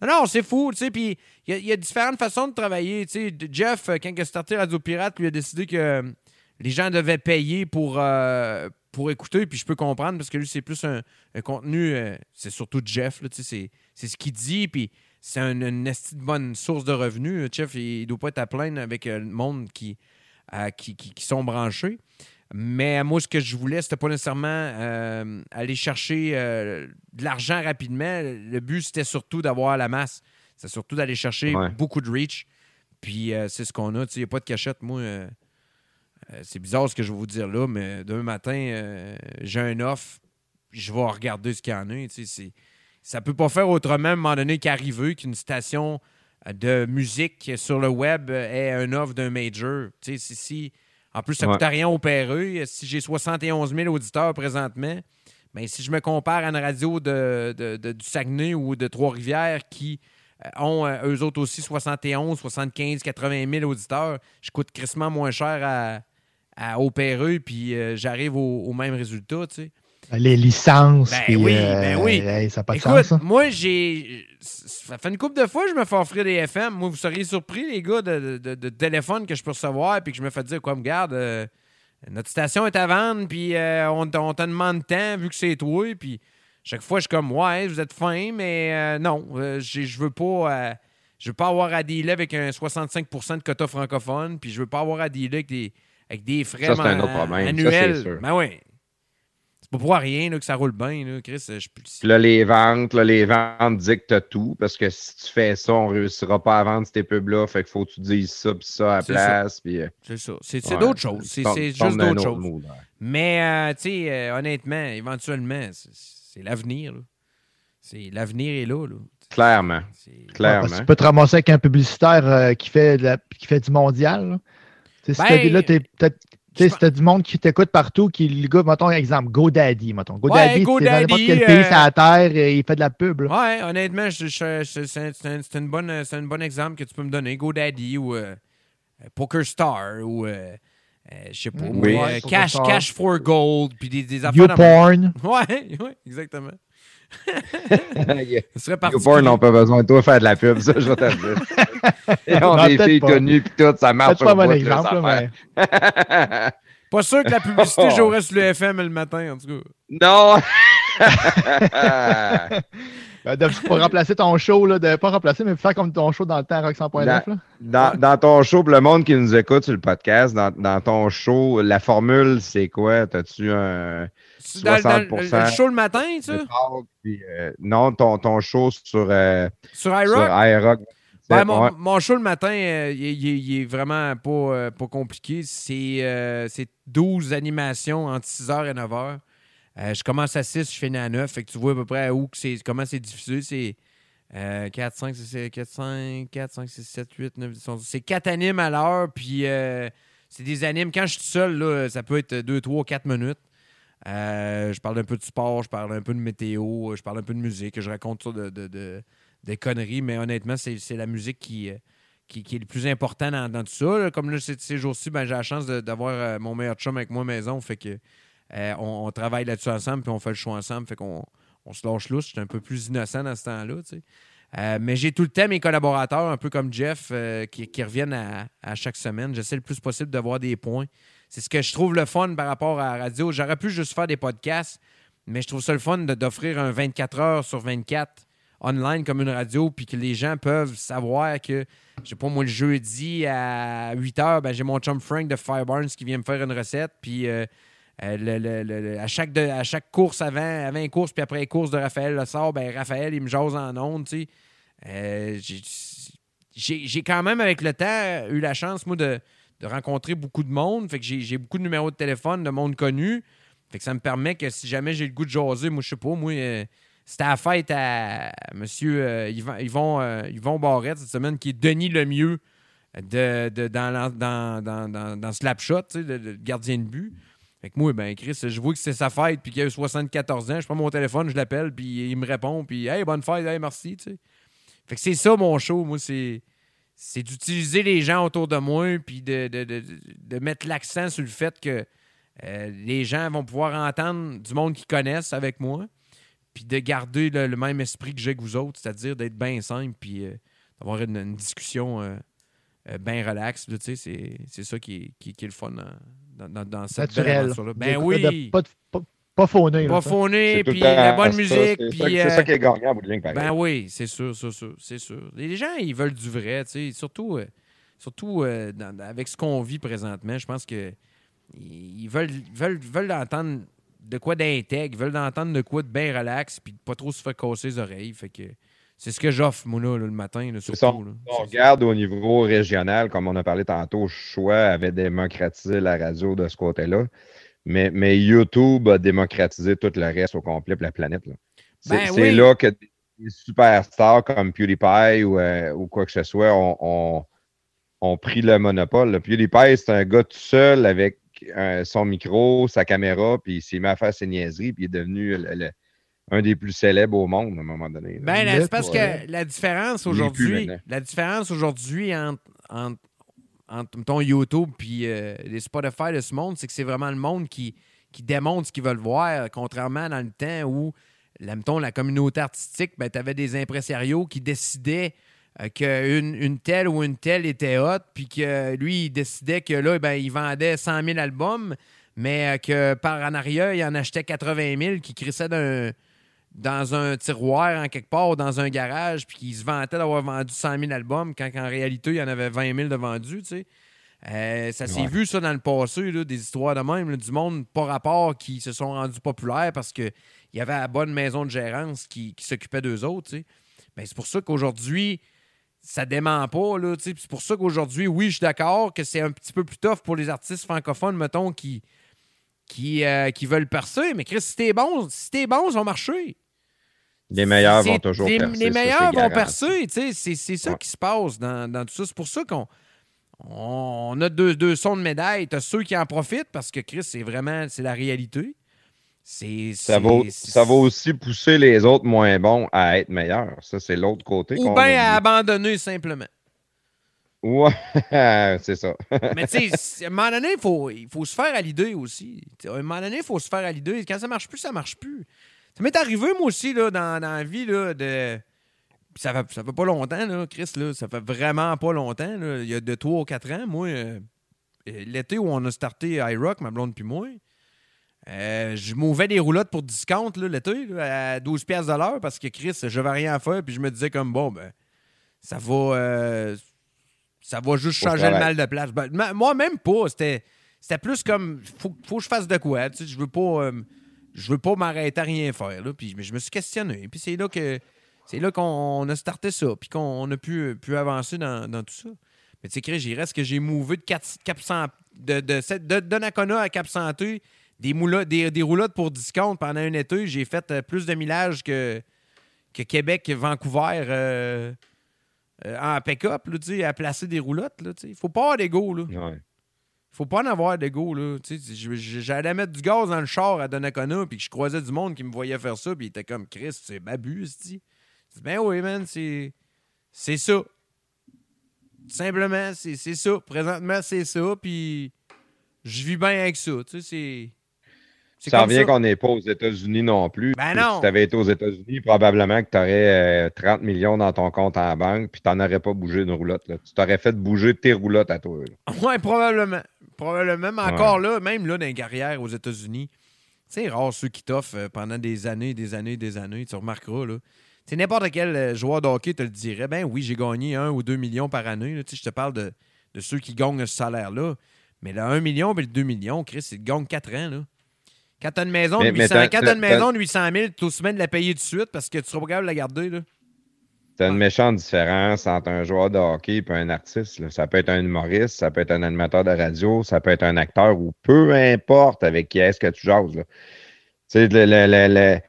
Non, non, c'est fou, tu sais, puis il y, a- il y a différentes façons de travailler, tu sais. Jeff, euh, quand il a starté Radio Pirate, lui a décidé que euh, les gens devaient payer pour, euh, pour écouter, puis je peux comprendre, parce que lui, c'est plus un, un contenu, euh, c'est surtout Jeff, c'est- ce qu'il dit, puis c'est un- une bonne source de revenus. Jeff, il, ne doit pas être à plaindre avec euh, le monde qui, qui, qui- qui sont branchés. Mais moi, ce que je voulais, c'était pas nécessairement euh, aller chercher de l'argent rapidement. Le but, c'était surtout d'avoir la masse. C'est surtout d'aller chercher Ouais. beaucoup de reach. Puis c'est ce qu'on a. Il n'y a pas de cachette. Moi, euh, c'est bizarre ce que je vais vous dire là, mais demain matin, euh, j'ai un offre. Je vais regarder ce qu'il y en a. Tu sais, c'est- ça peut pas faire autrement à un moment donné qu'arriver qu'une station de musique sur le web euh, ait un offre d'un major. Tu sais, si, si- en plus, ça ne Ouais. coûte rien opérer. Si j'ai 71 000 auditeurs présentement, ben, si je me compare à une radio de, de- de- du Saguenay ou de Trois-Rivières qui ont euh, eux autres aussi 71, 75, 80 000 auditeurs, je coûte crissement moins cher à, à opérer, puis euh, j'arrive au, au même résultat, tu sais. Les licences. Ben puis, oui, euh, ben oui. hey, ça n'a pas de Écoute, sens. ça. moi, j'ai. Ça fait une couple de fois que je me fais offrir des FM. Moi, vous seriez surpris, les gars, de, de- téléphones que je peux recevoir, puis que je me fais dire, quoi, me garde, euh, notre station est à vendre, puis on, on te demande tant vu que c'est toi. Puis chaque fois, je suis comme, ouais, vous êtes fin, mais euh, non, euh, je veux pas. euh, je veux pas avoir à dealer avec un 65% de quota francophone, puis je veux pas avoir à dealer avec des, avec des frais Ça, c'est un autre problème. Ça, annuels. c'est sûr. Ben oui. C'est pas pour rien là, que ça roule bien, là, Chris. Je, Puis là, les ventes, là, les ventes dictent tout parce que si tu fais ça, on ne réussira pas à vendre ces pubs-là. Fait qu'il faut que tu dises ça puis ça à la C'est place. Puis, euh, C'est ça. C'est c'est ouais, d'autres choses. C'est juste d'autres autre choses. mood, ouais. Mais, euh, tu sais, euh, honnêtement, éventuellement, c'est- c'est l'avenir. là. C'est L'avenir est là. là. Clairement. C'est- Clairement. Tu peux te ramasser avec un publicitaire euh, qui, fait de la- qui fait du mondial. Si Ben, des- là, tu si t'as du monde qui t'écoute partout, qui le gars, mettons exemple, GoDaddy, mettons. GoDaddy, Ouais, c'est dans n'importe quel pays sur la terre, et il fait de la pub. là. Ouais, honnêtement, je- je- je- c'est un, c'est une bonne- c'est un bon exemple que tu peux me donner. GoDaddy ou euh, euh, PokerStar ou, euh, euh, je sais pas, Mm, oui. euh, Cash. Cash for Gold, puis des, des affaires. YouPorn. Ouais, ouais, exactement. Ce serait parti. YouPorn n'ont pas besoin de toi faire de la pub, ça, je vais te dire. Ils ont des filles connues puis tout, ça marche. Pas là, exemple, mais. Pas sûr que la publicité jouerait sur le FM le matin, en tout cas. non! Ben, pour remplacer ton show, là, de pas remplacer, mais faire comme ton show dans le temps Rock 100.9. là. Dans, dans ton show, pour le monde qui nous écoute sur le podcast, dans, dans ton show, la formule, c'est quoi? T'as-tu un Dans, dans le- 60% le show le matin, ça? talk, puis, euh, non, ton, ton show sur, euh, Sur iRock? Ouais, mon, Ouais. mon show le matin, euh, il, il- il est vraiment pas, euh, pas compliqué. C'est euh, c'est 12 animations entre 6h et 9h. Euh, je commence à 6, je finis à 9. Fait que tu vois à peu près où que c'est, comment c'est diffusé. C'est euh, 4, 5, 6, 4, 5, 4, 5, 6, 7, 8, 9, 10, 11. C'est 4 animes à l'heure. Puis euh, c'est des animes. Quand je suis tout seul, là, ça peut être 2, 3, 4 minutes. Euh, je parle un peu de sport, je parle un peu de météo, je parle un peu de musique, je raconte ça conneries, mais honnêtement, c'est la musique qui, euh, qui, est le plus important dans, tout ça. Comme là, ces, jours-ci, ben, j'ai la chance d'avoir euh, mon meilleur chum avec moi à maison. Fait que on, travaille là-dessus ensemble, puis on fait le choix ensemble. Fait qu'on on se lâche lousse. Je suis un peu plus innocent dans ce temps-là. mais j'ai tout le temps mes collaborateurs, un peu comme Jeff, qui, qui reviennent à, à chaque semaine. J'essaie le plus possible d'avoir des points. C'est ce que je trouve le fun par rapport à la radio. J'aurais pu juste faire des podcasts, mais je trouve ça le fun d'offrir un 24 heures sur 24 online comme une radio, puis que les gens peuvent savoir que, je sais pas, moi, le jeudi à 8 heures, ben, j'ai mon chum Frank de Fireburns qui vient me faire une recette, puis euh, euh, à, chaque de- à chaque course avant, avant une course, puis après les courses de Raphaël Le sort, ben, Raphaël, il me jase en ondes. Euh, j'ai quand même, avec le temps, eu la chance, moi, de, de rencontrer beaucoup de monde. Fait que j'ai beaucoup de numéros de téléphone de monde connu. Fait que ça me permet que si jamais j'ai le goût de jaser, moi, je sais pas, moi, euh, c'était à la fête à monsieur euh, euh, Yvon Barrette cette semaine, qui est Denis Lemieux de, de- dans, dans, dans, dans, Slapshot, tu sais, gardien de but. Fait que moi, ben, Chris, je vois que c'est sa fête, puis qu'il a eu 74 ans. Je prends mon téléphone, je l'appelle, puis il me répond, puis Hey, bonne fête, hey, merci, tu sais. Fait que c'est ça mon show, moi, c'est. C'est d'utiliser les gens autour de moi, puis de, de- de- de mettre l'accent sur le fait que euh, les gens vont pouvoir entendre du monde qu'ils connaissent avec moi, puis de garder le, le même esprit que j'ai que vous autres, c'est-à-dire d'être bien simple, puis euh, d'avoir une, une discussion euh, bien relax. là, tu sais, C'est c'est ça qui est, qui, qui est le fun dans, dans, dans cette belle Naturel. aventure-là. Ben oui! pas, pas, pas fauné. Pas fauné, puis la bonne ça, musique, c'est puis... ça- euh, ça qui est gagnant ligne, pareil. ben oui, c'est sûr, c'est sûr, c'est sûr. Les gens, ils veulent du vrai, tu sais. Surtout, euh, surtout euh, dans- avec ce qu'on vit présentement, je pense que ils veulent, veulent, veulent entendre de quoi d'intègre, ils veulent entendre de quoi de bien relax, puis de pas trop se faire casser les oreilles. Fait que c'est ce que j'offre, moi, là, le matin, là, surtout. ça. là. On regarde au niveau régional, comme on a parlé tantôt, Choix avait démocratisé la radio de ce côté-là. Mais, mais YouTube a démocratisé tout le reste au complet, pour la planète. là. C'est Ben c'est oui. là que des superstars comme PewDiePie ou, euh, ou quoi que ce soit ont, ont- ont pris le monopole. là. PewDiePie, c'est un gars tout seul avec euh, son micro, sa caméra, puis il s'est mis à faire ses niaiseries, puis il est devenu le- le- un des plus célèbres au monde à un moment donné. là. Ben, c'est parce que euh, la différence aujourd'hui, la différence aujourd'hui entre, entre, entre YouTube et les Spotify de ce monde, c'est que c'est vraiment le monde qui, qui démontre ce qu'ils veulent voir, contrairement dans le temps où, la, communauté artistique, ben, tu avais des impresarios qui décidaient euh, qu'une une telle ou une telle était hot, puis que lui, il décidait que là, ben, il vendait 100 000 albums, mais euh, que par en arrière, il en achetait 80 000 qui crissaient d'un- dans un tiroir en quelque part ou dans un garage, puis qu'il se vantait d'avoir vendu 100 000 albums, quand en réalité, il y en avait 20 000 de vendus, tu sais. Euh, ça s'est Ouais. vu, ça, dans le passé, là, des histoires de même, là, du monde pas rapport qui se sont rendus populaires parce qu'il y avait la bonne maison de gérance qui, qui s'occupait d'eux autres. Ben, c'est pour ça qu'aujourd'hui, ça dément pas, là, C'est pour ça qu'aujourd'hui, oui, je suis d'accord que c'est un petit peu plus tough pour les artistes francophones, mettons, qui, qui, euh, qui veulent percer. Mais Chris, si t'es bon, si t'es bon, ça va marcher. Les meilleurs vont toujours les, percer. Les ça, meilleurs c'est vont percer, tu. C'est, ça Ouais. qui se passe dans, dans tout ça. C'est pour ça qu'on on a deux, deux sons de médaille. T'as ceux qui en profitent parce que Chris, c'est vraiment c'est la réalité. C'est, Ça ça va aussi pousser les autres moins bons à être meilleurs. Ça, c'est l'autre côté. Ou bien à abandonner simplement. Ouais, c'est ça. Mais tu sais, à un moment donné, il faut, se faire à l'idée aussi. À un moment donné, il faut se faire à l'idée. Quand ça marche plus, ça marche plus. Ça m'est arrivé, moi aussi, là, dans, dans la vie, là, de. Puis Ça fait, ça fait pas longtemps, là, Chris, là. Ça fait vraiment pas longtemps. là. Il y a de 3 ou 4 ans, moi, euh, euh, l'été où on a starté iRock, ma blonde puis moi, euh, je m'ouvrais des roulottes pour discount l'été à 12$ piastres de l'heure parce que Chris, je n'avais rien à faire. Puis je me disais comme bon, ben, ça va. euh, ça va juste changer le mal de place. Ben, moi, même pas. C'était, c'était plus comme faut, faut que je fasse de quoi. Tu sais, je veux pas. Je veux pas m'arrêter à rien faire. Là. Puis mais je me suis questionné. Puis c'est là que c'est là qu'on a starté ça. Puis qu'on a pu, pu avancer dans, dans tout ça. Mais tu sais, il reste que j'ai mouvé de, 4, 400 de, de, de, de Donnacona à Cap Santé, des, des, des roulottes pour discount pendant un été. J'ai fait euh, plus de millage que, que Québec, Vancouver euh, euh, en pick-up, à placer des roulottes. Il ne faut pas avoir d'ego. Ouais. Faut pas en avoir d'ego. là. J'allais mettre du gaz dans le char à Donnacona, puis que je croisais du monde qui me voyait faire ça, puis il était comme Chris, c'est babu, dit. Ben oui, man, c'est. C'est ça. Simplement, c'est c'est ça. Présentement, c'est ça, puis je vis bien avec ça. Tu sais, c'est. c'est Ça revient qu'on n'est pas aux États-Unis non plus. Ben non. Si tu avais été aux États-Unis, probablement que tu aurais 30 millions dans ton compte en banque, puis tu n'en aurais pas bougé une roulotte. Là. Tu t'aurais fait bouger tes roulottes à toi. là. Ouais, probablement. Probablement. Mais encore là, même là, dans les carrières aux États-Unis, c'est rare ceux qui t'offrent euh, pendant des années, des années, des années. Tu remarqueras, là. Tu sais, n'importe quel euh, joueur de hockey te le dirait. Ben oui, j'ai gagné un ou deux millions par année. Tu je te parle de, de ceux qui gagnent ce salaire-là. Mais le 1 million et le 2 millions, Chris, ils te gagnent 4 ans, là. Quand t'as une maison de Mais- mais 800, t'as- quand t'as t'as- une maison de 800 000, t'as aussi bien de la payer tout de suite parce que tu seras pas capable de la garder, là. Tu as une méchante différence entre un joueur de hockey et un artiste. là. Ça peut être un humoriste, ça peut être un animateur de radio, ça peut être un acteur ou peu importe avec qui est-ce que tu jases. Tu sais, le- le- le-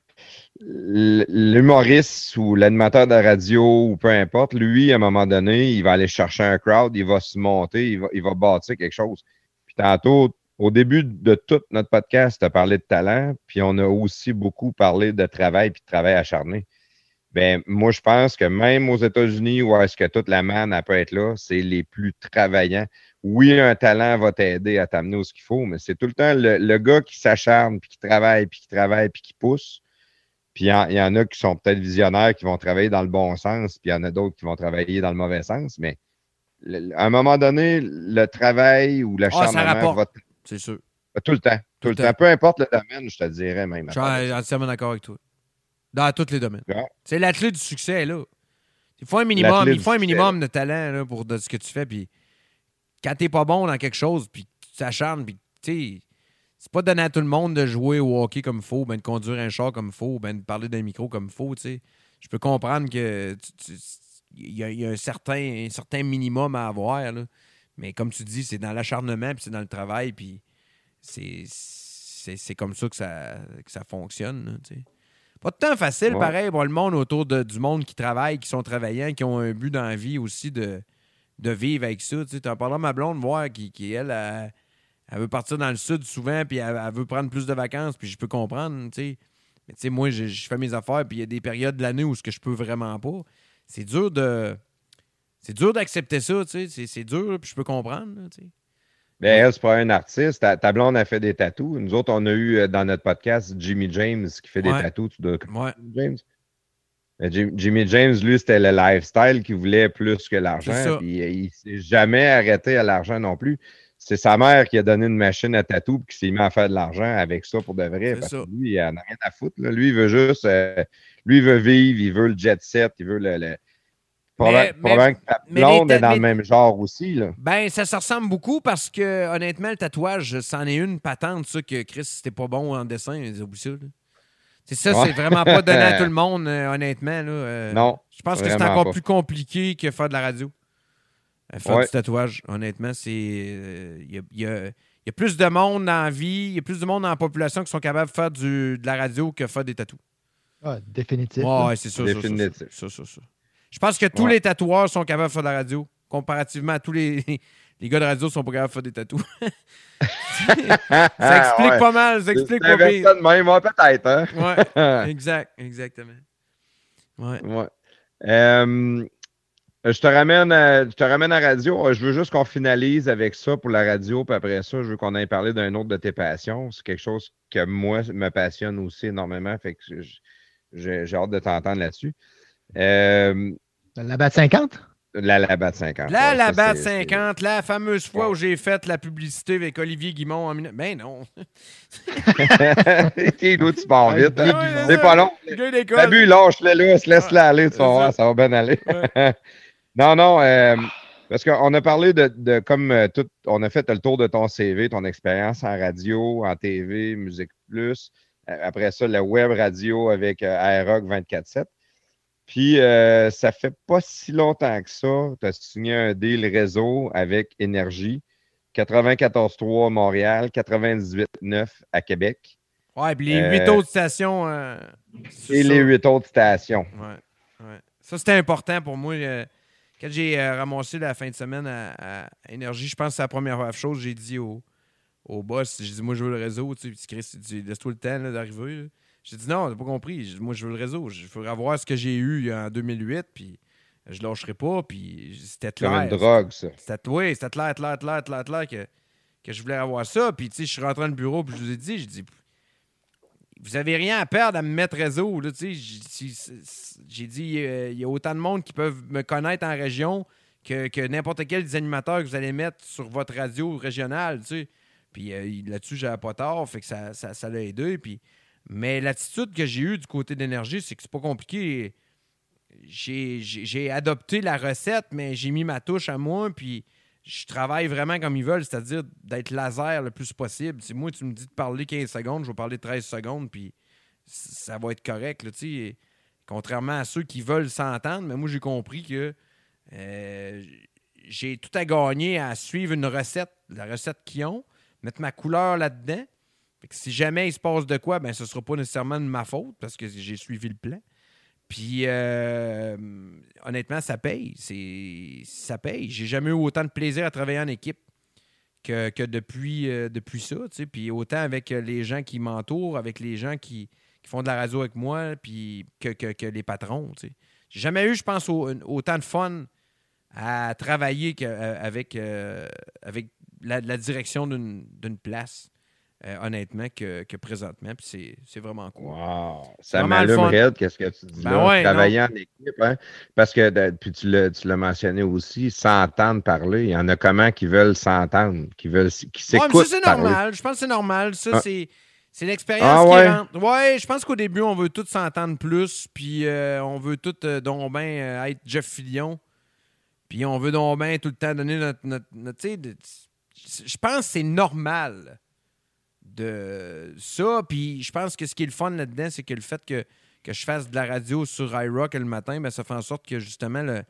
le- l'humoriste ou l'animateur de radio ou peu importe, lui, à un moment donné, il va aller chercher un crowd, il va se monter, il va, il va bâtir quelque chose. Puis tantôt, au début de tout notre podcast, tu as parlé de talent, puis on a aussi beaucoup parlé de travail puis de travail acharné. Ben, moi, je pense que même aux États-Unis, où est-ce que toute la manne elle peut être là, c'est les plus travaillants. Oui, un talent va t'aider à t'amener où ce qu'il faut, mais c'est tout le temps le, le gars qui s'acharne, puis qui travaille, puis qui travaille, puis qui pousse. Puis il y, en- il y en a qui sont peut-être visionnaires, qui vont travailler dans le bon sens, puis il y en a d'autres qui vont travailler dans le mauvais sens. Mais le- à un moment donné, le travail ou l'acharnement rapporte. va t- C'est sûr. tout le temps. Tout, le temps. Peu importe le domaine, je te dirais même. Je suis entièrement d'accord avec toi. Dans tous les domaines. Ouais. C'est la clé du succès, là. Il faut un minimum, il faut un succès, minimum de talent là, pour de ce que tu fais. Puis quand t'es pas bon dans quelque chose, puis tu t'acharnes, puis tu c'est pas donné à tout le monde de jouer au hockey comme il faut, ben de conduire un char comme il faut, ben de parler d'un micro comme il faut, tu sais. Je peux comprendre que il y, a- il y a un certain, un certain minimum à avoir, là. Mais comme tu dis, c'est dans l'acharnement, puis c'est dans le travail, puis c'est, comme ça que ça, que ça fonctionne, là, tu sais. Pas de temps facile, Ouais. pareil, pour le monde autour de- du monde qui travaille, qui sont travaillants, qui ont un but dans la vie aussi de, de vivre avec ça. Tu sais, t'en parleras à ma blonde, voir, qui, qui elle, elle, elle veut partir dans le sud souvent, puis elle, elle veut prendre plus de vacances, puis je peux comprendre, tu sais. Mais tu sais, moi, je, je fais mes affaires, puis il y a des périodes de l'année où ce que je peux vraiment pas. C'est dur de... C'est dur d'accepter ça, tu sais. C'est, dur, puis je peux comprendre, tu sais. Ben, elle, c'est pas un artiste. Ta, ta blonde a fait des tatous. Nous autres, on a eu euh, dans notre podcast Jimmy James qui fait des tatous. Tu dois Ouais. James? Mais Jim- Jimmy James, lui, c'était le lifestyle qu'il voulait plus que l'argent. euh, il s'est jamais arrêté à l'argent non plus. C'est sa mère qui a donné une machine à tatou et qui s'est mis à faire de l'argent avec ça pour de vrai. Parce que lui, il en a rien à foutre. là. Lui, il veut juste. euh, lui, il veut vivre, il veut le jet set, il veut le. le... Probable- mais- probablement que ta blonde est dans mais- le même genre aussi. Là. Ben, ça se ressemble beaucoup parce que, honnêtement, le tatouage, c'en est une patente, ça, que Chris, c'était pas bon en dessin. Oublie ça, là. C'est ça, Ouais. c'est vraiment pas donné à tout le monde, euh, honnêtement. Là, euh, Non, Je pense que c'est encore pas. plus compliqué que faire de la radio. Euh, faire Ouais. du tatouage, honnêtement, c'est. euh, Il y, a, il y a- il y a plus de monde dans la vie, il y a plus de monde dans la population qui sont capables de faire du, de la radio que faire des tatous. Ah, définitif. Ouais, c'est ça, ça, ça, Définitif. ça, ça, ça. Je pense que tous Ouais. les tatoueurs sont capables de faire de la radio, comparativement à tous les, les gars de radio sont pas capables de faire des tatous. ça explique Ouais. pas mal, ça explique pas bien. de même, peut-être. Hein? Ouais, exact, exactement. Ouais. Ouais. Euh, je te ramène à, je te ramène à radio. Euh, Je veux juste qu'on finalise avec ça pour la radio, puis après ça, je veux qu'on aille parler d'un autre de tes passions. C'est quelque chose que moi me passionne aussi énormément. Fait que j'ai hâte de t'entendre là-dessus. Euh, La BAT 50? la Labatt 50. Là, ouais, la ça, BAT c'est- 50, la fameuse fois Ouais. où j'ai fait la publicité avec Olivier Guimont en Ben non. d'où tu pars vite. Ouais, hein? c'est C'est pas long. T'as lâche-le là, laisse-la aller, tu vas voir, ça. va bien aller. Ouais. non, non, euh, parce qu'on a parlé de, de comme euh, tout, on a fait le tour de ton CV, ton expérience en radio, en TV, Musique Plus. Euh, Après ça, la web radio avec euh, AirRock 24-7. Puis, euh, ça fait pas si longtemps que ça, tu as signé un deal réseau avec Énergie, 94.3 Montréal, 98.9 à Québec Ouais, puis les Euh, huit autres stations. euh, et ça. les huit autres stations. Ouais, ouais. Ça, c'était important pour moi. quand j'ai ramassé la fin de semaine à, à Énergie, je pense que c'est la première chose que j'ai dit au, au boss. J'ai dit, moi, je veux le réseau. Tu sais, laisse-toi le temps d'arriver. J'ai dit, non, t'as pas compris. J'ai moi, je veux le réseau. Je veux avoir ce que j'ai eu en 2008, puis je lâcherai pas. Puis c'était clair. une drogue, ça. C'était oui, c'était clair, clair, clair, clair, clair que, que je voulais avoir ça. Puis, tu sais, je suis rentré dans le bureau, puis je vous ai dit, j'ai dit, vous avez rien à perdre à me mettre réseau. là, tu sais. J'ai dit, c'est- c'est- j'ai euh, il y a autant de monde qui peuvent me connaître en région que, que n'importe quel des animateurs que vous allez mettre sur votre radio régionale, tu sais. Puis euh, là-dessus, j'avais pas tort, fait que ça, ça, ça l'a aidé. Puis... Mais l'attitude que j'ai eue du côté d'énergie, c'est que c'est pas compliqué. J'ai, adopté la recette, mais j'ai mis ma touche à moi, puis je travaille vraiment comme ils veulent, c'est-à-dire d'être laser le plus possible. Si moi, tu me dis de parler 15 secondes, je vais parler 13 secondes, puis ça va être correct. Contrairement à ceux qui veulent s'entendre, mais moi, j'ai compris que euh, j'ai tout à gagner à suivre une recette, la recette qu'ils ont, mettre ma couleur là-dedans. Si jamais il se passe de quoi, ben ce sera pas nécessairement de ma faute parce que j'ai suivi le plan. Puis euh, honnêtement, ça paye. Ça paye. J'ai jamais eu autant de plaisir à travailler en équipe que, euh, depuis ça. Puis autant avec les gens qui m'entourent, avec les gens qui, font de la radio avec moi, puis que, les patrons. tu sais. J'ai jamais eu, je pense, au- autant de fun à travailler euh, avec, la, direction d'une place, euh, honnêtement, que, que présentement. Puis c'est- c'est vraiment cool. Wow. Ça m'allume raide, qu'est-ce que tu dis Ben là? ouais, Travailler en équipe, hein? Parce que, de- puis tu l'as mentionné aussi, s'entendre parler. Il y en a comment qui veulent s'entendre, qui veulent qui s'écoutent c'est normal. Je pense que c'est normal. Ça, Ah. c'est. C'est l'expérience Ah qui ouais? rentre. Ouais, je pense qu'au début, on veut tous s'entendre plus, puis euh, on veut tous euh, donc ben euh, être Jeff Fillion, puis on veut donc ben tout le temps donner notre... notre, notre- je pense que c'est normal de ça, puis je pense que ce qui est le fun là-dedans, c'est que le fait que, que je fasse de la radio sur iRock le matin, ben, ça fait en sorte que justement, le,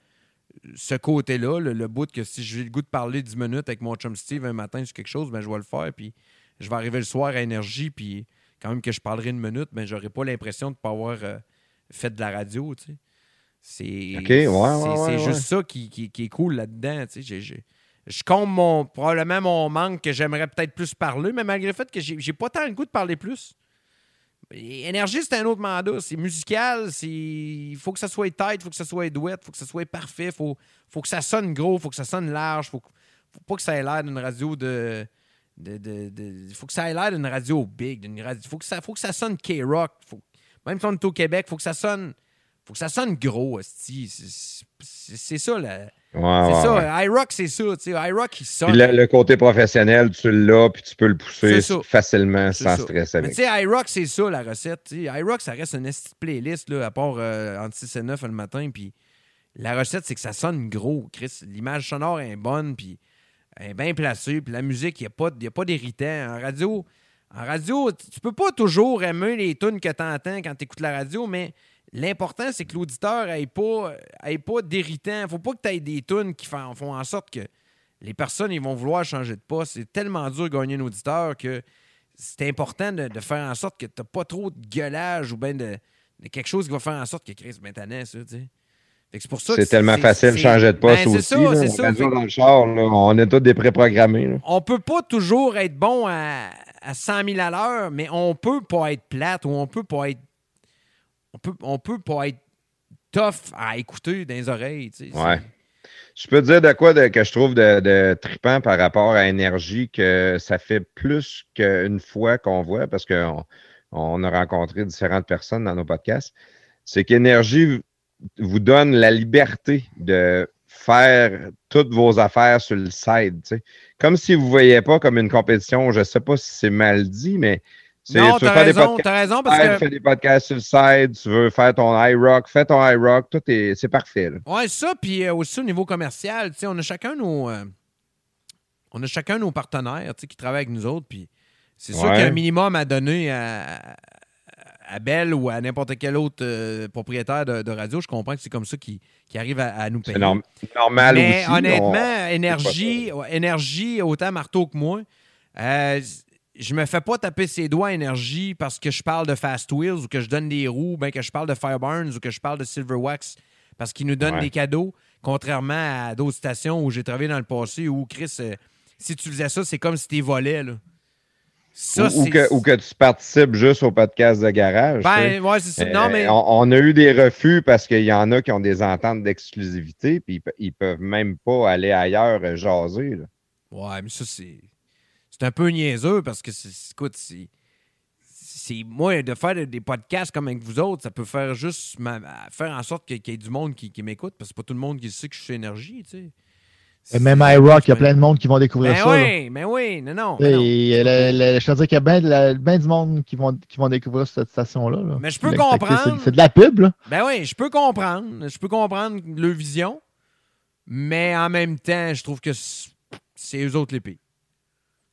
ce côté-là, le, le bout que si j'ai le goût de parler 10 minutes avec mon chum Steve un matin sur quelque chose, ben, je vais le faire. Puis je vais arriver le soir à énergie, puis quand même que je parlerai une minute, ben, j'aurai pas l'impression de ne pas avoir euh, fait de la radio. tu sais. C'est OK, ouais, ouais, c'est- ouais, c'est juste ça qui, qui- qui est cool là-dedans. tu sais. Je comble mon, probablement mon manque que j'aimerais peut-être plus parler, mais malgré le fait que j'ai pas tant le goût de parler plus. Énergie, c'est un autre mandat. C'est musical. Il faut que ça soit tight, il faut que ça soit douette, il faut que ça soit parfait, il faut, faut que ça sonne gros, il faut que ça sonne large, faut, faut pas que ça ait l'air d'une radio de. de, de- de- faut que ça ait l'air d'une radio big. Il faut, que ça, faut que ça sonne K-Rock. Même si on est au Québec, faut que ça sonne. Faut que ça sonne gros. C'est- ça, là. Ouais, c'est ouais, ça. ouais. iRock, c'est ça. tu sais. iRock, il sonne. Le, le côté professionnel, tu l'as, puis tu peux le pousser facilement sans ça. stress Mais avec. tu sais, iRock, c'est ça la recette. tu sais. iRock, ça reste une playlist, là, à part euh, entre 6 et 9 le matin. Puis la recette, c'est que ça sonne gros, Chris. L'image sonore est bonne, puis elle est bien placée. Puis la musique, il n'y a pas, pas d'irritant. En radio, en radio, tu tu peux pas toujours aimer les tunes que tu entends quand tu écoutes la radio, mais l'important, c'est que l'auditeur n'ait pas, ait pas d'irritant. faut pas que tu aies des tunes qui font, font en sorte que les personnes ils vont vouloir changer de poste. C'est tellement dur de gagner un auditeur que c'est important de, de faire en sorte que tu n'as pas trop de gueulage ou bien de, de quelque chose qui va faire en sorte que Chris maintenant, ça, tu sais. Fait que C'est pour ça C'est tellement facile de changer de poste Ben, aussi. ça, là. La ça. dans le char, là, on est tous des préprogrammés. là. on peut pas toujours être bon à, à 100 000 à l'heure, mais on peut pas être plate ou on peut pas être. On peut, on peut pas être tough à écouter dans les oreilles. tu. Je peux te dire de quoi de- que je trouve de, de trippant par rapport à énergie que ça fait plus qu'une fois qu'on voit parce qu'on on a rencontré différentes personnes dans nos podcasts. C'est qu'énergie vous donne la liberté de faire toutes vos affaires sur le side. Comme si vous ne voyez pas comme une compétition, je ne sais pas si c'est mal dit, mais Non, tu veux t'as faire des raison, podcasts raison parce que. fais des podcasts sur le side, tu veux faire ton iRock, fais ton iRock, tout est c'est parfait. Ouais, ça, puis euh, aussi au niveau commercial, tu sais, on a chacun nos. euh, on a chacun nos partenaires tu sais, qui travaillent avec nous autres, puis c'est sûr Ouais. qu'il y a un minimum à donner à, à Bell ou à n'importe quel autre euh, propriétaire de, de radio. Je comprends que c'est comme ça qu'ils qu'ils arrivent à, à nous payer. C'est norm- normal Mais aussi. honnêtement, on- énergie, énergie, autant marteau que moi, euh, je me fais pas taper ses doigts énergie parce que je parle de Fast Wheels ou que je donne des roues, ben que je parle de Fireburns ou que je parle de Silverwax parce qu'ils nous donnent Ouais. des cadeaux, contrairement à d'autres stations où j'ai travaillé dans le passé où Chris, euh, si tu faisais ça, c'est comme si tu volais. Là. Ça, ou, que, ou que tu participes juste au podcast de garage. Ben, ouais, c'est ça. Euh, Non, mais. on, on a eu des refus parce qu'il y en a qui ont des ententes d'exclusivité, puis ils, ils peuvent même pas aller ailleurs euh, jaser. là. Ouais, mais ça, c'est. C'est un peu niaiseux parce que, c'est- écoute, c'est. Moi, de faire des podcasts comme avec vous autres, ça peut faire juste faire en sorte qu'il y ait du monde qui, qui m'écoute parce que c'est pas tout le monde qui sait que je suis énergie, tu sais. Et même iRock, il y a plein de monde qui vont découvrir Ben ça. là. oui, mais oui, non, non. mais non. Le- le- je te dis qu'il y a bien bien du monde qui vont, qui vont découvrir cette station-là. là. Mais je peux comprendre. C'est de la pub, là. Ben oui, je peux comprendre. Je peux comprendre leur vision, mais en même temps, je trouve que c'est c'est eux autres les pires.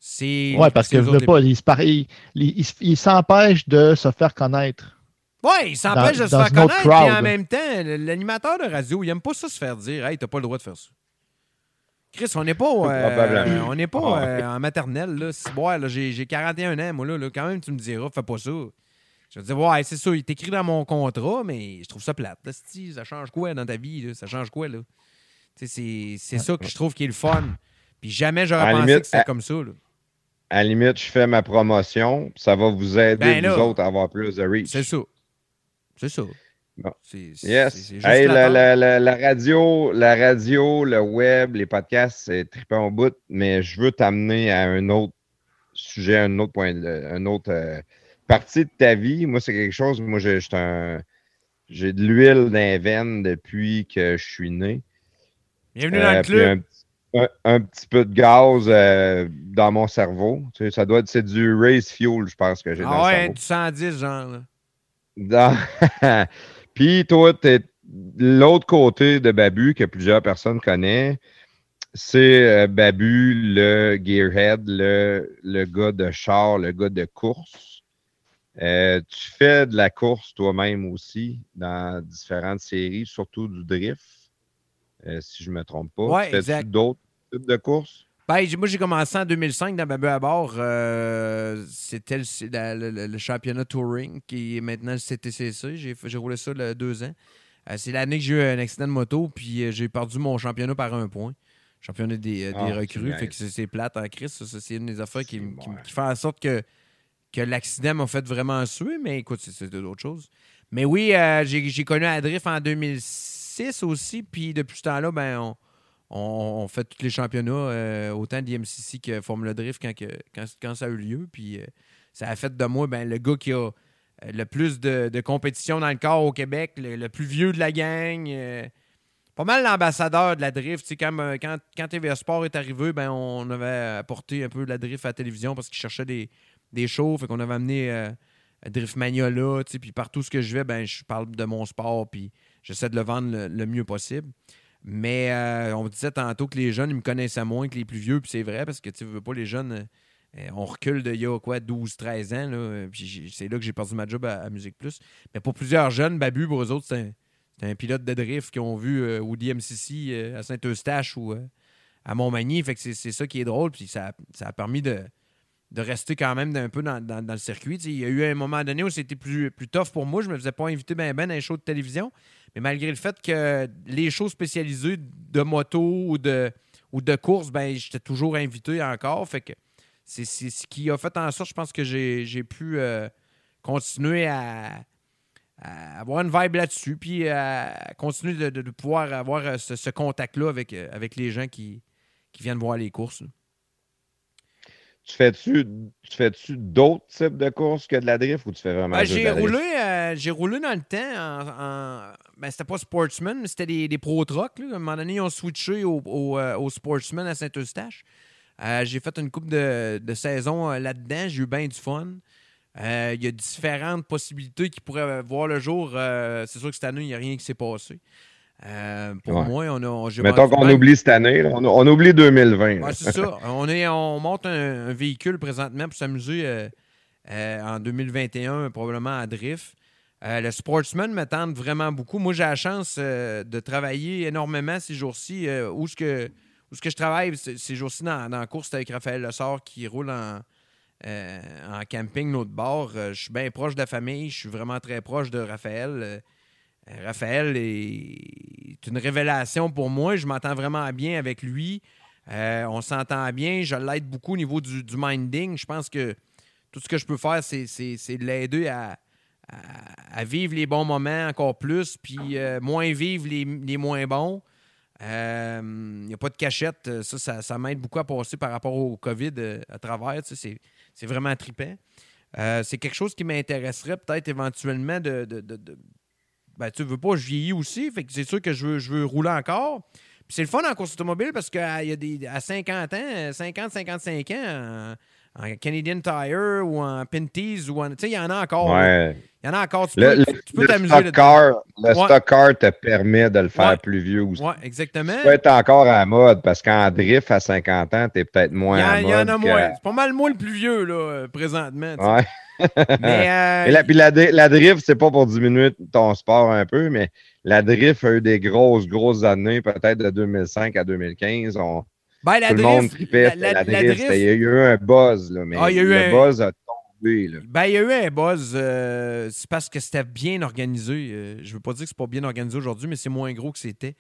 C'est. Ouais, parce que les pas, ils ils- ils- ils- ils s'empêchent de se faire connaître. Oui, il s'empêche Dans- de se faire connaître, puis crowd. en même temps, l'animateur de radio, il aime pas ça se faire dire Hey, t'as pas le droit de faire ça. Chris, on n'est pas, euh, on n'est pas Ah. euh, en maternelle, là. Si, ouais, là, j'ai, j'ai 41 ans, moi, là, là, Quand même, tu me diras, fais pas ça. Je vais te dire, ouais, c'est ça, il est écrit dans mon contrat, mais je trouve ça plate. là, ça change quoi dans ta vie, là? Ça change quoi, là? C'est, c'est ça que je trouve qui est le fun. Puis jamais j'aurais pensé limite, que c'était à- comme ça, là. À la limite, je fais ma promotion, ça va vous aider, Ben là, vous autres, à avoir plus de reach. C'est ça. C'est ça. Bon. C'est, c'est- Yes. c'est- c'est juste Hey, la, flatteur. la- la- la radio, la radio, le web, les podcasts, c'est trippant au bout, mais je veux t'amener à un autre sujet, un autre point, un autre euh, partie de ta vie. Moi, c'est quelque chose, moi, j'ai j'étais un- j'ai de l'huile dans les veines depuis que je suis né. Bienvenue dans le Euh, club. Un, petit peu de gaz euh, dans mon cerveau. Tu sais, ça doit être c'est du race fuel, je pense que j'ai dans Ah le ouais, cerveau. du 110, genre, là. Dans- Puis toi, tu es l'autre côté de Babu que plusieurs personnes connaissent. C'est euh, Babu, le gearhead, le, le gars de char, le gars de course. Euh, tu fais de la course toi-même aussi dans différentes séries, surtout du drift, euh, si je ne me trompe pas. Ouais, Fais-tu exact. d'autres de courses? Ben, moi, j'ai commencé en 2005 dans Babu à bord. Euh, C'était le, championnat touring qui est maintenant le CTCC. J'ai roulé ça le deux ans. Euh, c'est l'année que j'ai eu un accident de moto, puis euh, j'ai perdu mon championnat par un point. Championnat des, euh, des Ah, recrues. c'est Fait que c'est plate en ça, c'est une des affaires qui, fait en sorte que, que l'accident m'a fait vraiment suer, mais écoute, c'est- d'autres choses. Mais oui, j'ai j'ai connu Adrift en 2006 aussi, puis depuis ce temps-là, ben, on, on, fait tous les championnats, euh, autant d'IMCC que Formule Drift quand, ça a eu lieu. Puis euh, ça a fait de moi ben, le gars qui a euh, le plus de, de compétition dans le corps au Québec, le, plus vieux de la gang. pas mal l'ambassadeur de la drift. Quand, quand, quand TVA Sport est arrivé, ben, on avait apporté un peu de la drift à la télévision parce qu'ils cherchaient des, des shows. Fait avait amené euh, Drift Mania là. Puis partout ce que je vais, ben, je parle de mon sport. Puis j'essaie de le vendre le mieux possible. Mais euh, on me disait tantôt que les jeunes, ils me connaissaient moins que les plus vieux. Puis c'est vrai parce que tu veux pas les jeunes. euh, euh, on recule de il y a quoi, 12, 13 ans. Là, puis c'est là que j'ai perdu ma job à, à Musique Plus. Mais pour plusieurs jeunes, Babu, pour eux autres, c'est un, un pilote de drift qui ont vu euh, DMCC euh, à Saint-Eustache ou à Montmagny. Fait que c'est, ça qui est drôle. Puis ça, ça a permis de, de rester quand même un peu dans, dans- le circuit. Il y a eu un moment donné où c'était plus, plus tough pour moi. Je me faisais pas inviter ben ben dans les shows de télévision. Mais malgré le fait que les shows spécialisés de moto ou de, ou de course, ben j'étais toujours invité encore. Fait que c'est, ce qui a fait en sorte, je pense que j'ai, pu euh, continuer à, avoir une vibe là-dessus, puis à continuer de, pouvoir avoir euh, ce, contact-là avec, euh, avec les gens qui, qui viennent voir les courses. Tu fais-tu tu fais-tu d'autres types de courses que de la drift ou tu fais vraiment Ben, j'ai roulé, euh, j'ai roulé dans le temps en. en- ben, c'était pas Sportsman, mais c'était des, des Pro Truck. là. À un moment donné, ils ont switché au, au, euh, au Sportsman à Saint-Eustache. Euh, j'ai fait une coupe de, de saison là-dedans. J'ai eu bien du fun. Il y a différentes possibilités qui pourraient voir le jour. C'est sûr que cette année, il n'y a rien qui s'est passé. Euh, pour Ouais. moi, on a. j'ai Mettons qu'on oublie cette année, là. on, on oublie 2020. là. Ouais, c'est ça. On, est, on monte un, un véhicule présentement pour s'amuser euh, euh, en 2021, probablement à Drift. Le Sportsman me tente vraiment beaucoup. Moi, j'ai la chance de travailler énormément ces jours-ci. où ce que, où ce que je travaille ces jours-ci dans, dans la course, avec Raphaël Lessard qui roule en, en camping l'autre bord. Je suis bien proche de la famille. Je suis vraiment très proche de Raphaël. Euh, Raphaël est une révélation pour moi. Je m'entends vraiment bien avec lui. Euh, on s'entend bien. Je l'aide beaucoup au niveau du, du minding. Je pense que tout ce que je peux faire, c'est, c'est- c'est de l'aider à, à- vivre les bons moments encore plus, puis euh, moins vivre les, moins bons. Il n'y a pas de cachette. Ça, ça, m'aide beaucoup à passer par rapport au COVID à travers. C'est, vraiment trippant. C'est quelque chose qui m'intéresserait peut-être éventuellement de- ben, tu veux pas, je vieillis aussi. Fait que c'est sûr que je veux, je veux rouler encore. Puis c'est le fun en course automobile parce qu'à y a des, à 50 ans, 50, 55 ans, en, Canadian Tire ou en Pinties, ou en. Tu sais, il y en a encore. Il y en a encore. Tu Le, peux, le- peux le t'amuser stock car, le Ouais. stock car te permet de le faire Ouais. plus vieux aussi. Ouais, exactement. Tu peux être encore à la mode parce qu'en drift à 50 ans, tu es peut-être moins Il y, en- à il y mode. en a moins. C'est pas mal moi le plus vieux, là, euh, présentement. Mais, euh, Et la, puis la, la drift, c'est pas pour diminuer ton sport un peu, mais la drift a eu des grosses, grosses années, peut-être de 2005 à 2015. On, Ben, la tout le drift- monde tripait la- drift. Il y a eu un buzz, là, mais Ah, il y a eu le un- buzz a tombé. Là. Ben, il y a eu un buzz. euh, c'est parce que c'était bien organisé. Euh, je veux pas dire que c'est pas bien organisé aujourd'hui, mais c'est moins gros que c'était.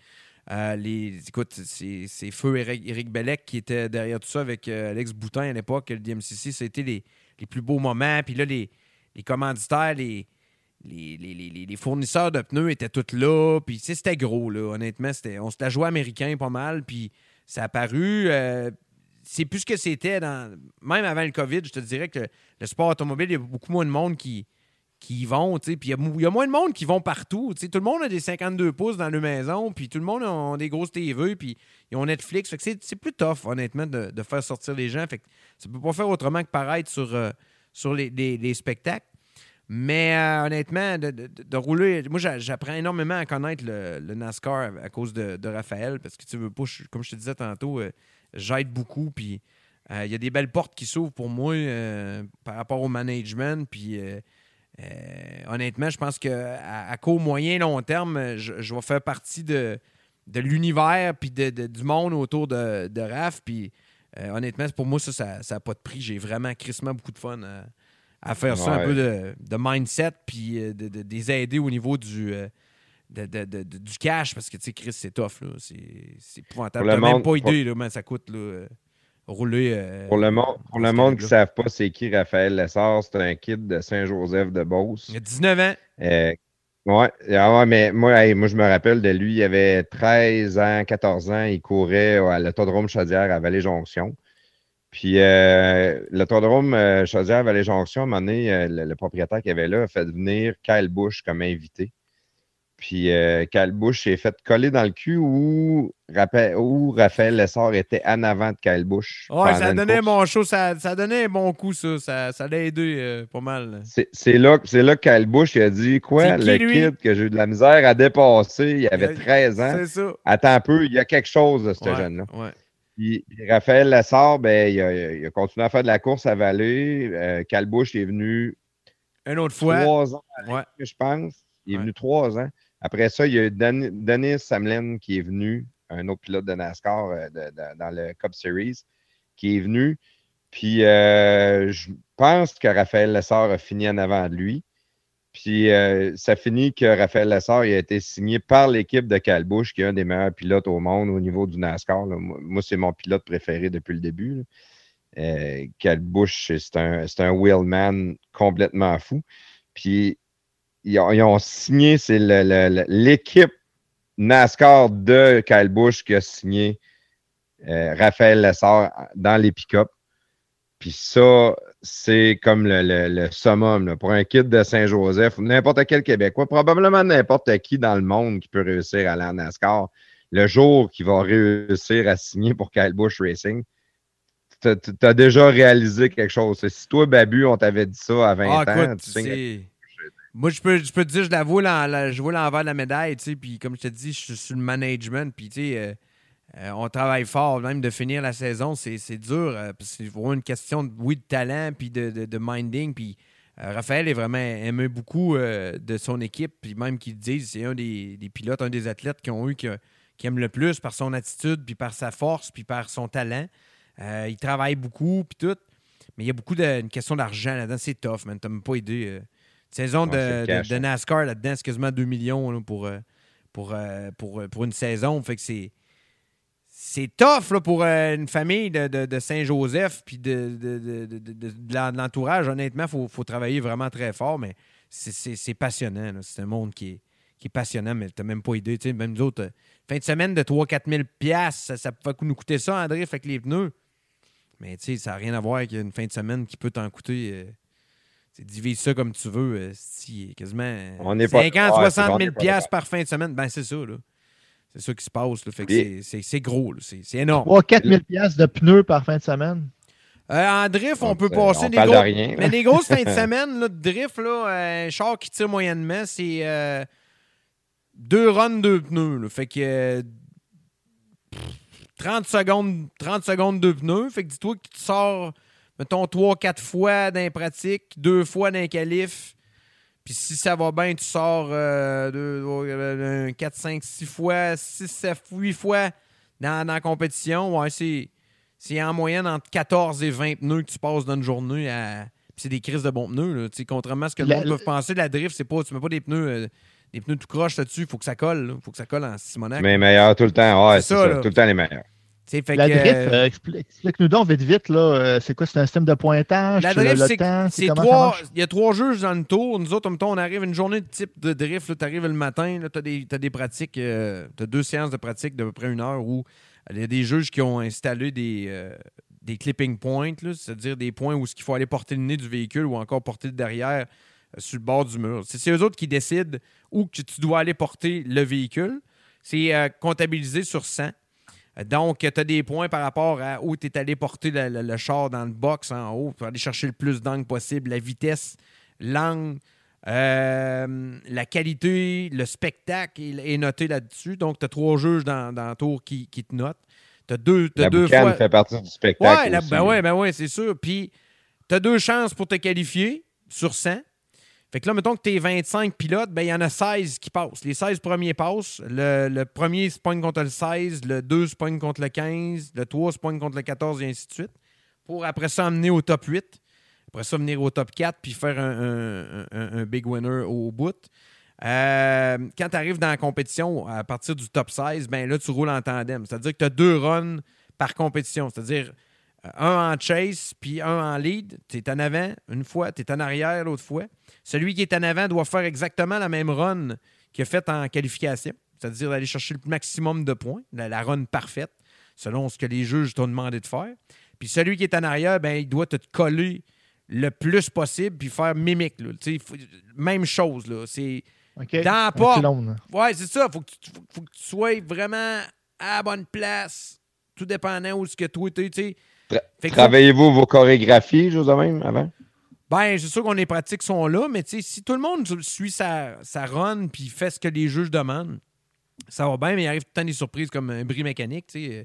Euh, les, écoute, c'est Feu Eric, Éric Bellec qui était derrière tout ça avec euh, Alex Boutin à l'époque. Le DMCC, c'était les, les plus beaux moments. Puis là, les, les commanditaires, les, les, les- les- fournisseurs de pneus étaient tous là. Puis, c'était gros, là. Honnêtement, c'était, on se la jouait américain pas mal. Puis, ça a paru. euh, c'est plus ce que c'était dans. Même avant le COVID, je te dirais que le sport automobile, il y a beaucoup moins de monde qui, qui y vont. Puis il y, a moins de monde qui vont partout. Tout le monde a des 52 pouces dans leur maison. Puis tout le monde a des grosses TV. Puis ils ont Netflix. C'est, plus tough, honnêtement, de, de faire sortir les gens. Fait que ça peut pas faire autrement que paraître sur, euh, sur les- les spectacles. Mais euh, honnêtement, de, de- rouler, moi j'a- j'apprends énormément à connaître le, NASCAR à, cause de, Raphaël, parce que tu veux pas, comme je te disais tantôt, euh, j'aide beaucoup, puis euh, il y a des belles portes qui s'ouvrent pour moi par rapport au management, puis honnêtement, je pense qu'à à court, moyen, long terme, je, vais faire partie de, l'univers, puis du monde autour de, Raph, puis honnêtement, pour moi, ça, ça n'a pas de prix. J'ai vraiment crissement beaucoup de fun à, faire ça, un peu de, de mindset, puis euh, de, de- de les aider au niveau du, euh, du cash, parce que, tu sais, Chris, c'est tough, là. C'est c'est épouvantable. T'as même pas pour- idée, là, comment ça coûte, là, euh, rouler. euh, Pour le, monde, pour le monde qui ne savent pas c'est qui Raphaël Lessard, c'est un kid de Saint-Joseph de Beauce. Il a 19 ans. Ouais, ah ouais, mais moi, hey, moi, je me rappelle de lui, il avait 13 ans, 14 ans, il courait à l'autodrome Chaudière à Vallée-Jonction. Puis euh, l'autodrome euh, Chaudière-Vallée-Jonction, à un moment donné, euh, le, le propriétaire qui avait là a fait venir Kyle Bush comme invité. Puis euh, Kyle Bush s'est fait coller dans le cul où, Raphaël, où Raphaël Lessard était en avant de Kyle Bush. Ouais, ça donnait mon show, ça, ça donnait un bon coup, ça. Ça, ça l'a aidé euh, pas mal. C'est là, là que Kyle Bush il a dit quoi? Qui, Le lui? kid que j'ai eu de la misère à dépasser, il avait Il a- 13 ans? C'est ça. Attends un peu, il y a quelque chose de ce Ouais, jeune-là. ouais. Puis, puis Raphaël Lessard, ben, il, a, il a continué à faire de la course à Vallée. Euh, Bush est venu Une autre fois. trois ans, Ouais. je pense. Il est Ouais. venu trois ans. Après ça, il y a Dan- Denis Samlin qui est venu, un autre pilote de NASCAR euh, de- de- dans le Cup Series, qui est venu. Puis euh, je pense que Raphaël Lessard a fini en avant de lui. Puis euh, ça finit que Raphaël Lessard il a été signé par l'équipe de Cal Busch, qui est un des meilleurs pilotes au monde au niveau du NASCAR. Moi, c'est mon pilote préféré depuis le début. Euh, c'est un, un wheelman complètement fou. Puis ils ont, signé, c'est l'équipe NASCAR de Kyle qui a signé euh, Raphaël Lessard dans les pick-up. Puis ça, c'est comme le, le- le summum là. pour un kid de Saint-Joseph, n'importe quel Québécois, probablement n'importe qui dans le monde qui peut réussir à aller en NASCAR. Le jour qu'il va réussir à signer pour Kyle Busch Racing, tu as déjà réalisé quelque chose. Si toi, Babu, on t'avait dit ça à 20 Ah, ans, écoute, tu c'est- Moi, je peux, je peux te dire, je la vois l'envers de la médaille, tu sais, puis comme je te dis, je suis sur le management, puis tu sais, euh, euh, on travaille fort, même de finir la saison, c'est dur, euh, c'est vraiment une question, de, oui, de talent, puis de, de, de minding, puis euh, Raphaël est vraiment aimé beaucoup de son équipe, puis même qu'ils disent, c'est un des, des pilotes, un des athlètes qui ont eu, qui, qui aime le plus par son attitude, puis par sa force, puis par son talent. Il travaille beaucoup, puis tout. Mais il y a beaucoup de une question d'argent là-dedans. C'est tough, man. T'as même pas aidé. saison de, cash, hein. NASCAR là-dedans, c'est quasiment 2 millions là, pour, pour, pour, pour une saison. Fait que c'est. C'est tough là, pour euh, une famille de, de- de Saint-Joseph puis de, de, de- de- de- de- de l'en- de l'entourage. Honnêtement, il faut, faut travailler vraiment très fort, mais c'est- passionnant. C'est un monde qui est, qui est passionnant, mais tu même pas idée. Même nous autres, euh, fin de semaine de 3-4 000 piastres, ça, ça peut nous coûter ça, André, fait que les pneus. Mais tu sais, ça n'a rien à voir avec une fin de semaine qui peut t'en coûter. euh, divise ça comme tu veux. euh, si, quasiment euh, On n'est pas- 50, ouais, 60 c'est 000 bon, on n'est pas piastres par fin de semaine. Ben, c'est ça, là. C'est ça qui se passe. Là. Fait que c'est- gros. C'est c'est énorme. 3-4 000 piastres de pneus par fin de semaine. Euh, en drift, on peut euh, passer on des parle gros... de rien, là. Mais des grosses fins de semaine là, de drift, là, euh, un char qui tire moyennement, c'est euh, deux runs, deux pneus. là. Fait que euh, 30 secondes, 30 secondes, deux pneus. Fait que dis-toi que tu sors, mettons, 3-4 fois dans les pratiques, deux fois dans les qualifs. Puis si ça va bien, tu sors euh, deux, euh, 4, 5, 6 fois, 6, 7, 8 fois dans, dans la compétition. Ouais, c'est. C'est en moyenne entre 14 et 20 pneus que tu passes dans une journée à. Puis c'est des crises de bons pneus. Là. Tu sais, Contrairement à ce que le monde peut penser, la drift, c'est pas. Tu mets pas des pneus. euh, des pneus tout croche là-dessus, il faut que ça colle. Il faut que ça colle en Simonac. Mais meilleur tout le temps. Ouais, C'est c'est ça. Tout le temps les meilleurs. La euh, euh, expli- explique-nous donc vite, vite, là, euh, c'est quoi? C'est un système de pointage? La drift, c'est? Il y a trois juges dans le tour. Nous autres, on arrive une journée de type de drift. Tu arrives le matin, tu as, des pratiques. tu as deux séances de pratique d'à peu près une heure où il y a des juges qui ont installé des, euh, des clipping points, c'est-à-dire des points où il faut aller porter le nez du véhicule ou encore porter le derrière euh, sur le bord du mur. C'est eux autres qui décident où que tu dois aller porter le véhicule. C'est euh, comptabilisé sur 100. Donc, tu as des points par rapport à où tu es allé porter le, le- le char dans le box en haut pour aller chercher le plus d'angle possible, la vitesse, l'angle, euh, la qualité, le spectacle est, noté là-dessus. Donc, tu as trois juges dans, dans le tour qui, qui te notent. Tu as deux, t'as La deux fois. fait partie du spectacle. Ouais, la- aussi. ben ouais, ben ouais, c'est sûr. Puis, tu as deux chances pour te qualifier sur 100. Fait que là, mettons que tu es 25 pilotes, ben il y en a 16 qui passent. Les 16 premiers passent. Le, premier se pogne contre le 16, le 2 se contre le 15, le 3 se pogne contre le 14 et ainsi de suite. Pour après ça emmener au top 8. Après ça, venir au top 4 puis faire un, big winner au bout. Euh, quand tu arrives dans la compétition, à partir du top 16, ben là, tu roules en tandem. C'est-à-dire que tu as deux runs par compétition. C'est-à-dire un en chase puis un en lead. Tu es en avant une fois, tu es en arrière l'autre fois. Celui qui est en avant doit faire exactement la même run qu'il a fait en qualification. C'est-à-dire d'aller chercher le maximum de points, la, la run parfaite, selon ce que les juges t'ont demandé de faire. Puis celui qui est en arrière, ben, il doit te coller le plus possible puis faire mimique. Là. Faut- même chose. Là. C'est OK. dans la porte. Ouais, c'est ça. Faut que, tu, faut, faut que tu sois vraiment à la bonne place. Tout dépendant où ce que toi tu sais. Tra- Travaillez-vous vos chorégraphies, chose de même, avant? Ben, c'est sûr qu'on les pratiques sont là, mais si tout le monde suit sa, sa run puis fait ce que les juges demandent, ça va bien, mais il arrive tout le temps des surprises comme un bris mécanique, tu sais. Euh,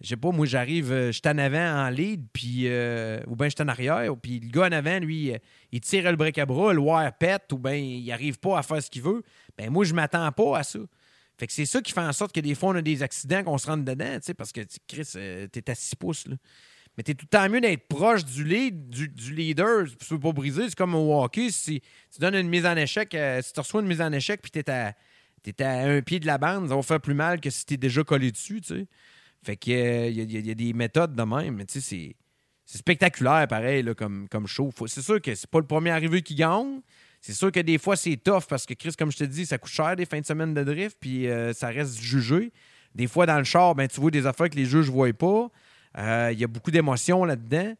Je sais pas, moi, j'arrive, euh, je suis en avant en lead, puis euh, ou bien je suis en arrière, puis le gars en avant, lui, il tire le break à bras, le wire pète, ou bien il arrive pas à faire ce qu'il veut. Ben moi, je m'attends pas à ça. Fait que c'est ça qui fait en sorte que des fois, on a des accidents qu'on se rentre dedans, parce que, Chris, euh, t'es à 6 pouces, là. Mais t'es tout le temps mieux d'être proche du lead, du, leader, tu peux pas briser. C'est comme au hockey, si tu donnes une mise en échec, euh, si tu reçois une mise en échec, puis t'es à, t'es à un pied de la bande, ça va faire plus mal que si t'es déjà collé dessus, tu sais. Fait que euh, y, a- des méthodes de même, mais tu sais, c'est, spectaculaire, pareil, là, comme, comme show. C'est sûr que c'est pas le premier arrivé qui gagne. C'est sûr que des fois, c'est tough parce que, Chris, comme je te dis, ça coûte cher des fins de semaine de drift, puis euh, ça reste jugé. Des fois, dans le char, ben, tu vois des affaires que les juges ne voient pas. Euh, Il y a beaucoup d'émotions là-dedans.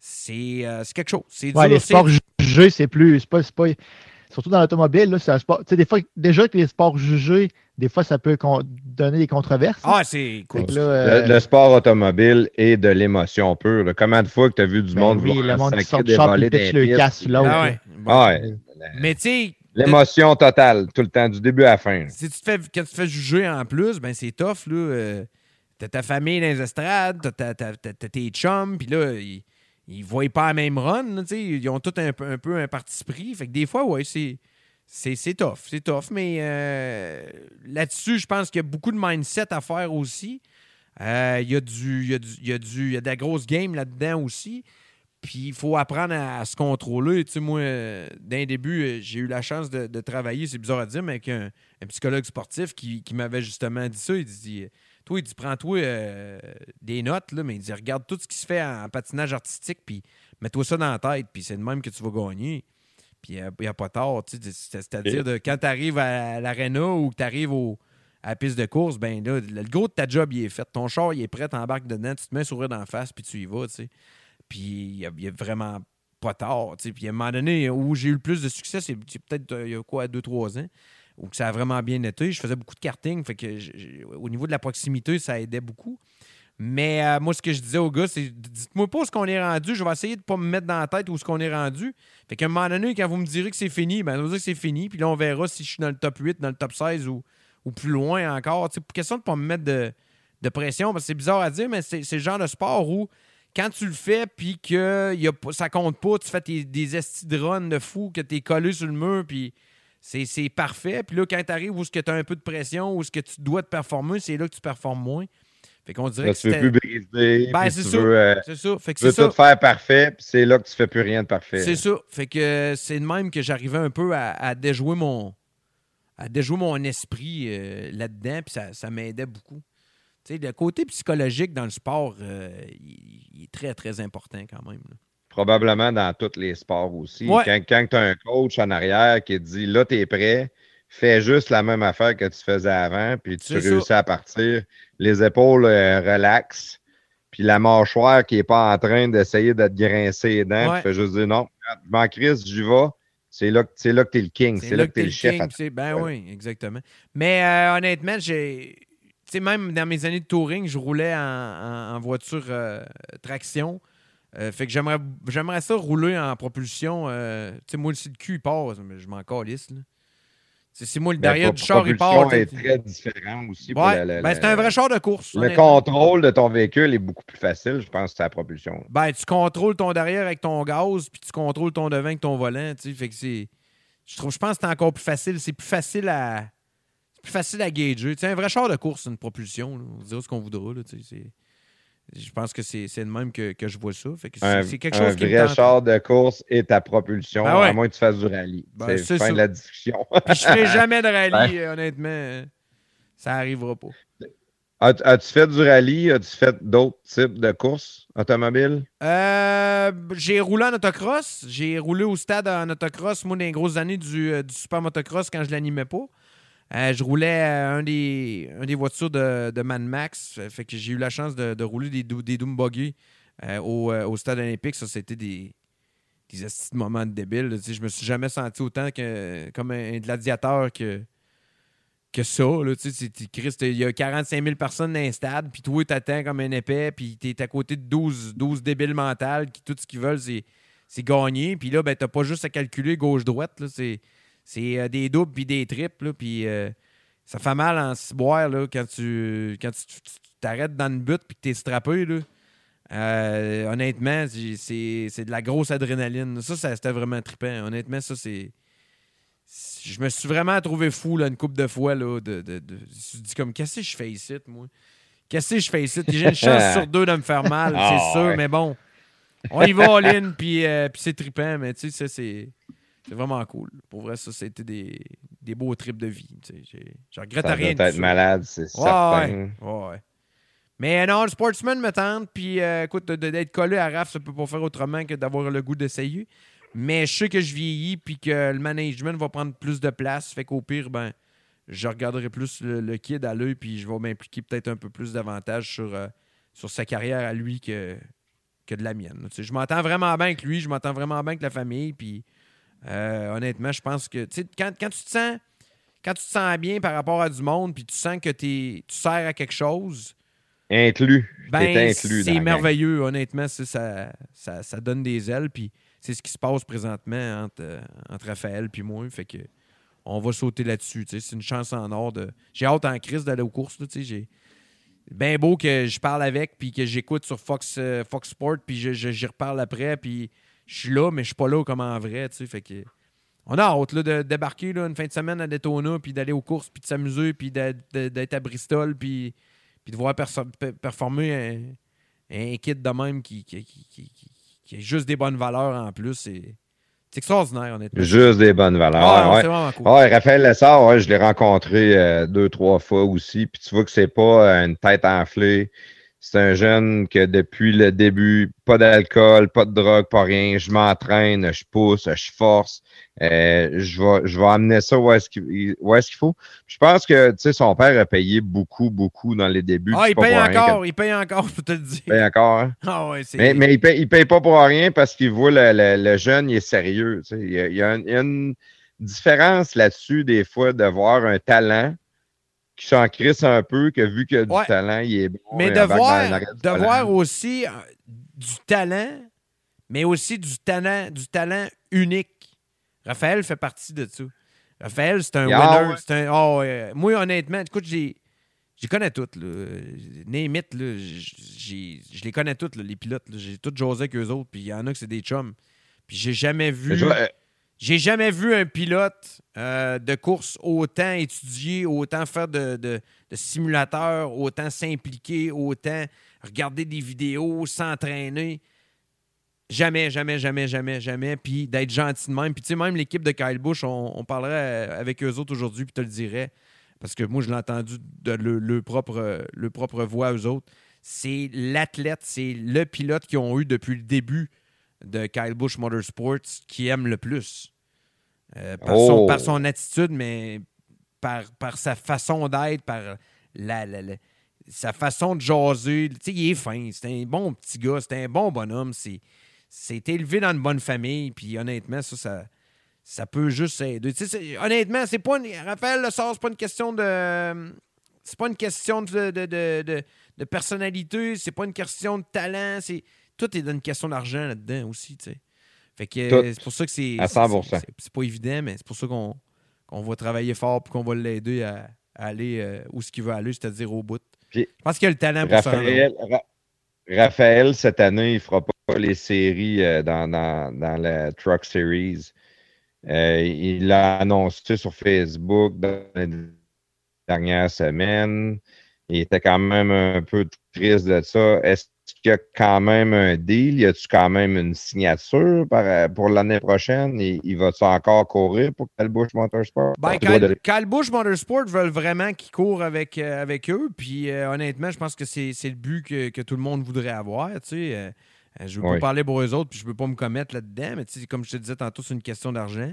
C'est, euh, c'est quelque chose. C'est Ouais, les c'est- sports jugés, c'est plus. C'est pas, c'est pas- surtout dans l'automobile, là, c'est un sport. Tu sais, des fois, déjà que les sports jugés, des fois, ça peut donner des controverses. Ah, c'est là, euh, Le, le sport automobile est de l'émotion pure. là. Combien de fois que tu as vu du Ben monde oui, vouloir le monde qui sacrer sort du des volets le casse sur l'autre. Ah ouais. Ah ouais. Mais tu sais, L'émotion totale, tout le temps, du début à la fin. si tu te fais, quand tu te fais juger en plus, ben c'est tough. Là, euh, t'as ta famille dans les estrades, t'as, ta- ta- ta- t'as tes chums, puis là, ils, ils voient pas la même run. là, ils ont tous un, peu- un peu un parti pris. Fait que des fois, ouais, c'est, c'est, c'est tough. C'est tough. Mais euh, là-dessus, je pense qu'il y a beaucoup de mindset à faire aussi. Euh, Il y, il y, y, a du- il y a de la grosse game là-dedans aussi. Puis il faut apprendre à, à se contrôler. Tu sais, moi, euh, d'un début, euh, j'ai eu la chance de, de travailler, c'est bizarre à dire, mais avec un, un psychologue sportif qui, qui m'avait justement dit ça. Il dit Toi, il dit Prends-toi euh, des notes, là, mais il dit Regarde tout ce qui se fait en, patinage artistique, puis mets-toi ça dans la tête, puis c'est de même que tu vas gagner. Puis il n'y a, pas tard. tu sais, c'est- C'est-à-dire, de, quand tu arrives à l'aréna ou que tu arrives au- à la piste de course, ben là, le gros de ta job, il est fait. Ton char, il est prêt, t'embarques dedans, tu te mets un sourire d'en face, puis tu y vas, tu sais. Puis il y a, vraiment pas tard. Puis à un moment donné, où j'ai eu le plus de succès, c'est peut-être euh, il y a quoi, 2-3 ans, où ça a vraiment bien été. Je faisais beaucoup de karting, fait que au niveau de la proximité, ça aidait beaucoup. Mais euh, moi, ce que je disais aux gars, c'est dites-moi pas où ce qu'on est rendu. Je vais essayer de pas me mettre dans la tête où ce qu'on est rendu. Fait qu'à un moment donné, quand vous me direz que c'est fini, ben, veut dire que c'est fini. Puis là, on verra si je suis dans le top 8, dans le top 16 ou, ou plus loin encore. Tu sais, question de pas me mettre de, de pression, parce que c'est bizarre à dire, mais c'est le genre de sport où quand tu le fais puis que y a ça compte pas, tu fais tes- des esti de fou, que tu es collé sur le mur, puis c'est c'est parfait. Puis là, quand tu arrives où tu as un peu de pression, où ce que tu dois te performer, c'est là que tu performes moins. Fait qu'on dirait Là, que tu veux plus briser. Ben, c'est ça. euh, C'est ça. Fait que tu veux tout faire parfait, puis c'est là que tu fais plus rien de parfait. C'est ça. Fait que c'est de même que j'arrivais un peu à, à déjouer mon à déjouer mon esprit euh, là-dedans, puis ça, ça m'aidait beaucoup. Le côté psychologique dans le sport, euh, il, il est très, très important quand même. là. Probablement dans tous les sports aussi. Ouais. Quand, quand tu as un coach en arrière qui te dit là, tu es prêt, fais juste la même affaire que tu faisais avant, puis tu ça. réussis à partir. Les épaules euh, relaxent, puis la mâchoire qui n'est pas en train d'essayer de te grincer les dents, Ouais. tu fais juste dire non, je m'en crise, j'y vais. C'est là, que- c'est là que tu es le king, c'est là que tu es le chef. king, Ben oui, exactement. Mais euh, honnêtement, j'ai. Sais, même dans mes années de touring, je roulais en, en- en voiture euh, traction. Euh, fait que j'aimerais j'aimerais ça rouler en propulsion. euh, tu sais, moi, le cul il part, mais je m'en calisse. là. C'est c'est moi le La derrière du char, il part. est très différent aussi. pour Ouais, la- la- ben, c'est un vrai char de course. Le contrôle de ton véhicule est beaucoup plus facile, je pense, que c'est la propulsion. Ben, tu contrôles ton derrière avec ton gaz, puis tu contrôles ton devant avec ton volant. Fait que c'est. Je trouve, je pense que c'est encore plus facile. C'est plus facile à. C'est plus facile à gager. Tu sais, un vrai char de course, c'est une propulsion. là. On dira ce qu'on voudra. Là, tu sais, c'est- Je pense que c'est c'est de même que, que je vois ça. Fait que c'est Un, quelque un chose qui me vrai char de course est ta propulsion, Ben ouais. à moins que tu fasses du rallye. Ben, c'est fin ça. de la discussion. Puis je ferai jamais de rallye, euh, honnêtement. euh, Ça arrivera pas. As- As-tu fait du rallye? As-tu fait d'autres types de courses automobiles? Euh, j'ai roulé en autocross. J'ai roulé au stade en autocross, moi, dans les grosses années du, euh, du super motocross quand je l'animais pas. Euh, je roulais euh, un des, voitures de, Mad Max. Euh, Fait que j'ai eu la chance de, rouler des, des au, stade olympique, ça, c'était des, des esti de moments débiles. Je me suis jamais senti autant que, comme un gladiateur que, que ça. Là, Christ, il y a 45 000 personnes dans un stade, puis toi, t'attends comme un épais, puis t'es à côté de 12, 12 débiles mentales qui tout ce qu'ils veulent, c'est, gagner. Puis là, ben, t'as pas juste à calculer gauche-droite. C'est, c'est euh, des doubles puis des triples. Puis euh, ça fait mal en ciboire là, quand tu quand tu, t'arrêtes dans le but puis que t'es strappé. Là. Euh, honnêtement, c'est- de la grosse adrénaline. Ça, ça c'était vraiment trippant. Honnêtement, ça, c'est. Je me suis vraiment trouvé fou là, une couple de fois. Là, de, de, de- je me suis dit comme qu'est-ce que je fais ici, moi? Qu'est-ce que je fais ici? J'ai une chance sur deux de me faire mal, Ah, c'est sûr, ouais. mais bon. On y va all-in, puis, euh, puis c'est trippant, mais tu sais, ça, c'est. C'est vraiment cool. Pour vrai, ça, c'était des, des beaux trips de vie. Je regrette Ça rien doit être malade, c'est Ouais, certain. Ouais, ouais. Mais non, le sportsman me tente. Puis euh, écoute, d'être collé à RAF, ça peut pas faire autrement que d'avoir le goût d'essayer. Mais je sais que je vieillis puis que le management va prendre plus de place. Fait qu'au pire, ben, je regarderai plus le, le kid à l'œil puis je vais m'impliquer peut-être un peu plus davantage sur, euh, sur sa carrière à lui que, que de la mienne. Tu sais, je m'entends vraiment bien avec lui, je m'entends vraiment bien avec la famille. Puis euh, honnêtement, je pense que quand, quand tu te sens quand tu te sens bien par rapport à du monde, puis tu sens que t'es- tu sers à quelque chose, Inclus. ben, c'est merveilleux, honnêtement. Ça, ça, ça donne des ailes, puis c'est ce qui se passe présentement entre, entre Raphaël et moi. Fait que on va sauter là-dessus. C'est une chance en or. De... J'ai hâte en crise d'aller aux courses. J'ai bien beau que je parle avec, puis que j'écoute sur Fox, euh, Fox Sport, puis je- je- j'y reparle après, puis je suis là, mais je suis pas là comme en vrai. tu sais, Fait que on a hâte là, de débarquer là, une fin de semaine à Daytona, puis d'aller aux courses, puis de s'amuser, puis d'être à Bristol, puis, puis de voir performer un, un kit de même qui, qui, qui, qui- a juste des bonnes valeurs en plus. C'est extraordinaire, honnêtement. Juste des bonnes valeurs. Ah, ouais. vraiment cool. Raphaël Lessard, ouais, je l'ai rencontré euh, deux, trois fois aussi. Puis tu vois que c'est pas une tête enflée. C'est un jeune que depuis le début, pas d'alcool, pas de drogue, pas rien. Je m'entraîne, je pousse, je force. Euh, je, vais, je vais amener ça où est-ce qu'il qu'il faut. Je pense que tu sais, son père a payé beaucoup, beaucoup dans les débuts. Ah, il paye encore, que- il paye encore, je peux te le dire. il paye encore, hein? Ah ouais. Mais, mais il paye, il paye pas pour rien parce qu'il voit le, le- le jeune, il est sérieux. tu sais. Il y a, il y a une, il y a une différence là-dessus, des fois, de voir un talent qui s'en crisse un peu, que vu qu'il a du Ouais. talent, il est bon. Mais de voir, de aussi euh, du talent, mais aussi du talent, du talent unique. Raphaël fait partie de ça. Raphaël, c'est un winner. ouais. c'est un- oh, moi, honnêtement, écoute, j'ai. Je les connais toutes. Là. Name it, là, j'ai- je les connais toutes, là, les pilotes. J'ai toutes josé avec eux autres. Puis il y en a que c'est des chums. Puis j'ai jamais vu. Je euh, J'ai jamais vu un pilote euh, de course autant étudier, autant faire de, simulateurs, autant s'impliquer, autant regarder des vidéos, s'entraîner. Jamais, jamais, jamais, jamais, jamais. Puis d'être gentil de même. Puis tu sais, même l'équipe de Kyle Busch, on, parlerait euh, avec eux autres aujourd'hui, puis te le dirais. Parce que moi, je l'ai entendu de le, propre, le propre voix eux autres. C'est l'athlète, c'est le pilote qu'ils ont eu depuis le début de Kyle Busch Motorsports qui aime le plus. Euh, par, son, Oh. par son attitude, mais par, par sa façon d'être, par la, la- la- sa façon de jaser. Il est fin. C'est un bon petit gars. C'est un bon bonhomme. C'est, c'est élevé dans une bonne famille. Puis honnêtement, ça, ça, ça peut juste aider. C'est- honnêtement, c'est pas une, Raphaël Le Sort, c'est pas une question de. C'est pas une question de, de, de, de- de personnalité, c'est pas une question de talent. C'est, tout est dans une question d'argent là-dedans aussi. Tu sais. Fait que c'est pour ça que c'est. À c'est- 100%. c'est- C'est, c'est pas évident, mais c'est pour ça qu'on, qu'on va travailler fort et qu'on va l'aider à, à aller euh, où ce qu'il veut aller, c'est-à-dire au bout. Puis, Je pense qu'il a le talent pour ça. Raphaël, Ra- Raphaël, cette année, il fera pas les séries euh, dans, dans, dans la Truck Series. Euh, il l'a annoncé sur Facebook dans les dernières semaines. Il était quand même un peu triste de ça. Est-ce qu'il y a quand même un deal? Y a-tu quand même une signature pour l'année prochaine? Il, il va-tu encore courir pour Calbush Motorsport? Ben, Busch Motorsport veulent vraiment qu'il court avec, euh, avec eux. Puis euh, honnêtement, je pense que c'est le but que, que tout le monde voudrait avoir. Tu sais. Euh, je veux Oui. pas parler pour eux autres, puis je veux pas me commettre là-dedans. Mais tu sais, comme je te disais tantôt, c'est une question d'argent.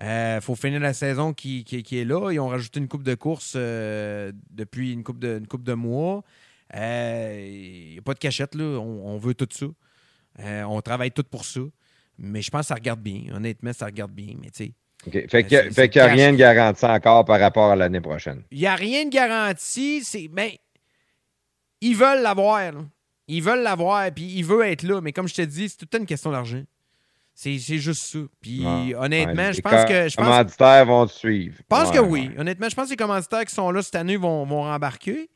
Il faut finir la saison qui, qui- qui est là. Ils ont rajouté une coupe de course depuis une coupe de, une coupe de mois. Il n'y a pas de cachette, là. On, on veut tout ça. Euh, on travaille tout pour ça. Mais je pense que ça regarde bien. Honnêtement, ça regarde bien. Mais tu sais, OK. Fait Euh, qu'il n'y a rien de garanti encore par rapport à l'année prochaine. il n'y a rien de garanti. C'est. Ben, ils veulent l'avoir. là. Ils veulent l'avoir, puis il veut être là. Mais comme je te dis, c'est tout le temps une question d'argent. C'est juste ça. Puis Ouais. honnêtement, Ouais, je pense que. Je Les commanditaires vont te suivre. je pense Ouais, que oui. Honnêtement, je pense que les commanditaires qui sont là cette année vont, vont rembarquer.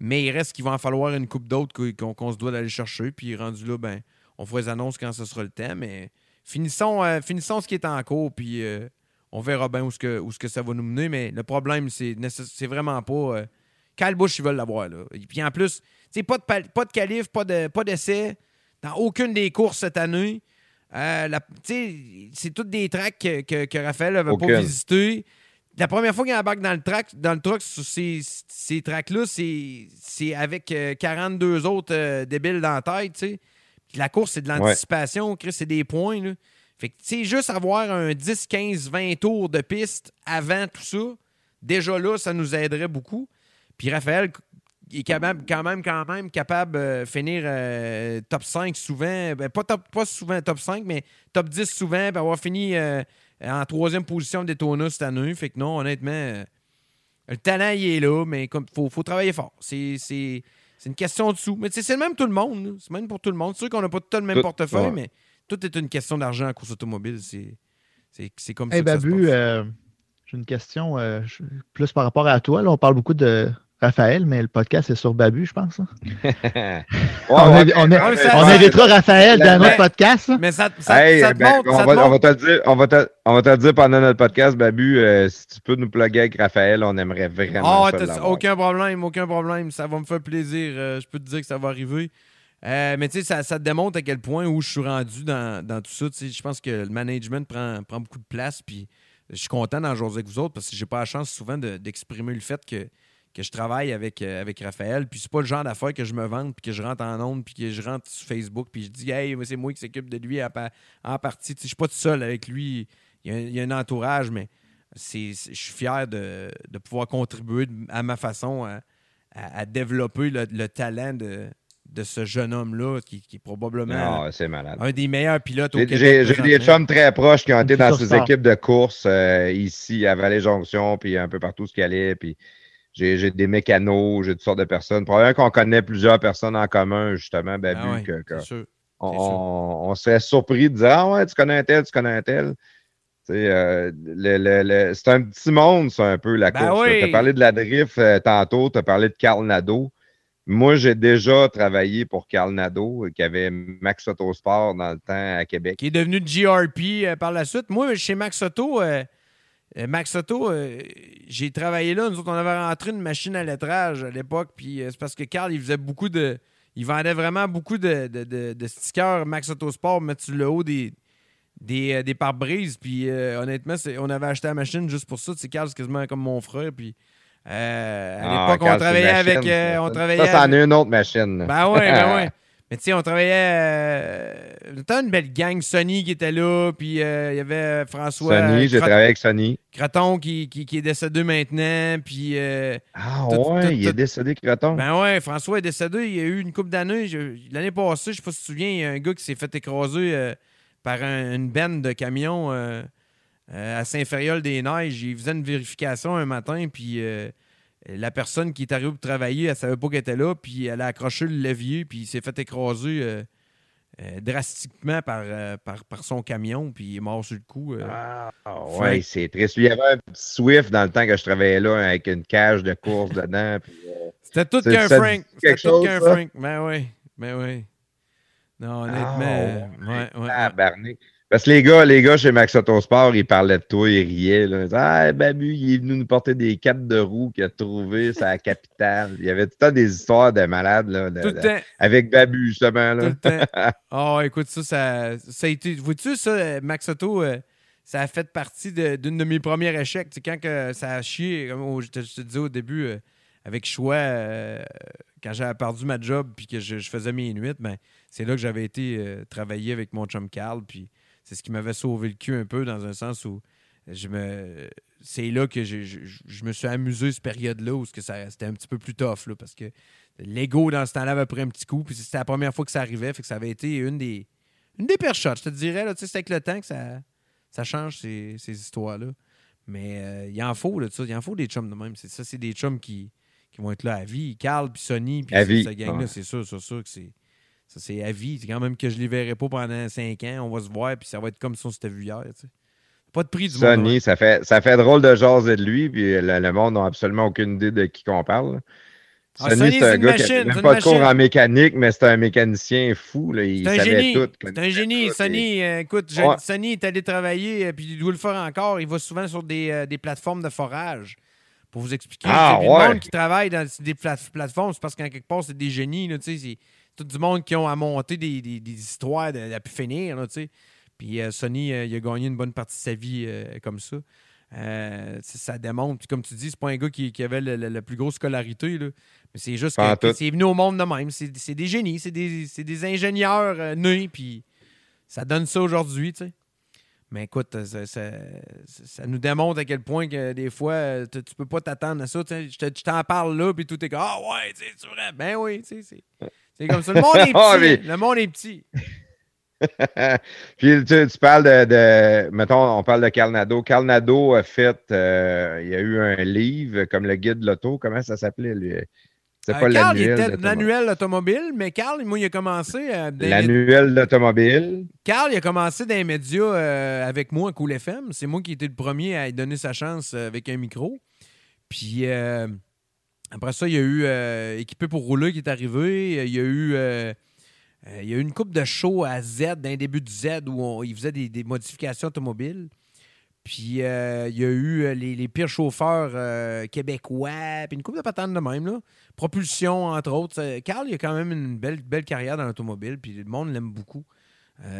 Mais il reste qu'il va en falloir une coupe d'autres qu'on se doit d'aller chercher. Puis rendu là, ben, on fera les annonces quand ce sera le temps. Mais finissons, euh, finissons ce qui est en cours. Puis euh, on verra bien où, ce que, où ce que ça va nous mener. Mais le problème, c'est vraiment pas. Euh, ils veulent l'avoir. Là. Et Puis en plus, tu pas de, pas de qualif, pas de- pas d'essai dans aucune des courses cette année. Euh, c'est toutes des tracks que, que, que Raphaël n'avait pas visité. La première fois qu'il embarque dans le track, dans le truck sur ces, ces tracks-là, c'est avec euh, 42 autres euh, débiles dans la tête, tu sais. Puis La course, c'est de l'anticipation, Chris, c'est des points, là. Fait que, tu sais, juste avoir un 10, 15, 20 tours de piste avant tout ça, déjà là, ça nous aiderait beaucoup. Puis Raphaël est capable, quand même, quand même capable de finir euh, top 5 souvent. Ben, pas, top, pas souvent top 5, mais top 10 souvent, puis avoir fini euh, en troisième position Daytona cette année. Fait que non, honnêtement, euh, le talent, il est là, mais il faut, faut travailler fort. C'est une question de sous. Mais c'est le même pour tout le monde. C'est même pour tout le monde. C'est sûr qu'on n'a pas tout le même Tout- portefeuille, ouais. mais tout est une question d'argent en course automobile. C'est comme Hey ça Babu, euh, j'ai une question euh, plus par rapport à toi. Là, on parle beaucoup de Raphaël, mais le podcast est sur Babu, je pense. hein. on, ouais, invitera Raphaël dans notre podcast. là. Mais ça, ça, Hey, ça te ben, montre. on, ça va, te le dire, on va te, on va te le dire pendant notre podcast, Babu. euh, si tu peux nous plugger avec Raphaël, on aimerait vraiment Ah, ça aucun problème, aucun problème. Ça va me faire plaisir. Euh, je peux te dire que ça va arriver. Euh, mais tu sais, ça, ça te démontre à quel point où je suis rendu dans, dans tout ça. Je pense que le management prend, prend beaucoup de place. Puis je suis content d'en jaser avec vous autres parce que j'ai pas la chance souvent de- d'exprimer le fait que, que je travaille avec, euh, avec Raphaël. Puis c'est pas le genre d'affaires que je me vende, puis que je rentre en ondes, puis que je rentre sur Facebook, puis je dis, hey, c'est moi qui s'occupe de lui à en partie. Tu sais, Je suis pas tout seul avec lui. Il y a, un- il y a un entourage, mais je suis fier de, de pouvoir contribuer à ma façon à, à- à développer le, le talent de, de ce jeune homme-là, qui, qui est probablement Ah, c'est malade. un des meilleurs pilotes au J'ai- Québec. J'ai des chums très proches qui ont été dans ces équipes de course euh, ici à Vallée-Jonction, puis un peu partout ce qu'il allait. Puis j'ai des mécanos, j'ai toutes sortes de personnes. Probablement qu'on connaît plusieurs personnes en commun, justement, Babu, Ah ouais, que, sûr. on, serait surpris de dire Ah ouais, tu connais un tel, tu connais un tel. Euh, c'est un petit monde, ça, un peu, la Ben course. oui. Tu as parlé de la drift euh, tantôt, tu as parlé de Carl Nadeau. Moi, j'ai déjà travaillé pour Carl Nadeau, qui avait Max Autosport dans le temps à Québec. qui est devenu GRP euh, par la suite. Moi, chez Max Auto, euh, Max Auto, euh, j'ai travaillé là. Nous autres, on avait rentré une machine à lettrage à l'époque. Puis euh, c'est parce que Carl, il faisait beaucoup de. Il vendait vraiment beaucoup de, de- de- de stickers Max Auto Sport, mettre sur le haut des, des, euh, des pare-brises. Puis honnêtement, c'est- on avait acheté la machine juste pour ça. Tu sais, Carl, c'est quasiment comme mon frère. Puis à Ah, l'époque, on c'est travaillait avec. on Ça, travaillait ça, c'en avec- une autre machine. ben ouais, ben ouais. Mais tu sais, on travaillait. Euh, T'as une belle gang. Sonny qui était là, puis euh, il y avait François. Sony, j'ai travaillé avec Sony. Croton qui, qui, qui est décédé maintenant, puis. euh, Ah Tout- ouais, tout- il est décédé, Croton. ben ouais, François est décédé. Il y a eu une couple d'années. L'année passée, je sais pas si tu te souviens, il y a un gars qui s'est fait écraser euh, par un- une benne de camions euh, euh, à Saint-Fériol-des-Neiges. Il faisait une vérification un matin, puis euh, la personne qui est arrivée pour travailler, elle savait pas qu'elle était là, puis elle a accroché le levier, puis il s'est fait écraser euh, euh, drastiquement par, euh, par, par son camion, puis il est mort sur le coup. Ah ouais, c'est triste. Il y avait un petit Swift dans le temps que je travaillais là avec une cage de course dedans. C'était tout qu'un Frank. C'était tout qu'un? Frank. Ben oui. Ben oui. Non, honnêtement. Ah, euh, ouais. ouais, tabarnak. Parce que les gars, les gars chez Max Autosport, ils parlaient de toi, ils riaient. Là. Ils disaient, Ah, Babu, il est venu nous porter des capes de roue qu'il a trouvées sur la capitale. Il y avait tout le temps des histoires de malades là, de- Tout de- temps. avec Babu, justement. Tout Là. le temps. Oh, écoute, ça, ça, ça a été. Vois-tu, ça, Max Auto, euh, ça a fait partie d'une de, mes premiers échecs. Tu sais, quand que ça a chié, comme je, te, je te disais au début, euh, avec choix, euh, quand j'avais perdu ma job puis que je, je faisais mes nuits, ben, c'est là que j'avais été travailler avec mon chum Carl. Puis c'est ce qui m'avait sauvé le cul un peu dans un sens où je me. C'est là que je, je- je me suis amusé cette période-là où c'était un petit peu plus tough là, parce que L'ego, dans ce temps-là, avait pris un petit coup. Puis c'était la première fois que ça arrivait. Fait que ça avait été une des, une des shots, je te dirais. là. Tu sais, C'est avec le temps que ça, ça change ces, ces histoires-là. Mais euh, il en faut, là, il en faut des chums de même. C'est ça, c'est des chums qui, qui vont être là à vie. Carl, puis Sonny, puis cette gang-là, ouais. c'est sûr, c'est sûr que c'est. Ça, c'est à vie. C'est quand même que je les verrai pas pendant cinq ans. On va se voir, puis ça va être comme si on s'était vu hier. Pas de prix du monde. Sonny, ça fait, ça fait drôle de jaser de lui, puis le, le monde n'a absolument aucune idée de qui qu'on parle. Ah, Sonny, c'est un gars qui n'a même pas de cours en mécanique, mais c'est un mécanicien fou. Là. Il C'est un savait génie. tout. C'est un génie. Sonny, euh, écoute, je- Ouais. Sonny est allé travailler, euh, puis il doit le faire encore. Il va souvent sur des, euh, des plateformes de forage. Pour vous expliquer. Ah, ouais. Le monde qui travaille dans des pla- plateformes, c'est parce qu'en quelque part, c'est des génies. là, tout du monde qui ont à monter des, des- des histoires de, de pu finir. là, tu sais. Puis euh, Sonny, euh, il a gagné une bonne partie de sa vie euh, comme ça. Ça démontre. Puis comme tu dis, c'est pas un gars qui, qui avait le- le- la plus grosse scolarité. Là. Mais c'est juste que, c'est venu au monde de même. C'est c'est des génies, c'est des, c'est des ingénieurs nés, puis ça donne ça aujourd'hui, tu sais. Mais écoute, ça, ça- nous démontre à quel point que des fois, tu, tu peux pas t'attendre à ça. tu sais. Je te- je t'en parle là, puis tout est comme Ah ouais, tu sais, c'est vrai. Ben oui, c'est. C'est comme ça. Le monde est petit. Ah, mais- Le monde est petit. Puis tu, tu parles de, de- Mettons, on parle de. Carl Nadeau a fait. euh, il y a eu un livre comme le guide de l'auto. Comment ça s'appelait, lui? C'est Euh, pas Carl, il était l'annuel automobile, mais Carl, moi, il a commencé. euh, L'annuel d'automobile. Carl, il a commencé dans les médias euh, avec moi à Cool FM. C'est moi qui étais le premier à lui donner sa chance avec un micro. Puis après ça, il y a eu euh, Équipé pour rouler qui est arrivé. Il y a eu, euh, euh, il y a eu une coupe de show à Z, d'un début de Z, où on- il faisait des, des modifications automobiles. Puis euh, il y a eu les, les pires chauffeurs québécois, puis une coupe de patentes de même. Là. Propulsion, entre autres. Carl, il a quand même une belle, belle carrière dans l'automobile, puis le monde l'aime beaucoup.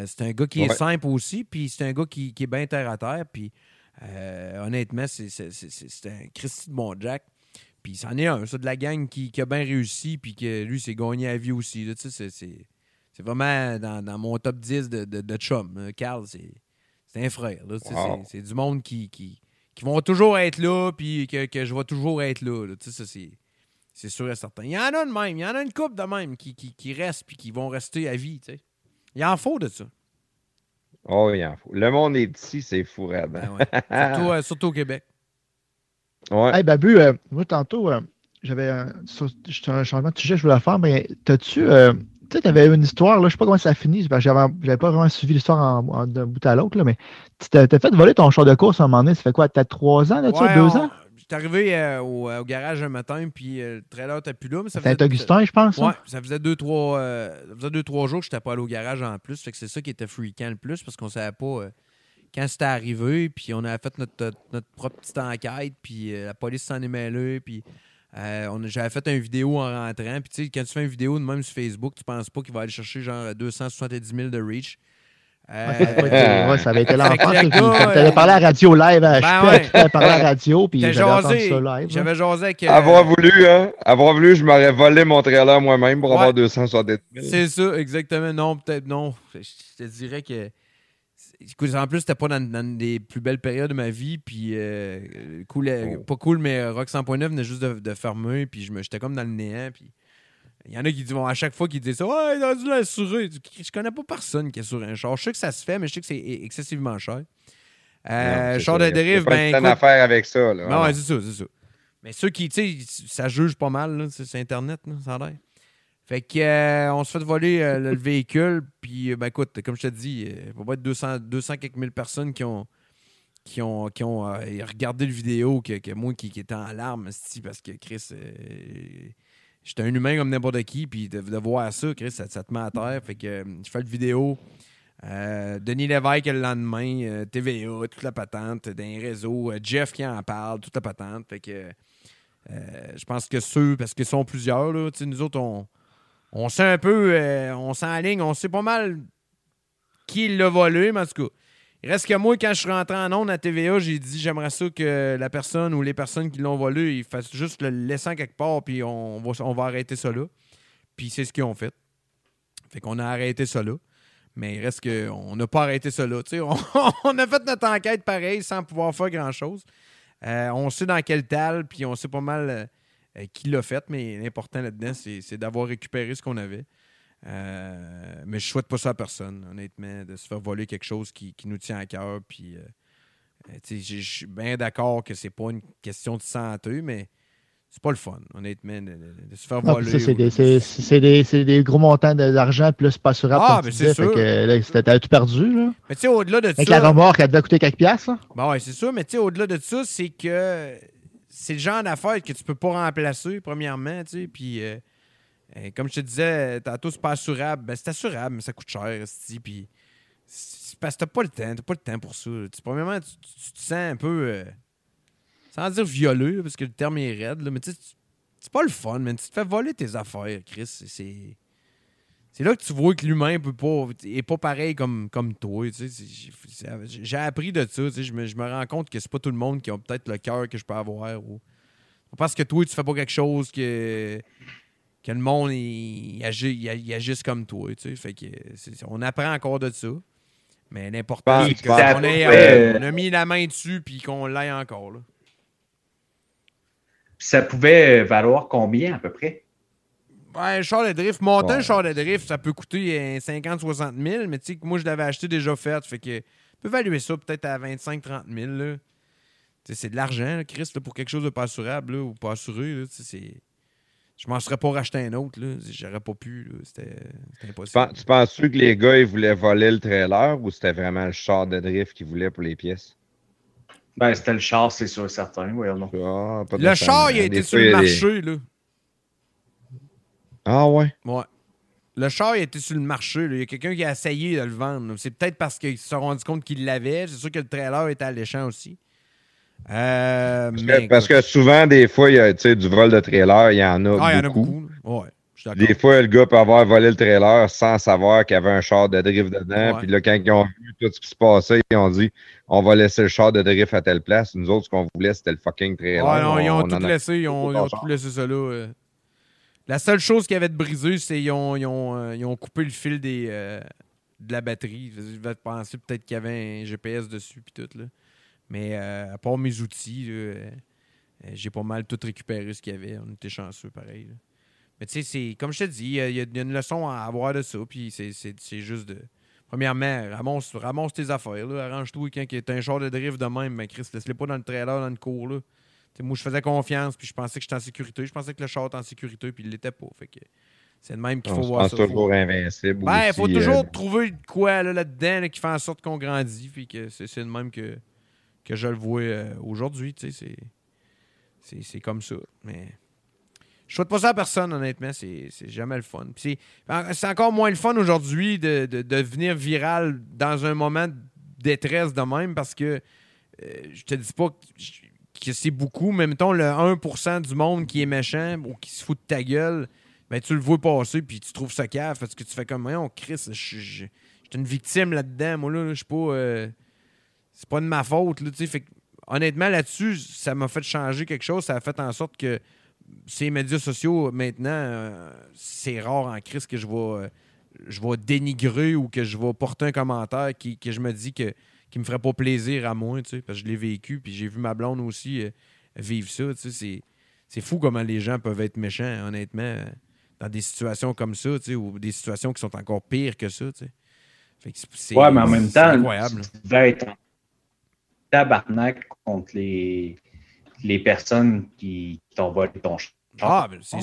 C'est un gars qui est simple aussi, puis c'est un gars qui, qui est bien terre à terre. Puis honnêtement, c'est un Christy de bon Jack. Puis c'en est un, ça, de la gang qui, qui a bien réussi, puis que lui, s'est gagné à vie aussi. là. Tu sais, c'est, vraiment dans, dans mon top 10 de, de, de chum. Euh, Carl, c'est, c'est un frère. là. Tu sais, Wow. C'est, c'est du monde qui, qui, qui vont toujours être là, puis que, que je vais toujours être là. là. Tu sais, ça, c'est, c'est sûr et certain. Il y en a de même. Il y en a une couple de même qui, qui, qui restent, puis qui vont rester à vie. tu sais. Il en faut de ça. Oh, il en faut. Le monde est ici, c'est fou, Ben hein? ouais. Surtout, euh, surtout au Québec. Ouais. Hey, Babu, euh, moi, tantôt, euh, j'avais un, un changement de sujet que je voulais faire, mais t'as-tu. euh, tu sais, t'avais une histoire, là, je sais pas comment ça a fini, parce que j'avais j'avais pas vraiment suivi l'histoire d'un bout à l'autre, là, mais tu t'as t'as fait voler ton char de course à un moment donné, ça fait quoi, peut-être trois ans, là, tu Ouais, deux on- ans? J'étais arrivé euh, au, au garage un matin, puis euh, le trailer n'était plus là. mais ça faisait- Saint-Augustin, je pense. hein? Ouais, ça faisait deux, trois, euh, ça faisait deux, trois jours que je n'étais pas allé au garage en plus. Fait que c'est ça qui était freakant le plus, parce qu'on savait pas euh, quand c'était arrivé, puis on avait fait notre, notre propre petite enquête, puis euh, la police s'en est mêlée, puis euh, on a- j'avais fait une vidéo en rentrant. Puis tu sais, quand tu fais une vidéo de même sur Facebook, tu penses pas qu'il va aller chercher genre 270 000 de reach. Euh, Ouais, ça avait été- l'enfer. le comme t'avais parlé à la radio live, à Ben je ouais. t'avais parlé à la radio, puis j'avais entendu jasé. ça live. J'avais jasé avec. euh, Avoir voulu, hein? Avoir voulu, je m'aurais volé mon trailer moi-même pour Ouais. avoir 270 000. C'est ça, exactement. Non, peut-être non. Je te dirais que. Écoute, en plus, c'était pas dans, dans des plus belles périodes de ma vie. Puis, euh, cool, euh, Oh. pas cool, mais Rock 100.9 venait juste de, de fermer. Puis, je me- j'étais comme dans le néant. Puis, il y en a qui disent, bon, à chaque fois qu'ils disent ça, ouais, il a dû l'assurer. Je connais pas personne qui assure un char. Je sais que ça se fait, mais je sais que c'est excessivement cher. Euh, Non, char de dérive, pas ben. écoute- affaire avec ça, là. non, ouais, c'est ça, c'est ça. Mais ceux qui, tu sais, ça juge pas mal, là, c'est c'est Internet, là, ça a l'air. Fait que, euh, on se fait voler euh, le, le véhicule, puis, euh, ben écoute, comme je te dis, il va pas être 200, 200 quelques mille personnes qui ont, qui ont, qui ont regardé le vidéo que, que moi qui, qui étais en larmes, parce que Chris, j'étais un humain comme n'importe qui, puis de, de voir ça, Chris, ça, te met à terre. Fait que je fais le vidéo. Denis Lévesque le lendemain, TVA, toute la patente, réseaux, euh, Jeff qui en parle, toute la patente. Fait que je pense que ceux, parce qu'ils sont plusieurs, là, nous autres, on, on sait un peu, euh, on s'enligne, on sait pas mal qui l'a volé, mais en tout cas, il reste que moi, quand je suis rentré en ondes à TVA, j'ai dit j'aimerais ça que la personne ou les personnes qui l'ont volé, ils fassent juste le laissant quelque part, puis on va, arrêter ça là. Puis c'est ce qu'ils ont fait. Fait qu'on a arrêté ça là. Mais il reste qu'on n'a pas arrêté ça là. On, on a fait notre enquête pareil sans pouvoir faire grand-chose. Euh, on sait dans quel tal, puis on sait pas mal euh, qui l'a fait, mais l'important là-dedans, c'est d'avoir récupéré ce qu'on avait. Euh, mais je souhaite pas ça à personne, honnêtement, de se faire voler quelque chose qui, qui nous tient à cœur. Puis, euh, euh, je suis bien d'accord que c'est pas une question de santé, mais c'est pas le fun, honnêtement, de, de- de se faire Non, voler. c'est des, gros montants d'argent, c'est pas assurable. Ah, ben, tu c'est sûr. t'avais tout perdu. Là? Mais tu sais, au-delà de Avec ça. la remorque, elle devait coûter quelques piastres. là. Bon, ouais, c'est sûr, mais tu sais, au-delà de ça, c'est que c'est le genre d'affaire que tu peux pas remplacer, premièrement, tu. Puis, euh, euh, comme je te disais, tantôt, c'est pas assurable. Ben, c'est assurable, mais ça coûte cher, Puis, c'est parce que t'as pas le temps, t'as pas le temps pour ça. Premièrement, tu, tu- te sens un peu, euh, sans dire violeux, parce que le terme est raide, là, mais tu sais, c'est pas le fun, mais tu te fais voler tes affaires, Chris. C'est- C'est. Là que tu vois que l'humain peut pas, est pas pareil comme, comme toi. tu sais. C'est- j'ai- appris de ça. tu sais. Je me, je me rends compte que c'est pas tout le monde qui a peut-être le cœur que je peux avoir. Ou... Parce que toi, tu fais pas quelque chose que, que le monde il, il agit, il, il agisse comme toi. tu sais. Fait que c'est- on apprend encore de ça. Mais l'important, c'est qu'on Euh, on a mis la main dessus puis qu'on l'aille encore. Là. Ça pouvait valoir combien à peu près? Ouais, un char de drift, monter un char de drift, ça peut coûter 50-60 000, mais tu sais que moi, je l'avais acheté déjà fait. Fait que, on peut évaluer ça peut-être à 25-30 000. là. Tu C'est de l'argent, là, Chris, là, pour quelque chose de pas assurable là, ou pas assuré. Tu c'est- je m'en serais pas racheté un autre. là. J'aurais pas pu. là. C'était c'était Tu, impossible. tu penses-tu que les gars, ils voulaient voler le trailer ou c'était vraiment le char de drift qu'ils voulaient pour les pièces? Ben, c'était le char, c'est sûr, certain. Oui, non. Ah, Le char, il a été sur le des- marché. Là. Ah ouais? Ouais. Le char, il était sur le marché. là. Il y a quelqu'un qui a essayé de le vendre. C'est peut-être parce qu'ils se sont rendus compte qu'il l'avait. C'est sûr que le trailer était alléchant aussi. Euh, Parce, mais que, parce que souvent, des fois, il y a du vol de trailer, il y en a Ah, il y en a beaucoup. beaucoup. Ouais, je. Des fois, le gars peut avoir volé le trailer sans savoir qu'il y avait un char de drift dedans. Puis là, quand ils ont vu tout ce qui se passait, ils ont dit on va laisser le char de drift à telle place. Nous autres, ce qu'on voulait, c'était le fucking trailer. Ouais, non, ils ont On tout laissé. Ils ont, ils ont char. tout laissé ça là. euh. La seule chose qui avait de brisé, c'est qu'ils ont, euh, ils ont coupé le fil euh, de la batterie. Je vais penser peut-être qu'il y avait un GPS dessus puis tout. Là. Mais euh, à part mes outils, j'ai pas mal tout récupéré ce qu'il y avait. On était chanceux pareil. Mais tu sais, c'est comme je te dis, il y, a- une leçon à avoir de ça. Puis c'est- juste de. Premièrement, ramasse, ramasse tes affaires. Arrange-toi quand tu un char de drift de même. Mais Chris, laisse-les pas dans le trailer, dans le cours. T'sais, moi, je faisais confiance, puis je pensais que j'étais en sécurité. Je pensais que le char était en sécurité, puis il l'était pas. Fait que c'est de même qu'il faut voir pense ça. toujours invincible. Ben, il faut aussi, toujours euh, trouver quoi là, là-dedans là, qui fait en sorte qu'on grandit. Puis que c'est c'est de même que, que je le vois euh, aujourd'hui. tu sais, C'est c'est- c'est comme ça. Mais je souhaite pas ça à personne, honnêtement. C'est c'est jamais le fun. Puis C'est c'est encore moins le fun aujourd'hui de, de- de devenir viral dans un moment de détresse de même parce que euh, je te dis pas que, que c'est beaucoup, mais mettons le 1% du monde qui est méchant ou qui se fout de ta gueule, ben tu le vois passer puis tu trouves ça cave parce que tu fais comme on Chris, je j'étais une victime là-dedans, moi là, je suis pas euh, c'est pas de ma faute là, fait honnêtement là-dessus, ça m'a fait changer quelque chose, ça a fait en sorte que ces médias sociaux maintenant euh, c'est rare en crise que je vais euh, je dénigrer ou que je vais porter un commentaire qui, que je me dis que qui me ferait pas plaisir à moi, tu sais, parce que je l'ai vécu, puis j'ai vu ma blonde aussi euh, vivre ça, tu sais, c'est, fou comment les gens peuvent être méchants, honnêtement, euh, dans des situations comme ça, tu sais, ou des situations qui sont encore pires que ça, tu sais. Fait que c'est- Ouais, mais en même temps, incroyable. tu devais être en tabarnak contre les, les personnes qui t'ont volé ton char. Ah, ben, c'est,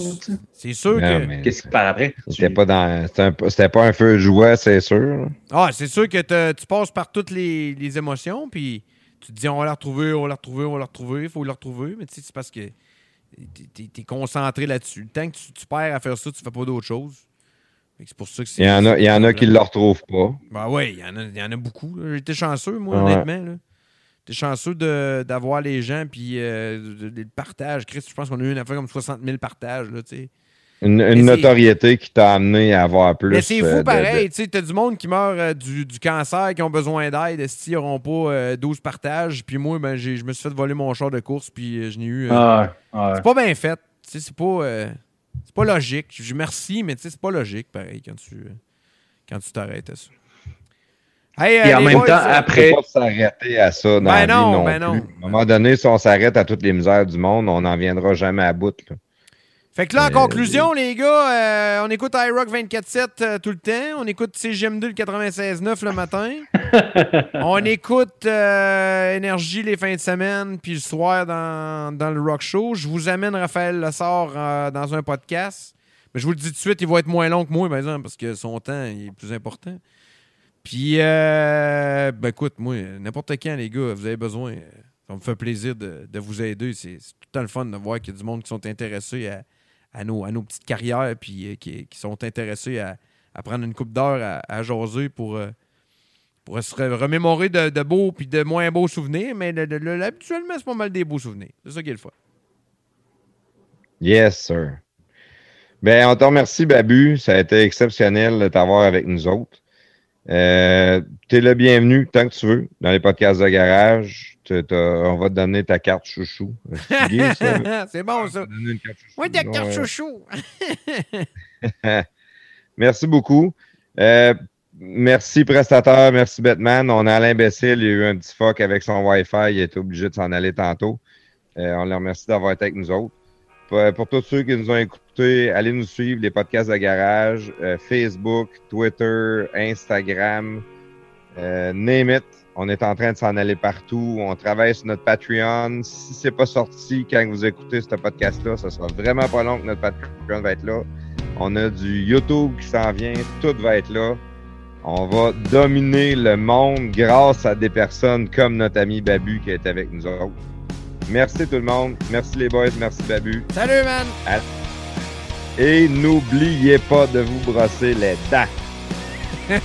c'est sûr Non, que... Qu'est-ce qui part après? C'était pas dans. C'était un- C'était pas un feu de joie, c'est sûr. Ah, c'est sûr que te- tu passes par toutes les, les émotions, puis tu te dis on va la retrouver, on va la retrouver, on va la retrouver, il faut la retrouver, mais tu sais, c'est parce que t'es, t'es concentré là-dessus. Le temps que tu, tu perds à faire ça, tu fais pas d'autre chose. Fait que C'est pour ça que c'est. Il y en a, il y en a qui ne le retrouvent pas. Ben oui, il y, en a- il y en a beaucoup. J'ai été chanceux, moi, Ouais. honnêtement. Là. J'étais chanceux de- d'avoir les gens, puis euh, de- de- le partage. Chris, je pense qu'on a eu une affaire comme 60 000 partages, là, tu sais. Une, notoriété qui t'a amené à avoir plus. Mais c'est euh, fou de- pareil, de- tu sais, t'as du monde qui meurt euh, du, du cancer, qui ont besoin d'aide, est-ce qu'ils n'auront pas euh, 12 partages, puis moi, ben, j'ai- je me suis fait voler mon char de course, puis euh, je n'ai eu... euh, Ah, ouais. C'est pas bien fait, tu sais, c'est pas... euh, c'est pas logique. Je merci, mais tu sais, c'est pas logique, pareil, quand tu euh, quand tu t'arrêtes à ça. Hey, Puis euh, en même boys, temps, euh, après- faut pas s'arrêter à ça dans Ben la vie non, ben plus. non. À un moment donné, si on s'arrête à toutes les misères du monde, on n'en viendra jamais à bout. là. Fait que là, en Euh, conclusion, les gars, euh, on écoute iRock 24-7 euh, tout le temps. On écoute CGM2 le 96-9 le matin. on écoute euh, Énergie les fins de semaine, puis le soir dans, dans le Rock Show. Je vous amène Raphaël Lessard euh, dans un podcast. Mais je vous le dis tout de suite, il va être moins long que moi, par exemple, parce que son temps il est plus important. Puis, euh, ben écoute, moi, n'importe quand, les gars, vous avez besoin, euh, ça me fait plaisir de, de vous aider. C'est tout le temps le fun de voir qu'il y a du monde qui sont intéressés à, à nos, à nos petites carrières, puis euh, qui, qui sont intéressés à, à prendre une coupe d'heure à, à jaser pour, pour se re- remémorer de, beaux puis de moins beaux souvenirs. Mais le- le- le- habituellement, c'est pas mal des beaux souvenirs. C'est ça qui est le fun. Yes, sir. Ben, on te remercie, Babu. Ça a été exceptionnel de t'avoir avec nous autres. Euh, tu es le bienvenu tant que tu veux dans les podcasts de garage. On va te donner ta carte chouchou. C'est bon, ça. Oui, ta carte chouchou. merci beaucoup. Euh, merci, prestataire. Merci, Batman. On a Bessel. Il y a eu un petit fuck avec son Wi-Fi. Il était obligé de s'en aller tantôt. Euh, on le remercie d'avoir été avec nous autres. Pour, tous ceux qui nous ont écoutés, allez nous suivre, les podcasts de garage, euh, Facebook, Twitter, Instagram, euh, name it. On est en train de s'en aller partout. On travaille sur notre Patreon. Si c'est pas sorti quand vous écoutez ce podcast-là, ça sera vraiment pas long que notre Patreon va être là. On a du YouTube qui s'en vient. Tout va être là. On va dominer le monde grâce à des personnes comme notre ami Babu qui est avec nous autres. Merci tout le monde. Merci les boys. Merci Babu. Salut, man. À- Et n'oubliez pas de vous brosser les dents.